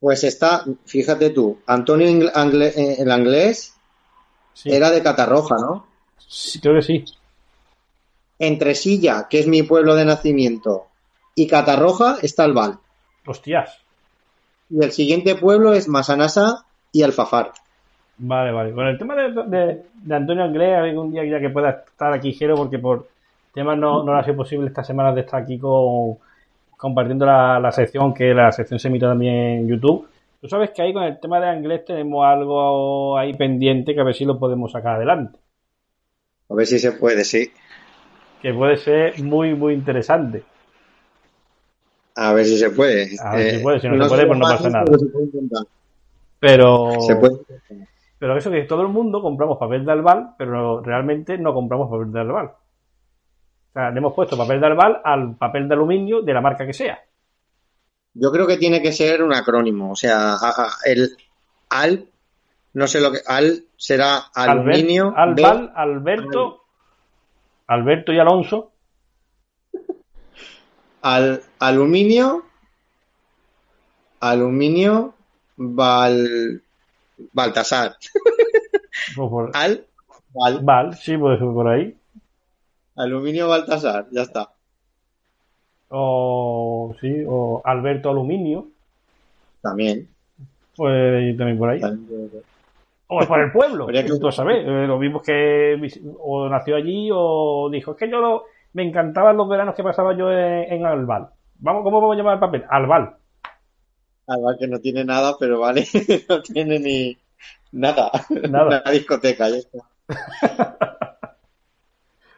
Pues está, fíjate tú, Antonio Angle- el Anglés Sí, era de Catarroja, ¿no? Sí, creo que sí. Entre Silla, que es mi pueblo de nacimiento, y Catarroja está Albal. Hostias. Y el siguiente pueblo es Masanasa y Alfafar. Vale, vale. Con el tema de, de- de Antonio Anglés, a ver un día ya que pueda estar aquí, Jero, porque por temas no, no ha sido posible esta semana de estar aquí con, compartiendo la, la sección, que la sección se emite también en YouTube. Tú sabes que ahí con el tema de Anglés tenemos algo ahí pendiente que a ver si lo podemos sacar adelante. A ver si se puede, sí. Que puede ser muy, muy interesante. A ver si se puede. Eh, A ver si puede, si no se puede, pues no pasa nada. pero se puede. Pero. Se puede. Pero eso que todo el mundo compramos papel de albal, pero realmente no compramos papel de albal. O sea, le hemos puesto papel de albal al papel de aluminio de la marca que sea. Yo creo que tiene que ser un acrónimo. O sea, el AL, no sé lo que. AL será aluminio. Albert- albal, Alberto, Alberto y Alonso. al, aluminio, aluminio, Val, Baltasar. pues por- *laughs* Al, Val, Val, sí, puede ser por ahí. aluminio, Baltasar, ya está. O, sí, o Alberto Aluminio. También. Puede ir también por ahí. O por el pueblo. Tú sabes, eh, lo mismo que o nació allí o dijo, es que yo no, me encantaban los veranos que pasaba yo en, en Albal. Vamos, ¿cómo vamos a llamar el papel? Albal. Albal que no tiene nada, pero vale, *laughs* no tiene ni nada. Nada. Una discoteca, ya está.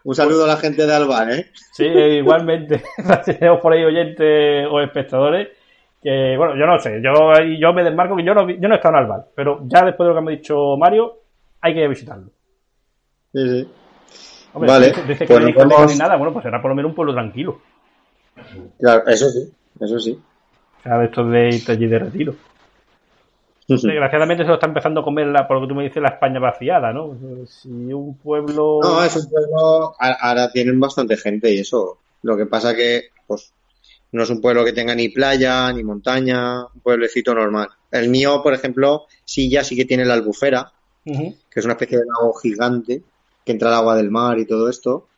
Un saludo a la gente de Albal, ¿eh? Sí, igualmente. *laughs* Tenemos por ahí oyentes o espectadores que, bueno, yo no sé, yo, yo me desmarco que yo no, yo no he estado en Albal, pero ya después de lo que me ha dicho Mario, hay que visitarlo. Sí, sí. Hombre, Vale, dice, dice que pues no ni nada, bueno, pues será por lo menos un pueblo tranquilo. Claro, eso sí, eso sí. O sea, de estos de irte allí de retiro. Desgraciadamente se lo está empezando a comer, la, por lo que tú me dices, la España vaciada, ¿no? Si un pueblo... No, es un pueblo. Ahora tienen bastante gente y eso. Lo que pasa que, pues, no es un pueblo que tenga ni playa, ni montaña, un pueblecito normal. El mío, por ejemplo, sí ya sí que tiene la albufera, que es una especie de lago gigante que entra el agua del mar y todo esto.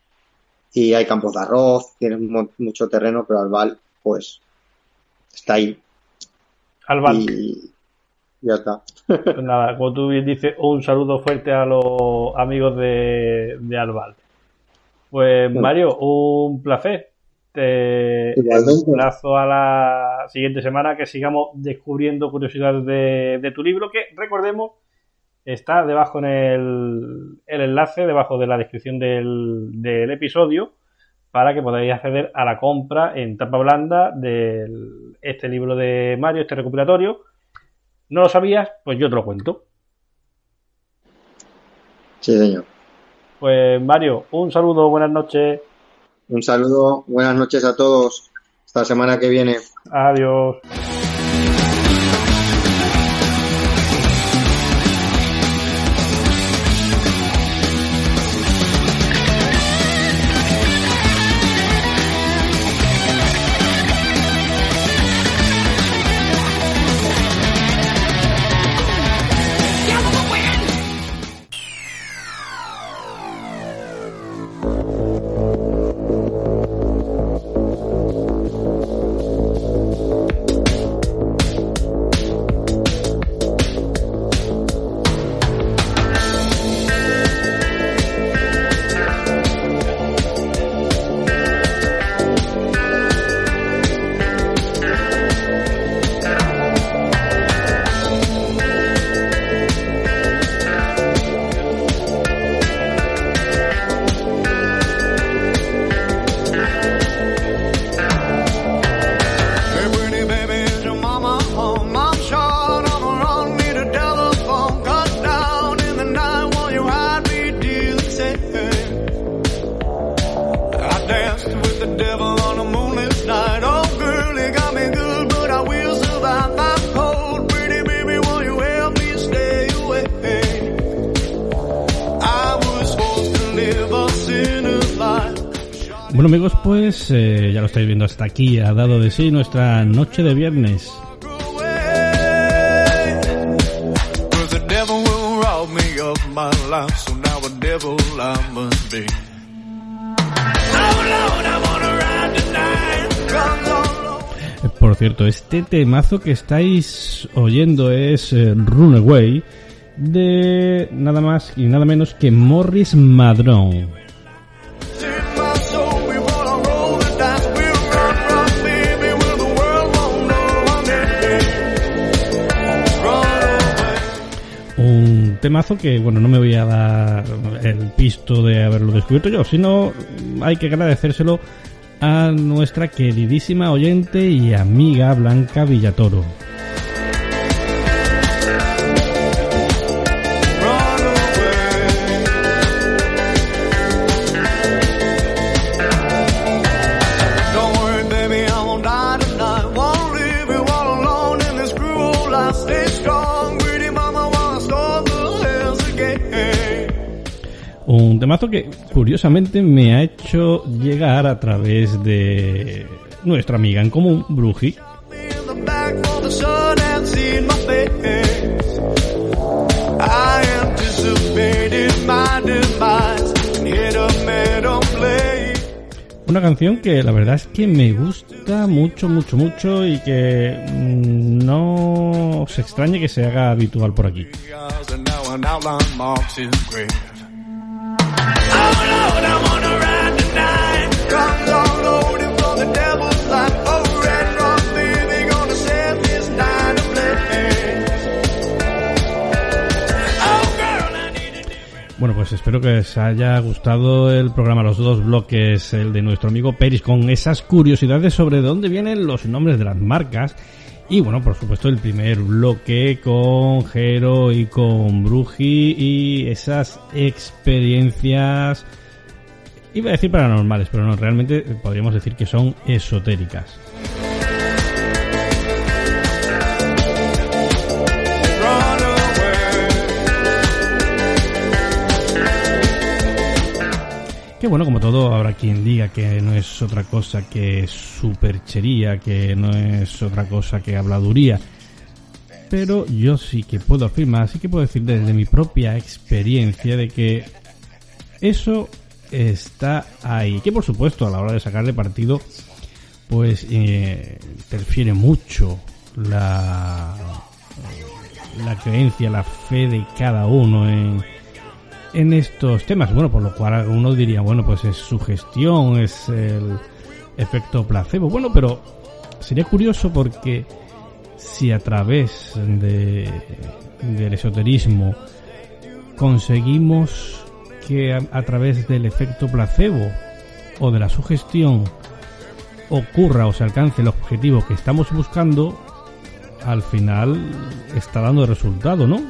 Y hay campos de arroz, tiene mu- mucho terreno, pero Albal, pues, está ahí. Albal. Y ya está. Pues *laughs* nada, como tú bien dices, un saludo fuerte a los amigos de, de Albal. Pues Mario, un placer. Te Igualmente. emplazo a la siguiente semana que sigamos descubriendo curiosidades de, de tu libro, que recordemos está debajo en el, el enlace, debajo de la descripción del, del episodio, para que podáis acceder a la compra en tapa blanda de este libro de Mario, este recopilatorio. ¿No lo sabías? Pues yo te lo cuento. Sí, señor. Pues Mario, un saludo, buenas noches. Un saludo, buenas noches a todos. Hasta la semana que viene. Adiós. Aquí, ha dado de sí nuestra noche de viernes. Por cierto, este temazo que estáis oyendo es eh, Runaway de nada más y nada menos que Morris Madrone. Que, bueno, no me voy a dar el pisto de haberlo descubierto yo, sino hay que agradecérselo a nuestra queridísima oyente y amiga Blanca Villatoro. Un temazo que curiosamente me ha hecho llegar a través de nuestra amiga en común, Bruji. Una canción que la verdad es que me gusta mucho, mucho, mucho y que mm, no os extrañe que se haga habitual por aquí. Bueno, pues espero que les haya gustado el programa Los dos bloques, el de nuestro amigo Peris, con esas curiosidades sobre de dónde vienen los nombres de las marcas y bueno, por supuesto, el primer bloque con Jero y con Bruji y esas experiencias, iba a decir paranormales, pero no, realmente podríamos decir que son esotéricas. Que bueno, como todo, habrá quien diga que no es otra cosa que superchería, que no es otra cosa que habladuría. Pero yo sí que puedo afirmar, sí que puedo decir desde mi propia experiencia de que eso está ahí. Que por supuesto a la hora de sacarle partido, pues eh, interfiere mucho la, la creencia, la fe de cada uno en en estos temas. Bueno, por lo cual algunos diría, bueno, pues es su gestión, es el efecto placebo. Bueno, pero sería curioso porque si a través de, del esoterismo conseguimos que a través del efecto placebo o de la sugestión ocurra o se alcance el objetivo que estamos buscando, al final está dando resultado, ¿no?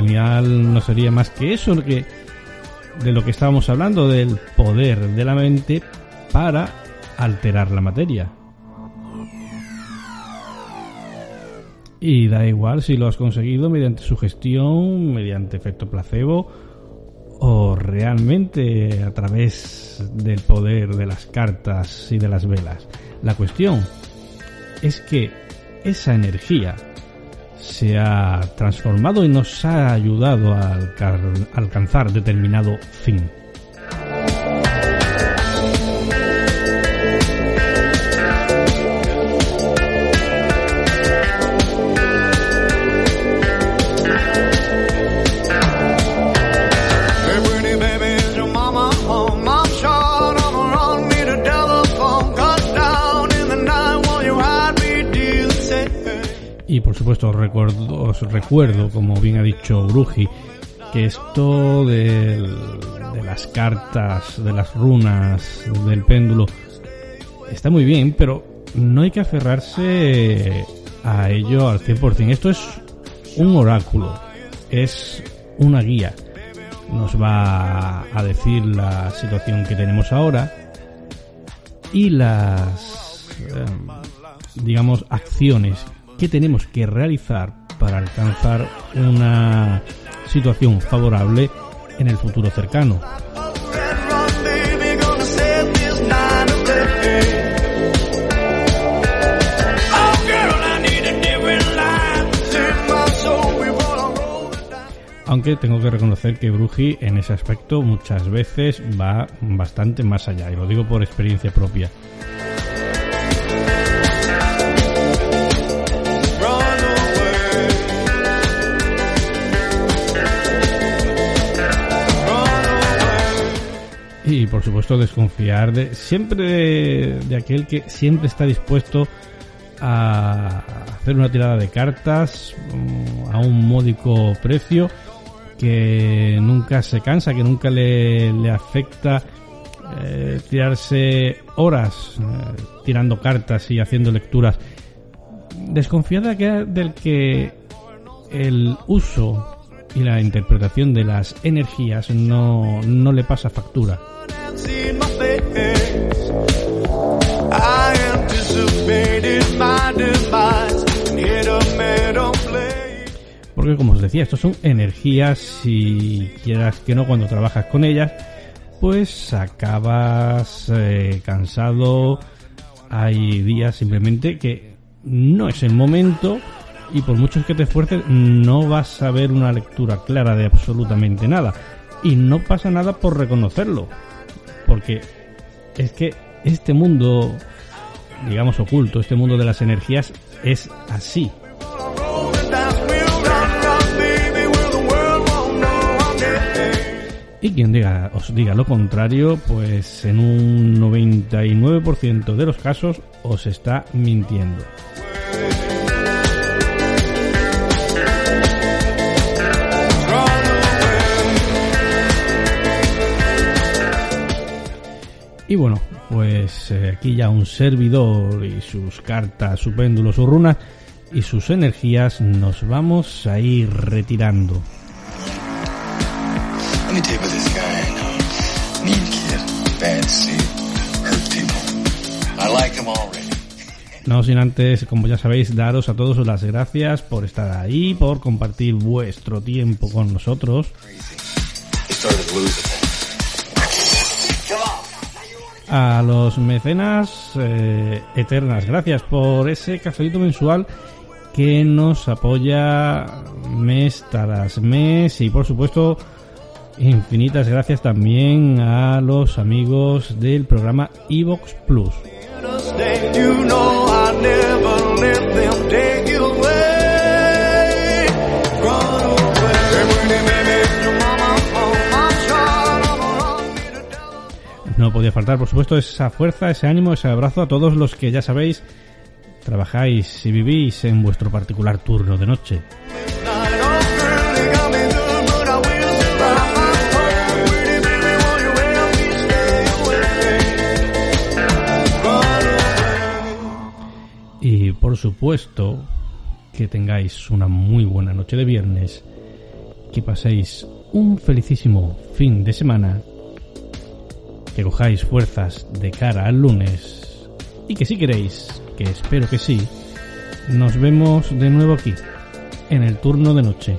Final no sería más que eso que de lo que estábamos hablando del poder de la mente para alterar la materia. Y da igual si lo has conseguido mediante sugestión, mediante efecto placebo o realmente a través del poder de las cartas y de las velas. La cuestión es que esa energía se ha transformado y nos ha ayudado a alca- alcanzar determinado fin. Supuesto os recuerdo, os recuerdo, como bien ha dicho Bruji, que esto de las cartas, de las runas, del péndulo, está muy bien, pero no hay que aferrarse a ello al 100%. Esto es un oráculo, es una guía. Nos va a decir la situación que tenemos ahora y las, em, digamos, acciones que tenemos que realizar para alcanzar una situación favorable en el futuro cercano. Aunque tengo que reconocer que Bruji en ese aspecto muchas veces va bastante más allá, y lo digo por experiencia propia. Y por supuesto desconfiar de siempre de, aquel que siempre está dispuesto a hacer una tirada de cartas mm, a un módico precio que nunca se cansa, que nunca le, le afecta eh, tirarse horas eh, tirando cartas y haciendo lecturas. Desconfiar de aquel del que el uso y la interpretación de las energías no, no le pasa factura. Porque como os decía, estos son energías y quieras que no, cuando trabajas con ellas, pues acabas eh, cansado. Hay días simplemente que no es el momento y por mucho que te esfuerces no vas a ver una lectura clara de absolutamente nada. Y no pasa nada por reconocerlo. Porque es que este mundo, digamos oculto, este mundo de las energías es así. Y quien diga, os diga lo contrario, pues en un 99% de los casos os está mintiendo. Y bueno, pues eh, aquí ya un servidor y sus cartas, su péndulo, sus runas y sus energías nos vamos a ir retirando. No sin antes, como ya sabéis, daros a todos las gracias por estar ahí, por compartir vuestro tiempo con nosotros. A los mecenas eh, eternas, gracias por ese cafelito mensual que nos apoya mes tras mes y por supuesto infinitas gracias también a los amigos del programa Evox Plus. No podía faltar, por supuesto, esa fuerza, ese ánimo, ese abrazo a todos los que ya sabéis trabajáis y vivís en vuestro particular turno de noche. Y por supuesto, que tengáis una muy buena noche de viernes, que paséis un felicísimo fin de semana, que cojáis fuerzas de cara al lunes y que si queréis, que espero que sí, nos vemos de nuevo aquí, en el turno de noche.